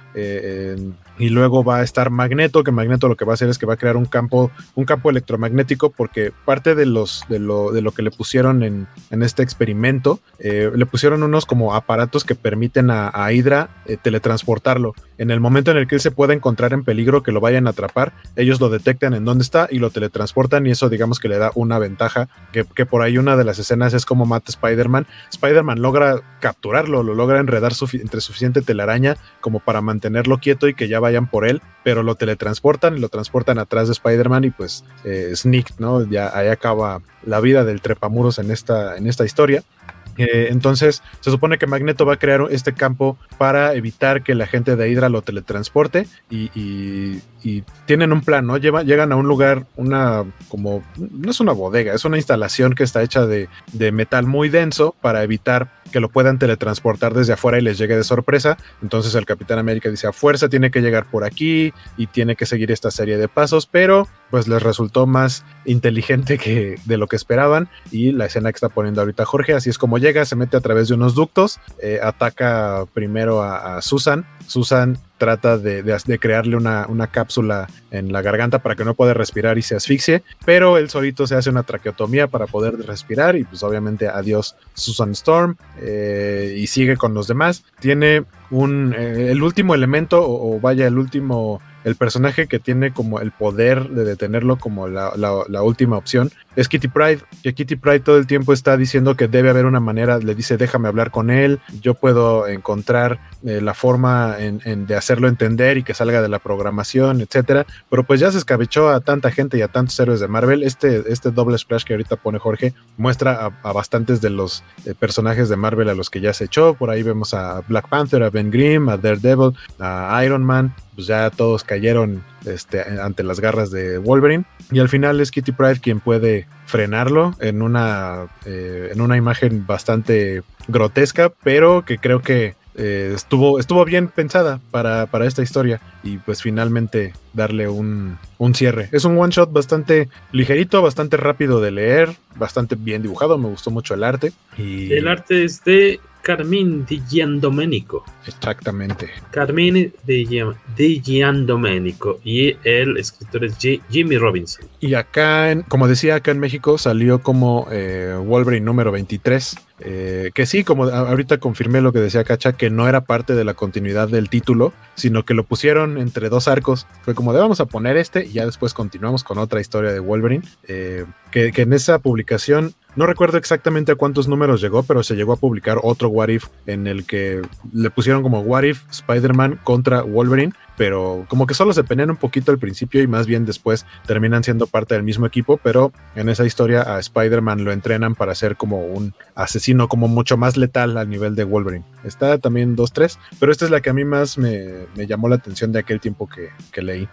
y luego va a estar Magneto, que Magneto lo que va a hacer es que va a crear un campo, un campo electromagnético, porque parte de los, de lo, de lo que le pusieron en, en este experimento, eh, le pusieron unos como aparatos que permiten a, Hydra eh, teletransportarlo. En el momento en el que se pueda encontrar en peligro, que lo vayan a atrapar, ellos lo detectan en dónde está y lo teletransportan y eso digamos que le da una ventaja, que, por ahí una de las escenas es como mata Spider-Man. Spider-Man logra capturarlo, lo logra enredar entre suficiente telaraña como para mantenerlo quieto y que ya vayan por él, pero lo teletransportan y lo transportan atrás de Spider-Man y pues eh, Sneak, ¿no? Ya ahí acaba la vida del trepamuros en esta, en esta historia. Eh, entonces, se supone que Magneto va a crear este campo para evitar que la gente de Hydra lo teletransporte y, tienen un plan, ¿no? llegan a un lugar, una como, no es una bodega, es una instalación que está hecha de, de metal muy denso para evitar que lo puedan teletransportar desde afuera y les llegue de sorpresa. Entonces el Capitán América dice a fuerza tiene que llegar por aquí y tiene que seguir esta serie de pasos, pero pues les resultó más inteligente que de lo que esperaban y la escena que está poniendo ahorita Jorge, así es como llega, se mete a través de unos ductos, eh, ataca primero a, Susan, Susan trata de, crearle una, cápsula en la garganta para que no pueda respirar y se asfixie, pero él solito se hace una traqueotomía para poder respirar y pues obviamente adiós Susan Storm eh, y sigue con los demás. Tiene un, eh, el último elemento o vaya el último el personaje que tiene como el poder de detenerlo como la, última opción es Kitty Pride, que Kitty Pride todo el tiempo está diciendo que debe haber una manera, le dice déjame hablar con él, yo puedo encontrar eh, la forma de hacerlo entender y que salga de la programación, etcétera, pero pues ya se escabechó a tanta gente y a tantos héroes de Marvel, este, este doble splash que ahorita pone Jorge muestra a, bastantes de los eh, personajes de Marvel a los que ya se echó, por ahí vemos a Black Panther, a Ben Grimm, a Daredevil, a Iron Man, pues ya todos cayeron este, ante las garras de Wolverine. Y al final es Kitty Pride quien puede frenarlo en una, eh, en una imagen bastante grotesca, pero que creo que eh, estuvo, estuvo bien pensada para, para, esta historia y pues finalmente darle un, un, cierre. Es un one shot bastante ligerito, bastante rápido de leer, bastante bien dibujado, me gustó mucho el arte. Y... El arte es de Carmine Di Giandomenico. Exactamente. Carmine Di, Giandomenico y el escritor es Jimmy Robinson. Y acá, como decía, acá en México salió como eh, Wolverine número 23. Eh, que sí, como ahorita confirmé lo que decía Cacha, que no era parte de la continuidad del título, sino que lo pusieron entre dos arcos. Fue como de vamos a poner este y ya después continuamos con otra historia de Wolverine. Eh, que, que, en esa publicación no recuerdo exactamente a cuántos números llegó, pero se llegó a publicar otro What If en el que le pusieron como What If Spider-Man contra Wolverine, pero como que solo se pelean un poquito al principio y más bien después terminan siendo parte del mismo equipo, pero en esa historia a Spider-Man lo entrenan para ser como un asesino como mucho más letal al nivel de Wolverine. Está también 2-3, pero esta es la que a mí más me, llamó la atención de aquel tiempo que, leí.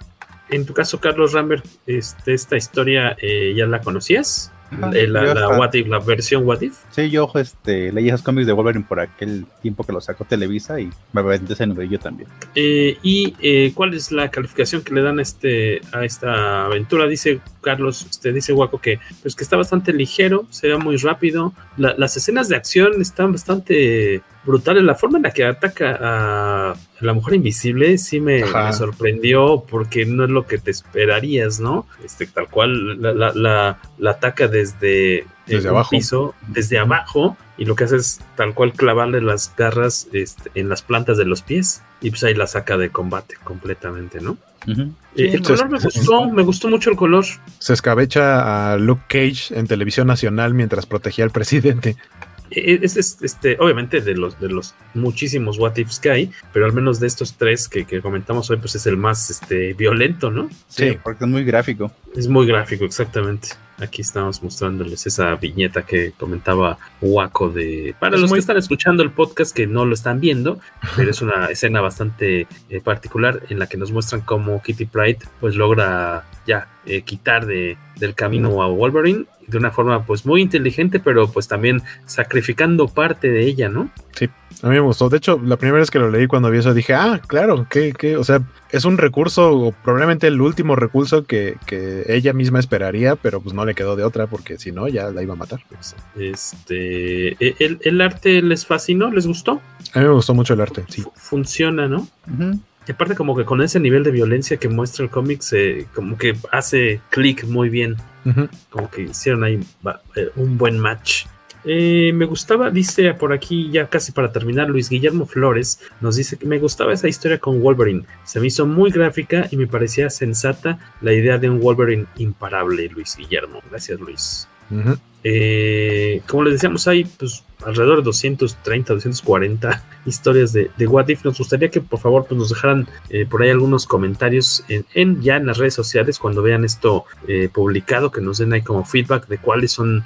En tu caso, Carlos Rambert, este, ¿esta historia eh, ya la conocías? Eh, la, la, versión What If. Sí, yo este, leí esos cómics de Wolverine por aquel tiempo que lo sacó Televisa y me aventé ese yo también. Eh, ¿Y eh, cuál es la calificación que le dan a, este, a esta aventura? Dice Carlos, usted dice Waco que, pues, que está bastante ligero, se ve muy rápido. las escenas de acción están bastante brutales. La forma en la que ataca a la mujer invisible sí me, sorprendió porque no es lo que te esperarías, ¿no? Este, tal cual la, la, la, ataca desde, desde abajo. piso, desde abajo, y lo que hace es tal cual clavarle las garras este, en las plantas de los pies, y pues ahí la saca de combate completamente, ¿no? El color me gustó, me gustó mucho el color. Se escabecha a Luke Cage en televisión nacional mientras protegía al presidente. E, es, este, obviamente de los de los muchísimos what ifs que hay, pero al menos de estos tres que, comentamos hoy, pues es el más este violento, ¿no? Sí, porque es muy gráfico. Es muy gráfico, exactamente. Aquí estamos mostrándoles esa viñeta que comentaba Waco de. Para los que están escuchando el podcast que no lo están viendo, pero es una escena bastante eh, particular en la que nos muestran cómo Kitty Pride pues logra ya eh, quitar de, del camino a Wolverine de una forma pues muy inteligente, pero pues también sacrificando parte de ella, ¿no? Sí, a mí me gustó. De hecho, la primera vez que lo leí cuando vi eso dije, ah, claro, que, que, o sea, es un recurso, o probablemente el último recurso que, que, ella misma esperaría, pero pues no le quedó de otra, porque si no, ya la iba a matar. Este, e, el, el arte les fascinó, les gustó. A mí me gustó mucho el arte, sí. Funciona, ¿no? Y aparte como que con ese nivel de violencia que muestra el cómic, se, como que hace clic muy bien. Como que hicieron ahí eh, un buen match. Eh, me gustaba, dice por aquí, ya casi para terminar, Luis Guillermo Flores nos dice que me gustaba esa historia con Wolverine. Se me hizo muy gráfica y me parecía sensata la idea de un Wolverine imparable, Luis Guillermo. Gracias, Luis. Eh, como les decíamos, hay pues, alrededor de 230, 240 historias de, de, What If. Nos gustaría que por favor pues, nos dejaran eh, por ahí algunos comentarios en, ya en las redes sociales cuando vean esto eh, publicado, que nos den ahí como feedback de cuáles son.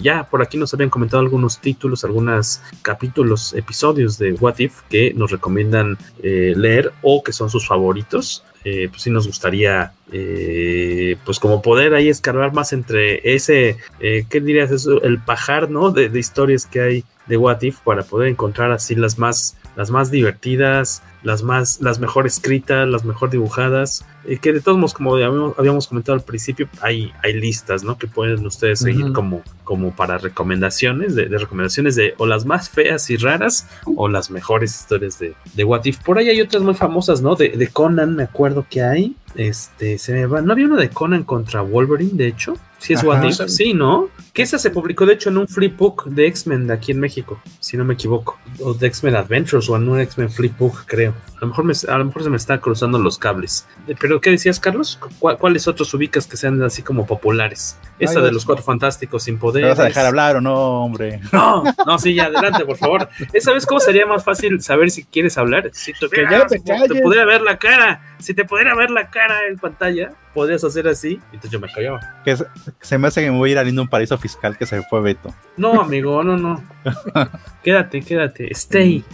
ya por aquí nos habían comentado algunos títulos, algunos capítulos, episodios de What If que nos recomiendan leer o que son sus favoritos. Eh, pues sí nos gustaría, eh, pues como poder ahí escarbar más entre ese, eh, ¿qué dirías? Eso, el pajar, ¿no? De, de, historias que hay de What If para poder encontrar así las más, las más divertidas, las más, las mejor escritas, las mejor dibujadas, y que de todos modos, como habíamos, comentado al principio, hay, hay listas, ¿no? Que pueden ustedes seguir como, como para recomendaciones, de, recomendaciones de o las más feas y raras, o las mejores historias de, de What If. Por ahí hay otras muy famosas, ¿no? De, de Conan, me acuerdo que hay. Este, se me va. ¿No había uno de Conan contra Wolverine, de hecho? Sí, es What If, sí, ¿no? Que esa se publicó, de hecho, en un free book de X-Men de aquí en México, si no me equivoco. O de X-Men Adventures o en un X-Men free book, creo. A lo, mejor me, a lo mejor se me están cruzando los cables. Eh, pero, ¿qué decías, Carlos? ¿Cuáles otros ubicas que sean así como populares? Esa de los cuatro fantásticos sin poder. vas a dejar hablar o no, hombre? No, no, sí, ya, adelante, por favor. ¿Esa vez cómo sería más fácil saber si quieres hablar? Si te, que ya te, te pudiera ver la cara. Si te pudiera ver la cara en pantalla, podrías hacer así. Entonces yo me callaba. Que se, me hace que me voy a ir a lindo un paraíso fiscal que se fue Beto. No, amigo, no, no. quédate, quédate. Stay.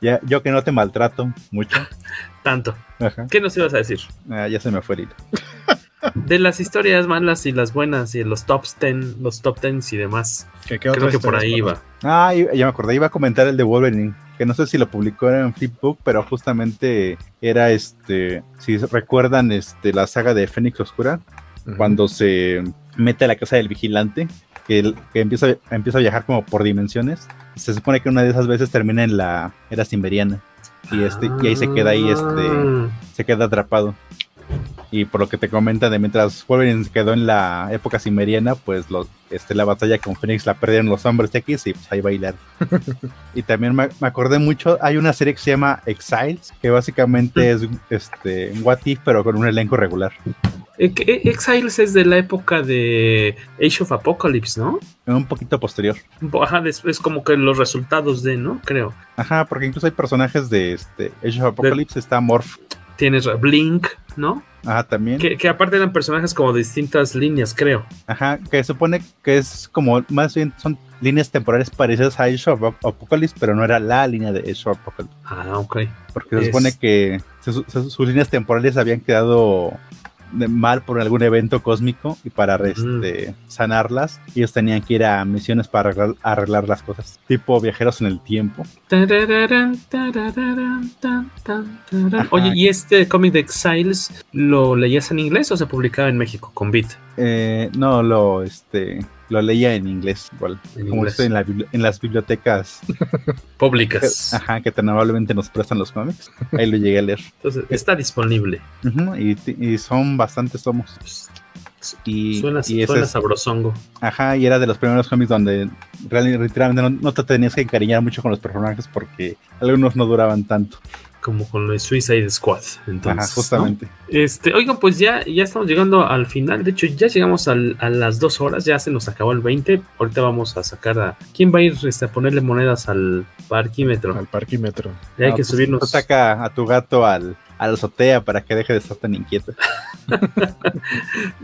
Ya, yo que no te maltrato mucho. Tanto. ¿Qué nos ibas a decir? Ah, ya se me fue el De las historias malas y las buenas y los top ten, los top tens y demás. Creo que por ahí iba. Ah, ya me acordé, iba a comentar el de Wolverine, que no sé si lo publicó en Flipbook, pero justamente era este, si recuerdan este la saga de Fénix Oscura, cuando se mete a la casa del vigilante, que, empieza, empieza a viajar como por dimensiones. Se supone que una de esas veces termina en la era simberiana. Y, este, y ahí se queda ahí, este, ah. se queda atrapado. Y por lo que te comenta de mientras Wolverine se quedó en la época cimeriana, pues este, la batalla con Phoenix la perdieron los hombres X y pues ahí bailar. y también me, acordé mucho, hay una serie que se llama Exiles, que básicamente es este, un What If, pero con un elenco regular. Eh, eh, Exiles es de la época de Age of Apocalypse, ¿no? Un poquito posterior. Ajá, es como que los resultados de, ¿no? Creo. Ajá, porque incluso hay personajes de este Age of Apocalypse, está Morph. Tienes Blink, ¿no? Ajá, también. Que, aparte eran personajes como de distintas líneas, creo. Ajá, que supone que es como, más bien son líneas temporales parecidas a Age of Apocalypse, pero no era la línea de Age of Apocalypse. Ah, ok. Porque se supone que sus líneas temporales habían quedado mal por algún evento cósmico y para este, sanarlas, ellos tenían que ir a misiones para arreglar, las cosas, tipo viajeros en el tiempo. Oye, ¿y este cómic de Exiles lo leías en inglés o se publicaba en México con Beat? Eh, no, lo, este, lo leía en inglés, igual. como estoy en, las bibliotecas públicas. ajá, que tan amablemente nos prestan los cómics. Ahí lo llegué a leer. Entonces, está disponible. y, son bastantes tomos. Y, suena, y suena sabrosongo. Ajá, y era de los primeros cómics donde realmente no, te tenías que encariñar mucho con los personajes porque algunos no duraban tanto. Como con el Suicide Squad. Entonces, Ajá, justamente. Este, oigan, pues ya, ya estamos llegando al final. De hecho, ya llegamos al, a las dos horas. Ya se nos acabó el 20. Ahorita vamos a sacar a. ¿Quién va a ir este, a ponerle monedas al parquímetro? Al parquímetro. Ya hay No, que pues, subirnos. saca a tu gato al, a la azotea para que deje de estar tan inquieto.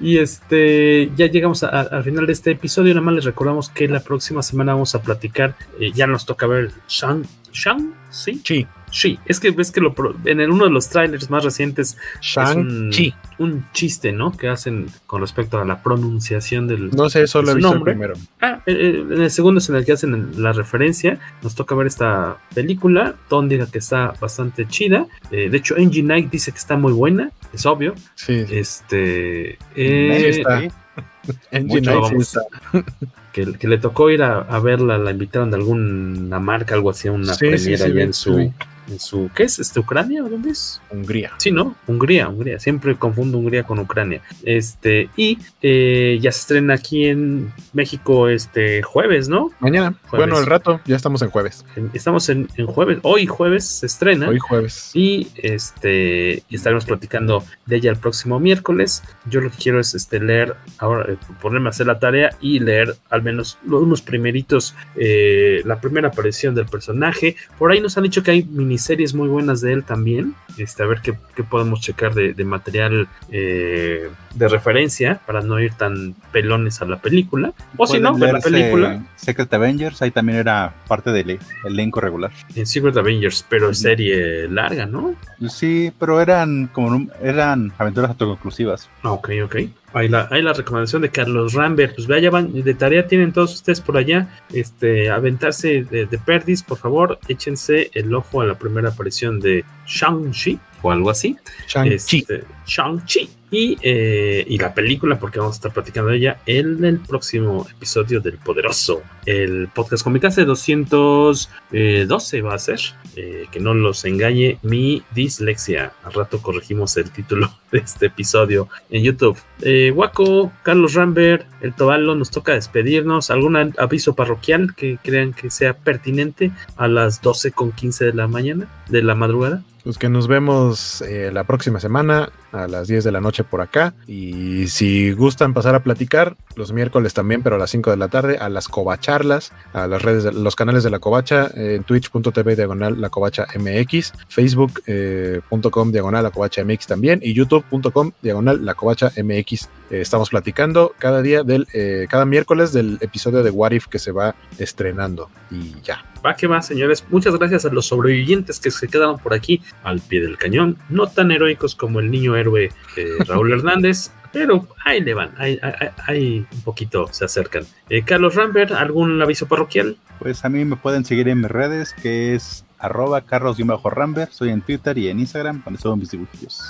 Y este, ya llegamos a- a- al final de este episodio. Nada más les recordamos que la próxima semana vamos a platicar. eh, ya nos toca ver Shang, Shang, ¿sí? Sí. Sí, es que ves que lo, pro- en el- uno de los trailers más recientes es un, Shang-Chi. un chiste, ¿no? Que hacen con respecto a la pronunciación del No sé, solo he visto el nombre. primero. Ah, eh, eh, en el segundo es en el que hacen la referencia. Nos toca ver esta película. Tom diga que está bastante chida. Eh, de hecho, Angie Knight dice que está muy buena. Es obvio. Sí. Este. Eh, está. Angie mucho que, que le tocó ir a, a verla, la invitaron de alguna marca, algo así, a una Sí, premiera sí, allá en su. En su. ¿Qué es? ¿Este Ucrania o dónde es? Hungría. Sí, ¿no? Hungría, Hungría. Siempre confundo Hungría con Ucrania. Este, y eh, ya se estrena aquí en México este jueves, ¿no? Mañana. Jueves. Bueno, el rato, ya estamos en jueves. Estamos en, en jueves. Hoy jueves se estrena. Hoy jueves. Y este estaremos platicando de ella el próximo miércoles. Yo lo que quiero es este leer ahora, eh, ponerme a hacer la tarea y leer al menos unos primeritos, eh, la primera aparición del personaje. Por ahí nos han dicho que hay miniseries muy buenas de él también. Este, a ver qué, qué podemos checar de, de material eh, de referencia para no ir tan pelones a la película. O si no, ver la película Secret Avengers, ahí también era parte del elenco regular. en Secret Avengers, pero serie larga, ¿no? Sí, pero eran como eran aventuras autoconclusivas. Ah, Ok, ok. Ahí la, ahí la recomendación de Carlos Rambert. Pues vaya, van, de tarea tienen todos ustedes por allá. Este, aventarse de, de perdis, por favor, échense el ojo a la primera aparición de Shang-Chi o algo así. Shang-Chi. Este, Shang-Chi. Y, eh, y la película, porque vamos a estar platicando de ella en el próximo episodio del Poderoso. El podcast Comicase 212 va a ser. eh, que no los engañe mi dislexia. Al rato corregimos el título de este episodio en YouTube. Eh, Waco, Carlos Rambert, el Tobalo, nos toca despedirnos. ¿Algún aviso parroquial que crean que sea pertinente a las 12 con 15 de la mañana, de la madrugada? Pues que nos vemos eh, la próxima semana a las 10 de la noche por acá. Y si gustan pasar a platicar, los miércoles también, pero a las 5 de la tarde, a las covacharlas, a las redes, de, los canales de la covacha, eh, en twitch.tv diagonal la covacha mx, facebook.com diagonal la covacha mx también, y youtube.com diagonal la covacha mx. Eh, estamos platicando cada día del, eh, cada miércoles del episodio de What If que se va estrenando. Y ya. Va que va, señores. Muchas gracias a los sobrevivientes que se quedaron por aquí al pie del cañón. No tan heroicos como el niño héroe eh, Raúl Hernández, pero ahí le van. Ahí, ahí- ahí un poquito se acercan. Eh, Carlos Rambert, ¿algún aviso parroquial? Pues a mí me pueden seguir en mis redes, que es arroba carlos-rambert. Soy en Twitter y en Instagram, donde subo mis dibujillos.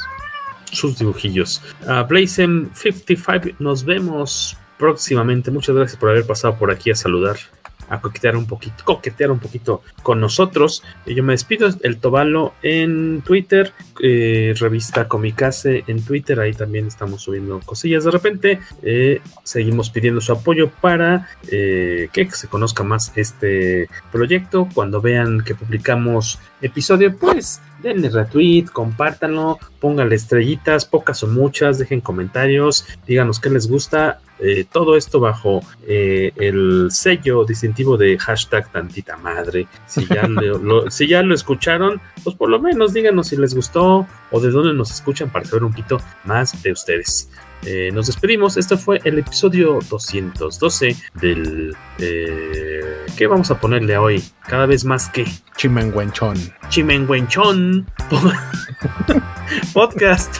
Sus dibujillos. A Blazem55, nos vemos próximamente. Muchas gracias por haber pasado por aquí a saludar. A coquetear un poquito, coquetear un poquito con nosotros. Yo me despido, el Tobalo en Twitter, eh, revista Comicase en Twitter, ahí también estamos subiendo cosillas de repente. Eh, seguimos pidiendo su apoyo para eh, que se conozca más este proyecto. Cuando vean que publicamos episodio, pues denle retweet, compártanlo, pónganle estrellitas, pocas o muchas, dejen comentarios, díganos qué les gusta. eh, todo esto bajo eh, el sello distintivo de hashtag tantita madre. Si ya lo, lo- si ya lo escucharon, pues por lo menos díganos si les gustó o de dónde nos escuchan para saber un poquito más de ustedes. Eh, nos despedimos. Este fue el episodio 212 del. eh, ¿Qué vamos a ponerle a hoy? Cada vez más que. Chimenguenchón. Chimenguenchón. Podcast.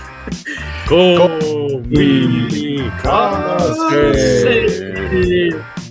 Comicase.